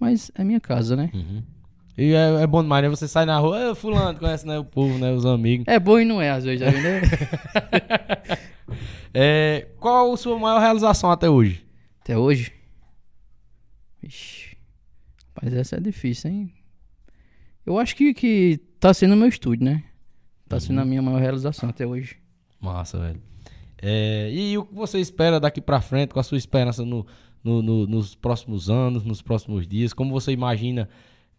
mas é minha casa, né? Uhum. E é, é bom demais, né? Você sai na rua, "Ô, fulano, conhece né, o povo, né? Os amigos. É bom e não é, às vezes, né? É, qual a sua maior realização até hoje? Até hoje. Ixi. Mas essa é difícil, hein? Eu acho que, que tá sendo o meu estúdio, né? Tá Uhum. sendo a minha maior realização até hoje. Massa, velho. É, e o que você espera daqui pra frente, com a sua esperança no, no- no- nos próximos anos, nos próximos dias? Como você imagina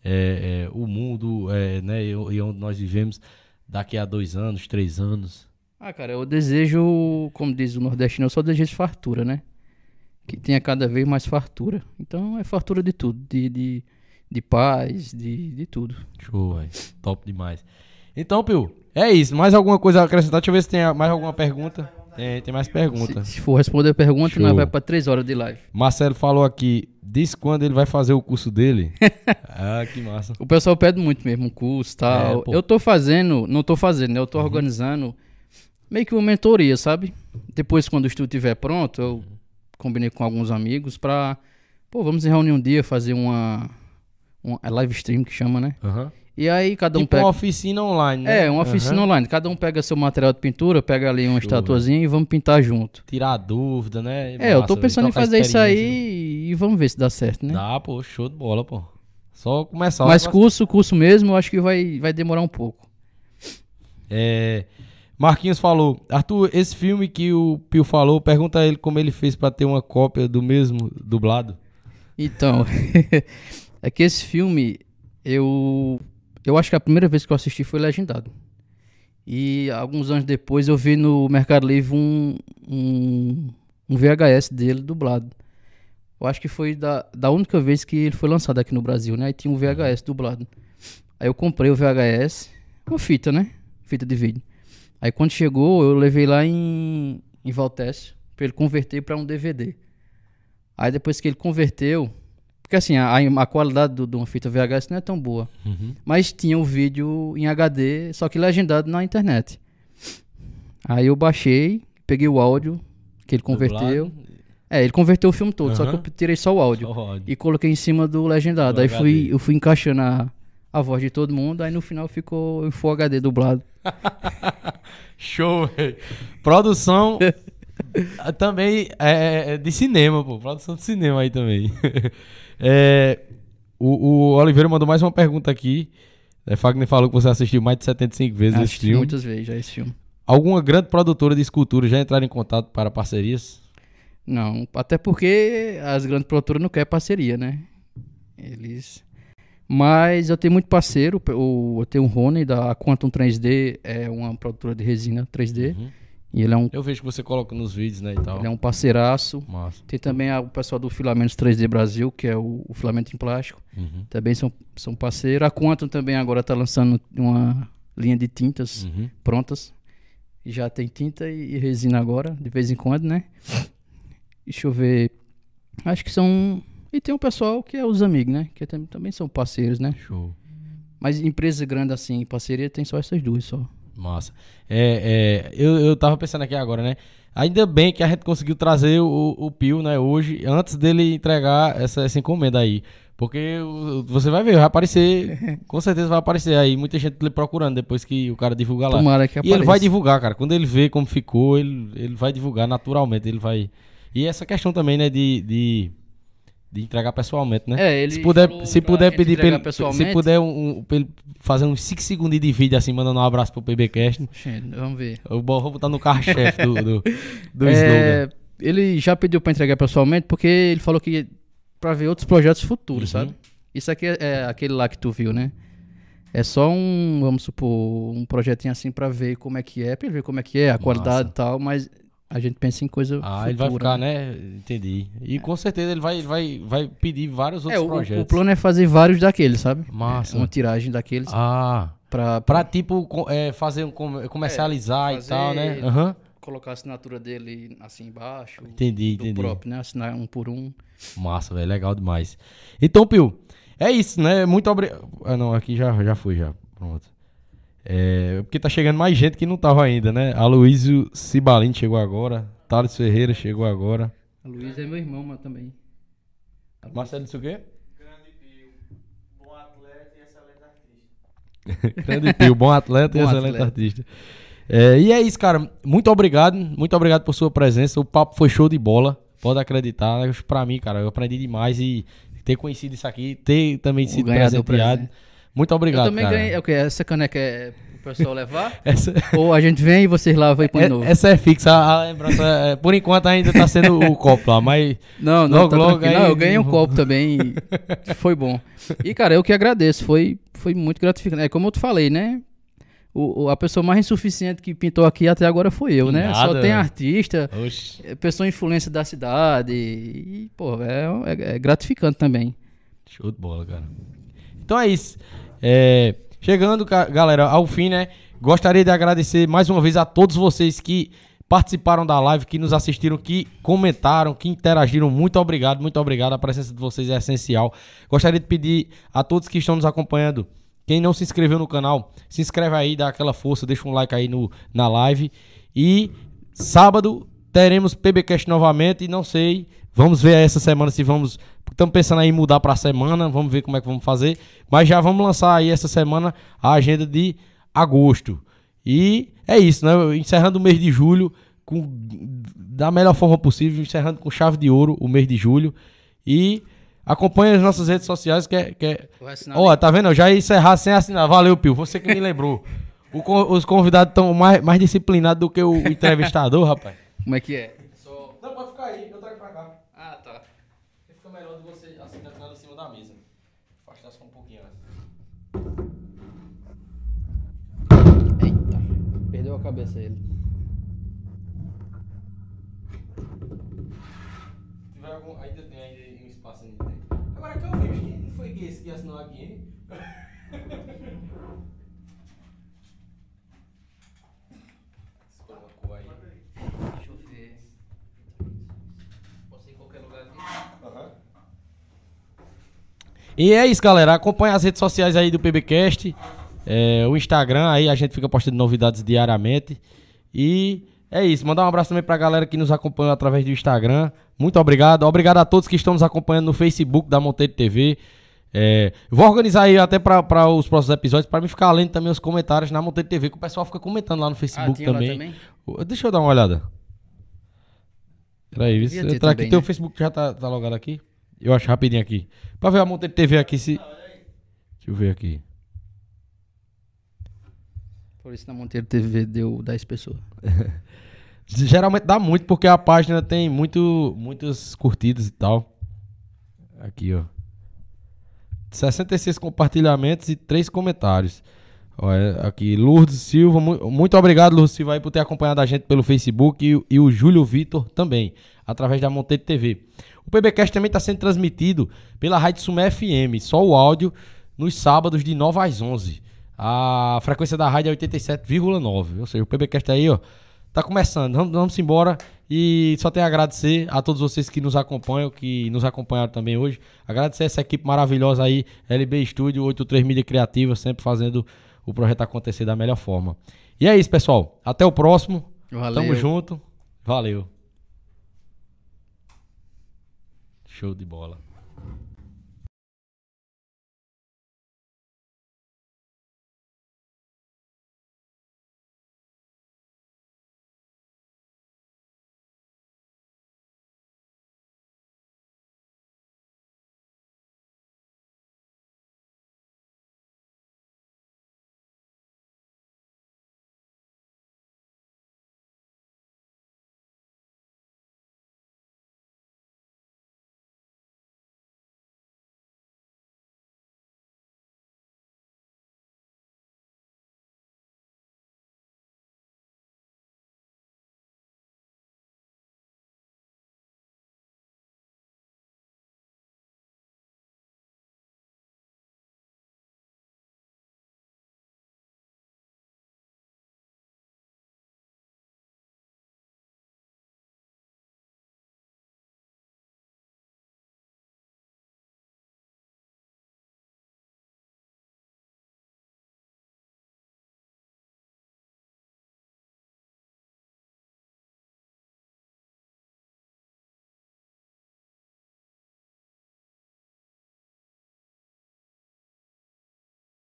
é, é, o mundo é, né, e, e onde nós vivemos daqui a dois anos, três anos? Ah, cara, eu desejo, como diz o nordestino, eu só desejo fartura, né? Que tenha cada vez mais fartura. Então é fartura de tudo, de, de, de paz, de, de tudo. Show, velho. Top demais. Então, Pio, é isso. Mais alguma coisa a acrescentar? Deixa eu ver se tem mais alguma pergunta. Tem, tem mais perguntas. Se, se for responder a pergunta, Show. nós vai pra três horas de live. Marcelo falou aqui, diz quando ele vai fazer o curso dele. ah, que massa. O pessoal pede muito mesmo um curso e tal. É, eu tô fazendo, não tô fazendo, né? Eu tô organizando meio que uma mentoria, sabe? Depois, quando o estudo estiver pronto, eu combinei com alguns amigos pra. Pô, vamos em reunir um dia, fazer uma. uma é live stream que chama, né? Aham. E aí cada um Tipo pega. uma oficina online, né? É, uma oficina Aham. online. Cada um pega seu material de pintura, pega ali uma estatuazinha e vamos pintar junto. Tirar dúvida, né? É, eu tô pensando em Trocar fazer isso aí e vamos ver se dá certo, né? Dá, pô, show de bola, pô. Só começar. Mas curso, curso mesmo, eu acho que vai, vai demorar um pouco. É, Marquinhos falou, Arthur, esse filme que o Pio falou, pergunta a ele como ele fez pra ter uma cópia do mesmo dublado. Então, é que esse filme, eu, eu acho que a primeira vez que eu assisti foi legendado. E alguns anos depois eu vi no Mercado Livre um, um, um VHS dele dublado. Eu acho que foi da, da única vez que ele foi lançado aqui no Brasil, né? Aí tinha um VHS dublado. Aí eu comprei o VHS, uma fita, né? Fita de vídeo. Aí quando chegou, eu levei lá em, em Valtécio pra ele converter pra um DVD. Aí depois que ele converteu, porque assim, a, a qualidade do- de uma fita VHS não é tão boa. Mas tinha o vídeo em HD, só que legendado na internet. Aí eu baixei, peguei o áudio que ele converteu. É, ele converteu o filme todo, só que eu tirei só o áudio. Só o áudio. E coloquei em cima do legendado. Do aí fui, eu fui encaixando a, a voz de todo mundo, aí no final ficou em Full HD dublado. Show, velho. Produção também é, é de cinema, pô. Produção de cinema aí também. É, o, o Oliveira mandou mais uma pergunta aqui. É, Fagner falou que você assistiu mais de 75 vezes esse Assisti filme. muitas vezes já esse filme. Alguma grande produtora de escultura já entraram em contato para parcerias? Não, até porque as grandes produtoras não querem parceria, né? Eles. Mas eu tenho muito parceiro. O, eu tenho o Rony da Quantum 3D, é uma produtora de resina 3D. Uhum. E ele é um, Eu vejo que você coloca nos vídeos, né, e tal. ele é um parceiraço. Massa. Tem também a- o pessoal do Filamentos 3D Brasil, que é o, o filamento em plástico. Uhum. Também são, são parceiros. A Quantum também agora está lançando uma linha de tintas Uhum. prontas. E já tem tinta e, e resina agora, de vez em quando, né? Deixa eu ver. Acho que são. E tem o pessoal que é os amigos, né? Que tam- também são parceiros, né? Show. Mas empresa grande assim, parceria, tem só essas duas só. Massa. É, é, eu, eu tava pensando aqui agora, né? Ainda bem que a gente conseguiu trazer o, o Pio, né, hoje, antes dele entregar essa, essa encomenda aí. Porque você vai ver, vai aparecer, com certeza vai aparecer aí, muita gente lhe procurando depois que o cara divulgar lá. Tomara que E apareça. ele vai divulgar, cara. Quando ele vê como ficou, ele, ele vai divulgar naturalmente. Ele vai. E essa questão também, né, de, de, de entregar pessoalmente, né? É, ele se puder, se puder pedir pra ele, se puder um, um- ele fazer uns 5 segundos de vídeo assim, mandando um abraço pro PBcast, Gente, vamos ver. eu vou botar no carro-chefe do, do, do É, slogan. ele já pediu pra entregar pessoalmente porque ele falou que pra ver outros projetos futuros, Uhum. sabe? Isso aqui é, é aquele lá que tu viu, né? É só um, vamos supor, um projetinho assim pra ver como é que é, pra ele ver como é que é, a qualidade e tal, mas a gente pensa em coisa Ah, futura. ele vai ficar, né? Entendi. E com certeza ele vai, vai, vai pedir vários É, outros o, projetos. o plano é fazer vários daqueles, sabe? Massa. É, uma tiragem daqueles Ah, pra, pra tipo co- é, fazer um com- comercializar e fazer- tal, né? Aham. colocar a assinatura dele assim embaixo. Entendi, do entendi. próprio, né? Assinar um por um. Massa, velho, legal demais. Então, Pio, é isso, né? Muito obrigado. Ah, não, aqui já, já fui, já. Pronto. É, porque tá chegando mais gente que não tava ainda, né? Aloysio Cibalini chegou agora. Thales Ferreira chegou agora. A Luiz é meu irmão, mas também. Marcelo disse o quê? Grande Pio, bom atleta e excelente artista. Grande Pio, bom atleta e Bom excelente atleta. artista. É, e é isso, cara. Muito obrigado. Muito obrigado por sua presença. O papo foi show de bola. Pode acreditar. né? Pra mim, cara, eu aprendi demais e ter conhecido isso aqui, ter também sido ganhar do presenteado. presente. Muito obrigado, eu também cara. ganhei. É o que? Essa caneca é pro pessoal levar? Essa, Ou a gente vem e vocês lavam e põe é- novo? essa é fixa. A, lembrança, é, por enquanto, ainda tá sendo o copo lá, mas Não, não, Logo, tá logo aí- Não, eu ganhei um copo também foi bom. E, cara, eu que agradeço. Foi, foi muito gratificante. É como eu te falei, né? o, o- a pessoa mais insuficiente que pintou aqui até agora foi eu, né? Só Nada, tem velho. artista, Oxi. é, pessoa influência da cidade. E, pô, é, é- é gratificante também. Show de bola, cara. Então é isso. É, chegando, galera, ao fim, né? Gostaria de agradecer mais uma vez a todos vocês que participaram da live, que nos assistiram, que comentaram, que interagiram. Muito obrigado, muito obrigado. A presença de vocês é essencial. Gostaria de pedir a todos que estão nos acompanhando, quem não se inscreveu no canal, se inscreve aí, dá aquela força, deixa um like aí no, na live. E sábado teremos PBcast novamente e não sei, vamos ver essa semana se vamos Estamos pensando aí em mudar para a semana, vamos ver como é que vamos fazer. Mas já vamos lançar aí essa semana a agenda de agosto. E é isso, né? Encerrando o mês de julho com, da melhor forma possível, encerrando com chave de ouro o mês de julho. E acompanhe as nossas redes sociais, que é. Que é... Ó, tá vendo? Eu já ia encerrar sem assinar. Valeu, Pio. Você que me lembrou. O os convidados estão mais, mais disciplinados do que o entrevistador, rapaz. Como é que é? Cabeça ele. Se tiver algum. Ainda tem ainda um espaço ainda dentro. Agora que eu vi, quem não foi que esse que assinou aqui, hein? Uma cor aí. Deixa eu ver. Posso ir em qualquer lugar aqui? E é isso, galera. Acompanhe as redes sociais aí do PBcast. É, o Instagram aí, a gente fica postando novidades diariamente. E é isso. Mandar um abraço também pra galera que nos acompanha através do Instagram. Muito obrigado. Obrigado a todos que estão nos acompanhando no Facebook da Monteiro TV. É, vou organizar aí até para os próximos episódios, para me ficar lendo também os comentários na Monteiro TV, que o pessoal fica comentando lá no Facebook Ah, também. também? Deixa eu dar uma olhada. Peraí, ter entrar aqui, também, teu né? Facebook já tá, tá logado aqui? Eu acho rapidinho aqui. Pra ver a Monteiro TV aqui se. Deixa eu ver aqui. Por isso na Monteiro TV deu 10 pessoas. Geralmente dá muito porque a página tem muito, muitas curtidas e tal. Aqui, ó. 66 compartilhamentos e 3 comentários. Olha, aqui, Lourdes Silva, mu- muito obrigado, Lourdes Silva, aí, por ter acompanhado a gente pelo Facebook e, e o Júlio Vitor também, através da Monteiro TV. O PBcast também está sendo transmitido pela Rádio Sumé FM, só o áudio, nos sábados de 9 às 11. A frequência da rádio é 87,9. Ou seja, o PBcast aí, ó, tá começando. Vamos, vamos embora. E só tenho a agradecer a todos vocês que nos acompanham, que nos acompanharam também hoje. Agradecer essa equipe maravilhosa aí, LB Studio, 83 Mídia Criativa, sempre fazendo o projeto acontecer da melhor forma. E é isso, pessoal. Até o próximo. Valeu. Tamo junto. Valeu. Show de bola.